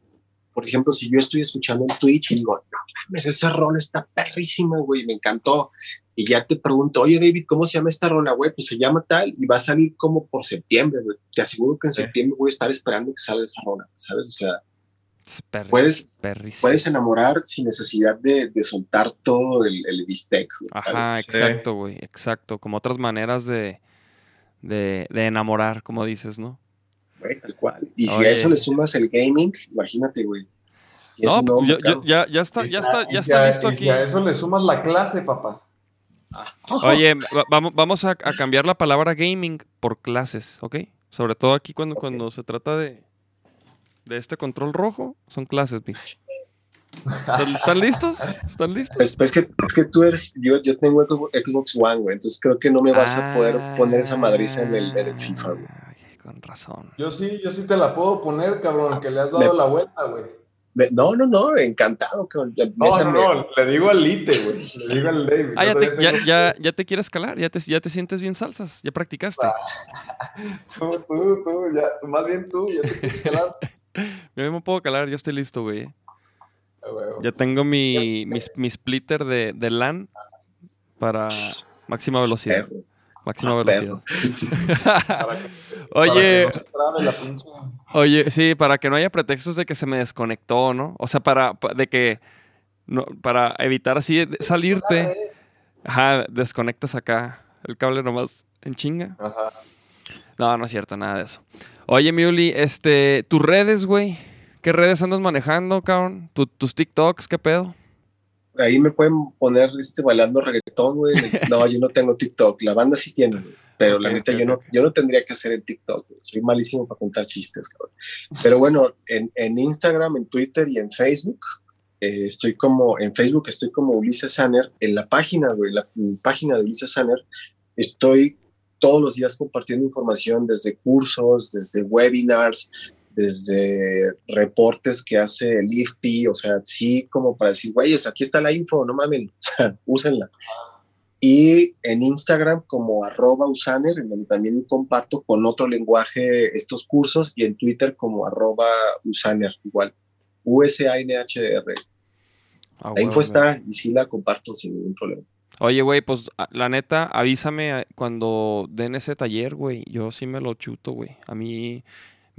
por ejemplo, si yo estoy escuchando en Twitch y digo, no mames, esa rola está perrísima, güey, me encantó, y ya te pregunto, oye, David, ¿cómo se llama esta rola, güey? Pues se llama tal, y va a salir como por septiembre, güey, te aseguro que en Sí. septiembre voy a estar esperando que salga esa rola, ¿sabes? O sea, perris- puedes- puedes enamorar sin necesidad de, de soltar todo el, el bistec. güey, Ajá, ¿sabes? exacto, güey. Exacto. Como otras maneras de, de, de enamorar, como dices, ¿no? Güey, tal cual. Y si Oye. a eso le sumas el gaming, imagínate, güey. Y No, yo- yo- mercado. ya, ya está, Y ya está, a- ya y está listo y aquí. si a eso le sumas la clase, papá. Oye, va- vamos, vamos a, a cambiar la palabra gaming por clases, ¿ok? Sobre todo aquí cuando, cuando se trata de, de este control rojo, son clases, mijo. ¿Están, están listos? ¿Están listos? Pues, pues que, es que tú eres, yo, yo tengo Xbox One, güey, entonces creo que no me vas a poder poner esa madriza en el, en el FIFA, güey. Razón. Yo sí, yo sí te la puedo poner, cabrón, que le has dado Me- la vuelta, güey. Me- No, no, no, encantado. cabrón. Ya- No, no, no, le digo al Lite, güey. Le digo al David. Ah, ya te, ya, tengo- ya, ya te quieres calar, ya te, ya te sientes bien salsas, ya practicaste. Tú, tú, tú, ya, tú, más bien tú, ya te quieres calar. Yo me puedo calar, ya estoy listo, güey. Ah. Ya tengo mi, mi, mi splitter de, de LAN para máxima velocidad. Máxima Ah, velocidad. Oye, oye, sí, para que no haya pretextos de que se me desconectó, ¿no? O sea, para, pa- de que no, para evitar así salirte, ajá, desconectas acá el cable nomás en chinga. Ajá. No, no es cierto, nada de eso. Oye, Miuli, este, tus redes, güey. ¿Qué redes andas manejando, cabrón? ¿Tu- tus TikToks, qué pedo? Ahí me pueden poner este bailando reggaetón, güey. No, yo no tengo TikTok. La banda sí tiene, güey. Pero la neta, yo, no, yo no tendría que hacer el TikTok. güey. Soy malísimo para contar chistes, cabrón. Pero bueno, en, en Instagram, en Twitter y en Facebook, eh, estoy como, en Facebook estoy como Ulises Sanner. En la página, güey, la, mi página de Ulises Sanner, estoy todos los días compartiendo información desde cursos, desde webinars, desde reportes que hace el IFPI, o sea, sí, como para decir, güeyes, aquí está la info, no mamen, o sea, úsenla. Y en Instagram como arroba usaner, en donde también comparto con otro lenguaje estos cursos, y en Twitter como arroba usaner, igual, U-S-A-N-H-R. Ah, La info está y sí la comparto sin ningún problema. Oye, güey, pues a- la neta, avísame a- cuando den ese taller, güey. Yo sí me lo chuto, güey. A mí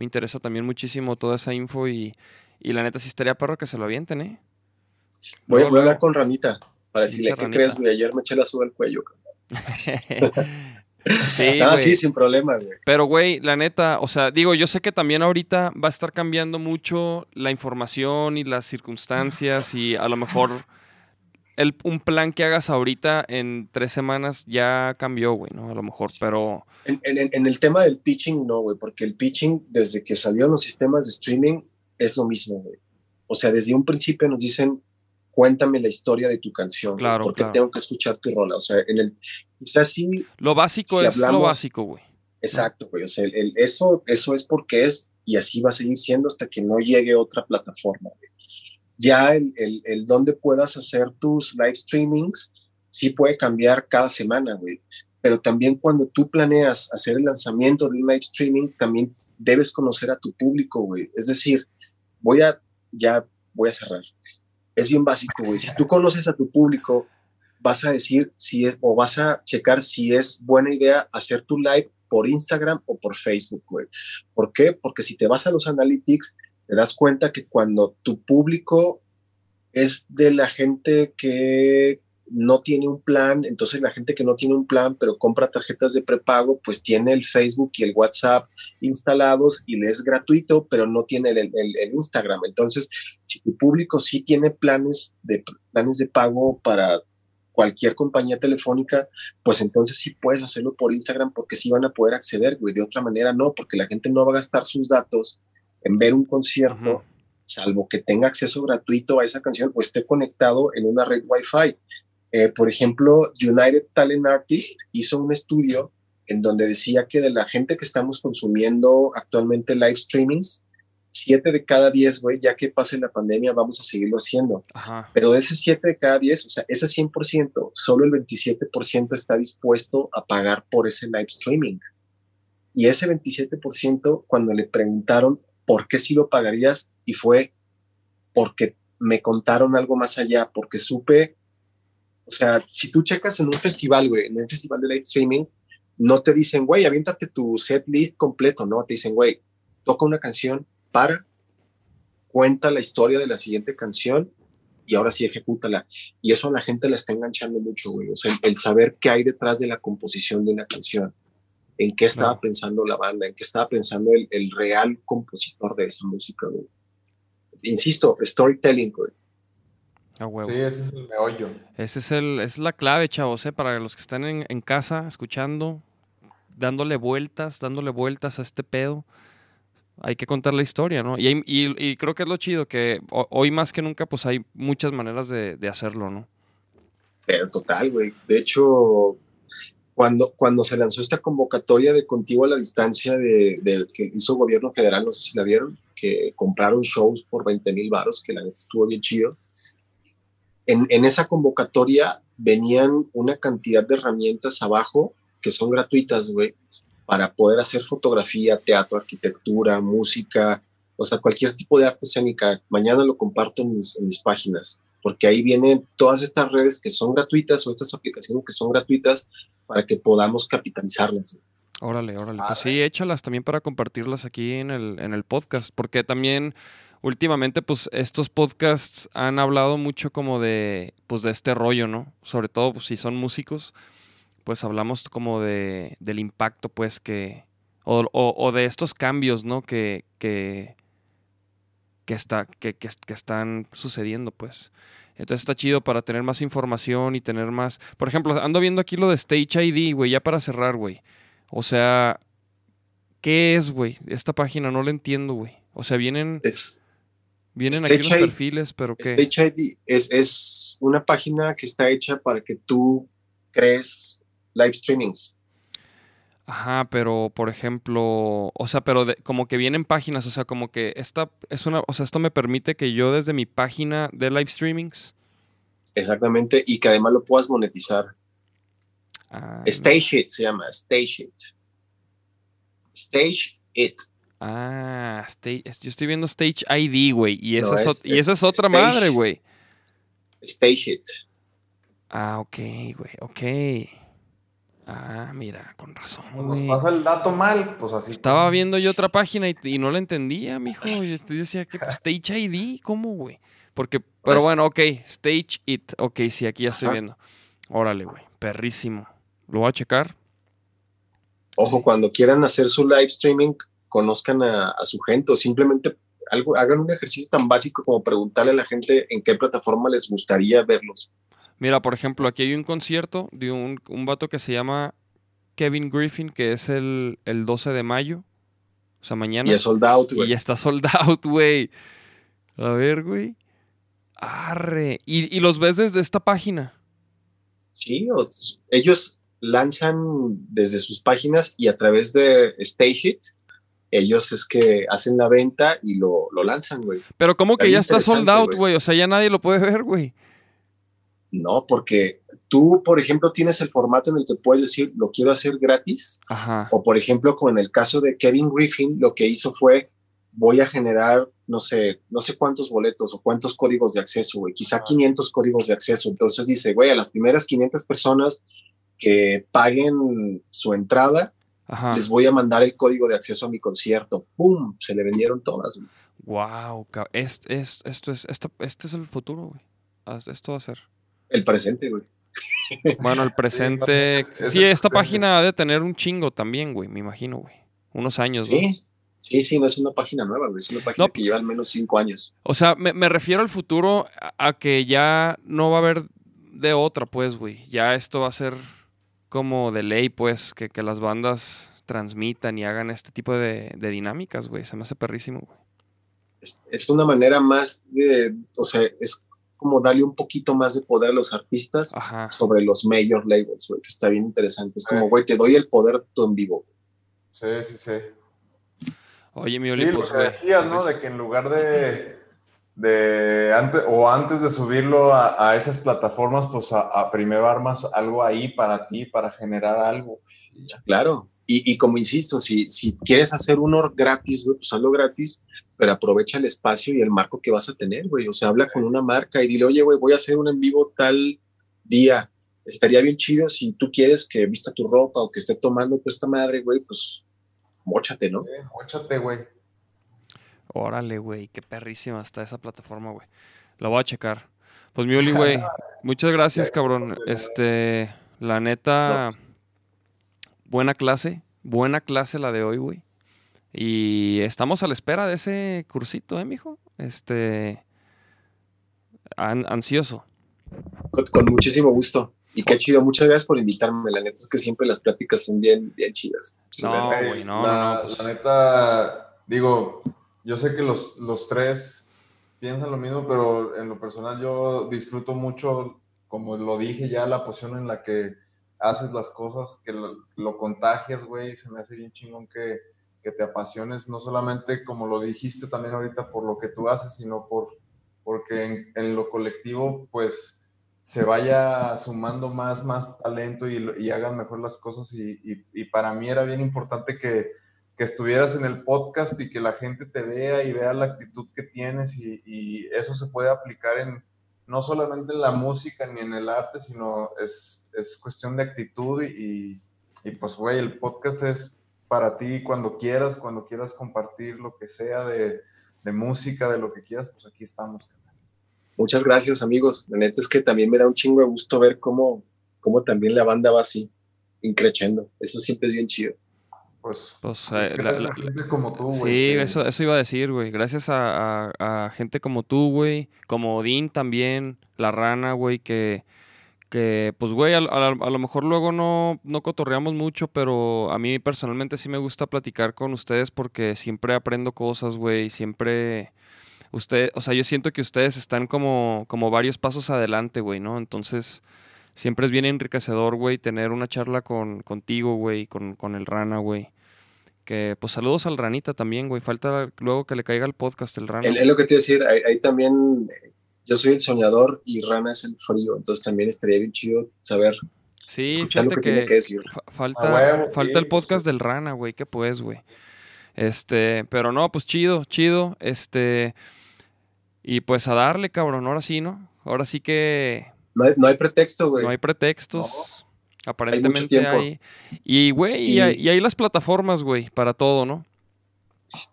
me interesa también muchísimo toda esa info y, y la neta sí estaría perro que se lo avienten, ¿eh? Voy, Luego, voy a hablar con Ranita para decirle, ¿qué Ranita. crees, güey? Ayer me eché la soga al cuello. sí, ah, sí, sin problema, güey. Pero, güey, la neta, o sea, digo, yo sé que también ahorita va a estar cambiando mucho la información y las circunstancias y a lo mejor el, un plan que hagas ahorita en tres semanas ya cambió, güey, ¿no? A lo mejor, pero... En, en- en el tema del pitching, no, güey, porque el pitching, desde que salieron los sistemas de streaming, es lo mismo, güey. O sea, desde un principio nos dicen, cuéntame la historia de tu canción, güey, Claro, porque claro. tengo que escuchar tu rola. O sea, en el, quizás sí, Lo básico Si es lo básico, güey. exacto, güey. O sea, el- el- eso, eso es porque es, y así va a seguir siendo hasta que no llegue otra plataforma, güey. Ya el, el, donde puedas hacer tus live streamings, sí puede cambiar cada semana, güey. Pero también cuando tú planeas hacer el lanzamiento de un live streaming, también debes conocer a tu público, güey. Es decir, voy a, ya voy a cerrar. Es bien básico, güey. Si tú conoces a tu público, vas a decir si es, o vas a checar si es buena idea hacer tu live por Instagram o por Facebook, güey. ¿Por qué? Porque si te vas a los analytics, te das cuenta que cuando tu público es de la gente que no tiene un plan, entonces la gente que no tiene un plan pero compra tarjetas de prepago, pues tiene el Facebook y el WhatsApp instalados y le es gratuito, pero no tiene el, Instagram. Entonces, si tu público sí tiene planes de, planes de pago para cualquier compañía telefónica, pues entonces sí puedes hacerlo por Instagram porque sí van a poder acceder, güey. De otra manera no, porque la gente no va a gastar sus datos en ver un concierto, salvo que tenga acceso gratuito a esa canción o esté conectado en una red Wi-Fi. Eh, por ejemplo, United Talent Artist hizo un estudio en donde decía que de la gente que estamos consumiendo actualmente live streamings, siete de cada diez, güey, ya que pase la pandemia, vamos a seguirlo haciendo. Ajá. Pero de ese 7 de cada 10, o sea, ese 100%, solo el 27% está dispuesto a pagar por ese live streaming. Y ese 27%, cuando le preguntaron por qué sí lo pagarías, y fue porque me contaron algo más allá, porque supe, o sea, si tú checas en un festival, güey, en un festival de live streaming, no te dicen, güey, aviéntate tu set list completo, no, te dicen, güey, toca una canción, para, cuenta la historia de la siguiente canción y ahora sí ejecútala. Y eso a la gente la está enganchando mucho, güey. O sea, el, saber qué hay detrás de la composición de una canción, en qué estaba Claro. pensando la banda, en qué estaba pensando el, el real compositor de esa música, güey. Insisto, storytelling, güey. A huevo. Sí, ese es el meollo. Ese es el, es la clave, chavos, ¿eh? para los que están en, en casa escuchando, dándole vueltas, dándole vueltas a este pedo. Hay que contar la historia, ¿no? Y, hay- y- y creo que es lo chido, que ho- hoy más que nunca, pues hay muchas maneras de, de hacerlo, ¿no? Pero total, güey. De hecho, cuando, cuando se lanzó esta convocatoria de Contigo a la Distancia de, de- que hizo el gobierno federal, no sé si la vieron, que compraron shows por 20 mil baros, que la neta estuvo bien chido. En, en esa convocatoria venían una cantidad de herramientas abajo que son gratuitas, güey, para poder hacer fotografía, teatro, arquitectura, música, o sea, cualquier tipo de arte escénica. Mañana lo comparto en mis, en mis páginas, porque ahí vienen todas estas redes que son gratuitas o estas aplicaciones que son gratuitas para que podamos capitalizarlas. Órale, órale. Pues sí, échalas también para compartirlas aquí en el, en el podcast, porque también últimamente, pues estos podcasts han hablado mucho como de, pues de este rollo, ¿no? Sobre todo pues, si son músicos, pues hablamos como de, del impacto, pues que, o, o- o de estos cambios, ¿no? Que, que, que, está, que, que, que están sucediendo, pues. Entonces está chido para tener más información y tener más... Por ejemplo, ando viendo aquí lo de Stage ID, güey, ya para cerrar, güey. O sea, ¿qué es, güey? Esta página no la entiendo, güey. O sea, vienen, Es, vienen aquí los perfiles, pero ¿qué? Stage ID es, es una página que está hecha para que tú crees live streamings. Ajá, pero por ejemplo, o sea, pero de- como que vienen páginas, o sea, como que esta es una, o sea, esto me permite que yo desde mi página de live streamings. Exactamente, y que además lo puedas monetizar. Ah, Stage It se llama, Stage It. Stage It. ah, stage, yo estoy viendo Stage ID, güey, y esa No, es, es- ot- y esa es es otra Stage. madre, güey. Stage It. Ah, ok, güey, ok. Ah, mira, con razón, Nos pasa el dato mal, pues así. Estaba viendo yo otra página y, y no la entendía, mijo. Yo decía que pues, Stage ID, ¿cómo, güey? Porque, pero Pues- bueno, ok, Stage It. Ok, sí, aquí ya estoy Ajá. viendo. Órale, güey, perrísimo. Lo voy a checar. Ojo, cuando quieran hacer su live streaming, conozcan a, a su gente o simplemente algo, hagan un ejercicio tan básico como preguntarle a la gente en qué plataforma les gustaría verlos. Mira, por ejemplo, aquí hay un concierto de un, un vato que se llama Kevin Griffin, que es el, el 12 de mayo. O sea, mañana. Y es sold out, Y güey. ya está sold out, güey. A ver, güey. Arre. Y, y los ves desde esta página. Sí, ellos lanzan desde sus páginas y a través de Stage It, ellos es que hacen la venta y lo, lo lanzan, güey. Pero como que ya está sold out, güey. O sea, ya nadie lo puede ver, güey. No, porque tú, por ejemplo, tienes el formato en el que puedes decir, lo quiero hacer gratis, Ajá. o por ejemplo, con el caso de Kevin Griffin, lo que hizo fue, voy a generar, no sé, no sé cuántos boletos o cuántos códigos de acceso, güey, quizá 500 códigos de acceso. Entonces dice, güey, a las primeras 500 personas que paguen su entrada, Ajá. les voy a mandar el código de acceso a mi concierto. ¡Pum! Se le vendieron todas. güey. Wow, es, es- esto es, este es el futuro, güey. Esto va a ser. El presente, güey. Bueno, el presente. es- es Sí, esta presente. página ha de tener un chingo también, güey, me imagino, güey. Unos años, ¿no? Sí, sí, sí, no es una página nueva, güey. Es una página No. que lleva al menos cinco años. O sea, me, me refiero al futuro a, a que ya no va a haber de otra, pues, güey. Ya esto va a ser como de ley, pues, que, que las bandas transmitan y hagan este tipo de, de dinámicas, güey. Se me hace perrísimo, güey. es, es una manera más de, o sea, es como darle un poquito más de poder a los artistas Ajá. sobre los major labels, güey, que está bien interesante. Es como, Sí. güey, te doy el poder tú en vivo. Sí, sí, sí. Oye, mi Sí, Oli, lo pues, que güey, decías, ¿no? De que en lugar de, de antes, o antes de subirlo a, a esas plataformas, pues a, a primero armas algo ahí para ti, para generar algo. Claro. Y, y como insisto, si, si quieres hacer uno gratis, güey, pues hazlo gratis, pero aprovecha el espacio y el marco que vas a tener, güey. O sea, habla con una marca y dile, oye, güey, voy a hacer un en vivo tal día. Estaría bien chido si tú quieres que vista tu ropa o que esté tomando tu esta madre, güey, pues mochate, ¿no? Eh, móchate, güey. Órale, güey, qué perrísima está esa plataforma, güey. La voy a checar. Pues mi Oli, güey, muchas gracias, cabrón. Este, la neta, buena clase, buena clase la de hoy, güey. Y estamos a la espera de ese cursito, ¿eh, mijo? Este, an- ansioso. Con, con muchísimo gusto. Y qué chido, muchas gracias por invitarme. La neta es que siempre las pláticas son bien, bien chidas. Muchas No, gracias. Güey, no, la, no, pues. la neta, digo, yo sé que los, los tres piensan lo mismo, pero en lo personal yo disfruto mucho, como lo dije ya, la posición en la que haces las cosas, que lo, contagias, güey, se me hace bien chingón que, que te apasiones, no solamente como lo dijiste también ahorita por lo que tú haces, sino por porque en, lo colectivo, pues se vaya sumando más, más talento y, hagan mejor las cosas. Y, y- para mí era bien importante que, que estuvieras en el podcast y que la gente te vea y vea la actitud que tienes y, y eso se puede aplicar en no solamente en la música ni en el arte, sino es, es cuestión de actitud y, y pues, güey, el podcast es para ti cuando quieras, cuando quieras compartir lo que sea de, de música, de lo que quieras, pues aquí estamos. Muchas gracias, amigos. La neta es que también me da un chingo de gusto ver cómo, cómo también la banda va así, increchendo. Eso siempre es bien chido. Pues, Pues, pues eh, gracias la- a gente como tú, güey. Sí, que- eso, eso iba a decir, güey. Gracias a, a- a gente como tú, güey. Como Odín también, La Rana, güey, que, que pues, güey, a, a- a lo mejor luego no, no cotorreamos mucho, pero a mí personalmente sí me gusta platicar con ustedes porque siempre aprendo cosas, güey. Siempre, usted, o sea, yo siento que ustedes están como, como varios pasos adelante, güey, ¿no? Entonces, siempre es bien enriquecedor, güey, tener una charla con, contigo, güey, con, con el Rana, güey. Que pues saludos al Ranita también, güey. Falta luego que le caiga el podcast el Rana. Es, lo que te iba a decir, ahí, también yo soy el soñador y Rana es el frío, entonces también estaría bien chido saber, sí, escuchar lo fíjate que, tiene que, que decir. fa- falta, sí, el podcast del Rana, güey. ¿Qué pues, güey? Este, pero no, pues chido, chido. Este, y pues a darle, cabrón. Ahora sí, ¿no? Ahora sí que No hay, no hay pretexto, güey. no hay pretextos. Aparentemente hay. Y, güey, y, Y- hay, y hay las plataformas, güey, para todo, ¿no?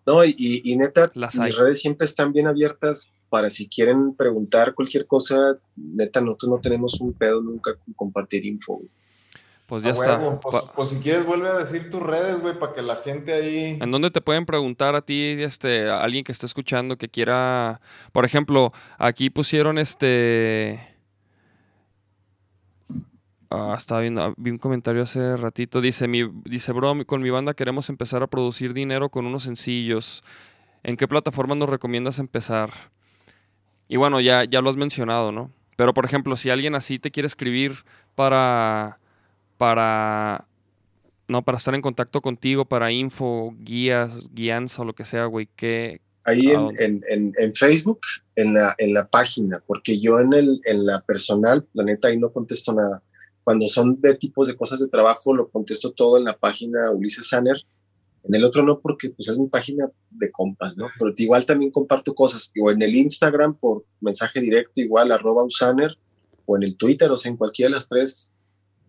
No, y, y- neta, Las mis redes siempre están bien abiertas para si quieren preguntar cualquier cosa, neta, nosotros no tenemos un pedo nunca con compartir info. Pues ya está. huevo, Pues, pues si quieres, vuelve a decir tus redes, güey, para que la gente ahí. ¿En dónde te pueden preguntar a ti, este, a alguien que esté escuchando que quiera, por ejemplo, aquí pusieron este, ah, estaba viendo, vi un comentario hace ratito, dice mi, dice bro, con mi banda queremos empezar a producir dinero con unos sencillos. ¿En qué plataforma nos recomiendas empezar? Y bueno, ya, ya lo has mencionado, ¿no? Pero por ejemplo, si alguien así te quiere escribir para, para, no, para estar en contacto contigo, para info, guías, guianza o lo que sea, güey, ¿qué? Ahí ¿A en, en- en- en Facebook, en la, en la página, porque yo en, el, en la personal, la neta, ahí no contesto nada. Cuando son de tipos de cosas de trabajo, lo contesto todo en la página Ulises Sanner. En el otro no, porque pues es mi página de compas, ¿no? Pero igual también comparto cosas. O en el Instagram por mensaje directo, igual arroba usaner, o en el Twitter, o sea, en cualquiera de las tres.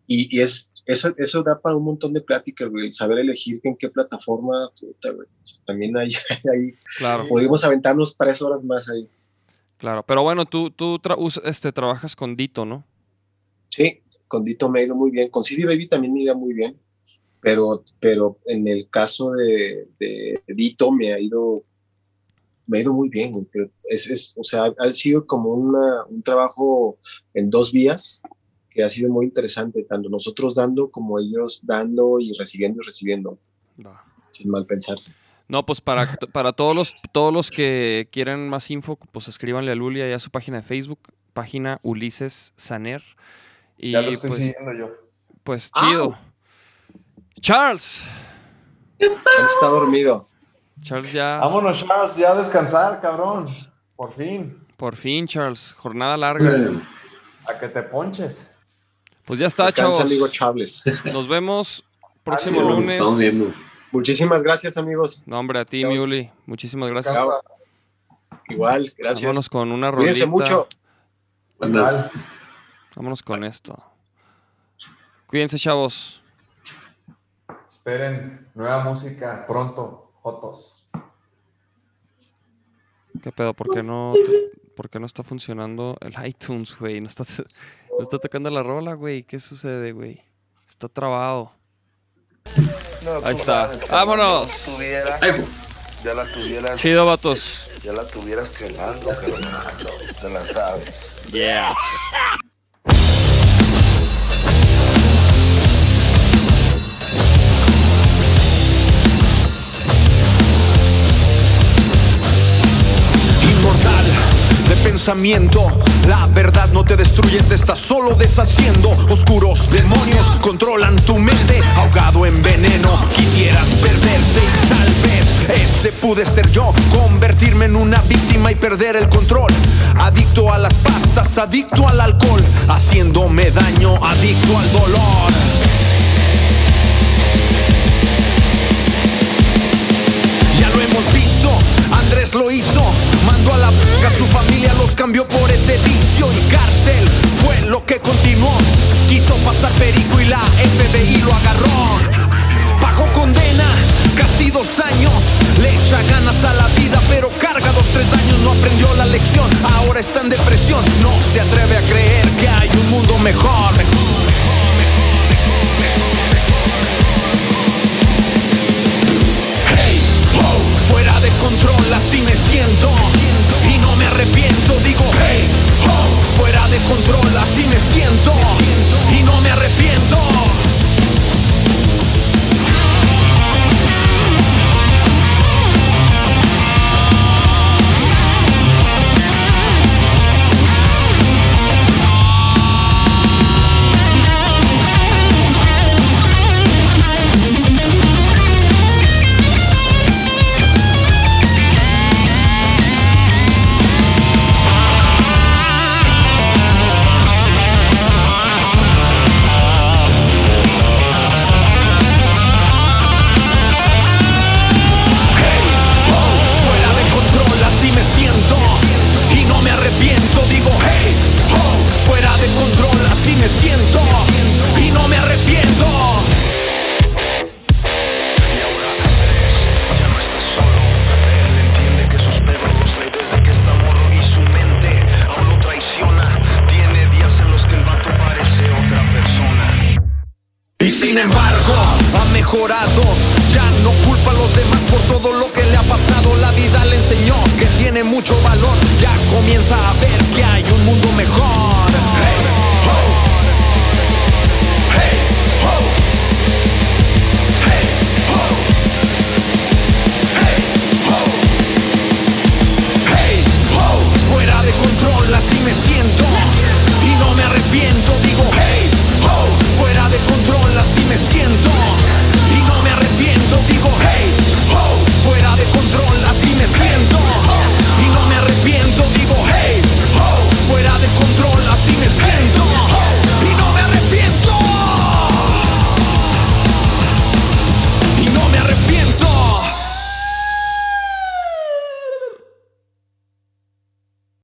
Y, y es, eso, eso da para un montón de pláticas, güey. el Saber elegir en qué plataforma, puta, güey. También hay, hay, Claro, Podemos aventarnos tres horas más ahí. claro. Pero bueno, tú, tú tra- este, trabajas con Dito, ¿no? Sí, con Dito me ha ido muy bien. Con CD Baby también me ha ido muy bien. Pero, pero en el caso de, de Dito me ha ido me ha ido muy bien, güey. Pero es, es- o sea, ha sido como una, un trabajo en dos vías que ha sido muy interesante, tanto nosotros dando como ellos dando y recibiendo y recibiendo, sin mal pensarse. No, pues para, para todos los todos los que quieran más info, pues escríbanle a Luli allá a su página de Facebook, página Ulises Saner. Y ya lo estoy pues, siguiendo yo. pues chido. Charles. Él está dormido. Charles ya. Vámonos, Charles, ya a descansar, cabrón. Por fin. Por fin, Charles. Jornada larga. A que te ponches. Pues ya está, Descansa, chavos. amigo Chables. Nos vemos próximo lunes. Estamos viendo. Muchísimas gracias, amigos. No, hombre, a ti, Dios. mi Uli. Muchísimas gracias. Descansa. Igual, gracias. Vámonos con una Cuídense rolita. mucho. Buenas. Vámonos con esto. Cuídense, chavos. Esperen nueva música pronto, Jotos. ¿Qué pedo? ¿Por qué no, por qué no está funcionando el iTunes, güey? No está, no está tocando la rola, güey. ¿Qué sucede, güey? Está trabado. Ahí está. ¡Vámonos! Ay, ya la tuvieras Chido, vatos. ya la tuvieras quemando. Te la sabes. Yeah. La verdad no te destruye, te está solo deshaciendo. Oscuros demonios controlan tu mente, ahogado en veneno. Quisieras perderte, tal vez ese pude ser yo, convertirme en una víctima y perder el control. Adicto a las pastas, adicto al alcohol, haciéndome daño, adicto al dolor. Ya lo hemos visto, Andrés lo hizo, mandó a la p a su familia, los cambió por ese vicio y cárcel fue lo que continuó. Quiso pasar perico y la FBI lo agarró. Pagó condena, casi dos años, le echa ganas a la vida, pero carga dos, tres años, no aprendió la lección, ahora está en depresión, no se atreve a creer que hay un mundo mejor. Fuera de control, así me siento. Y no me arrepiento, digo, hey, fuera de control, así me siento. Y no me arrepiento.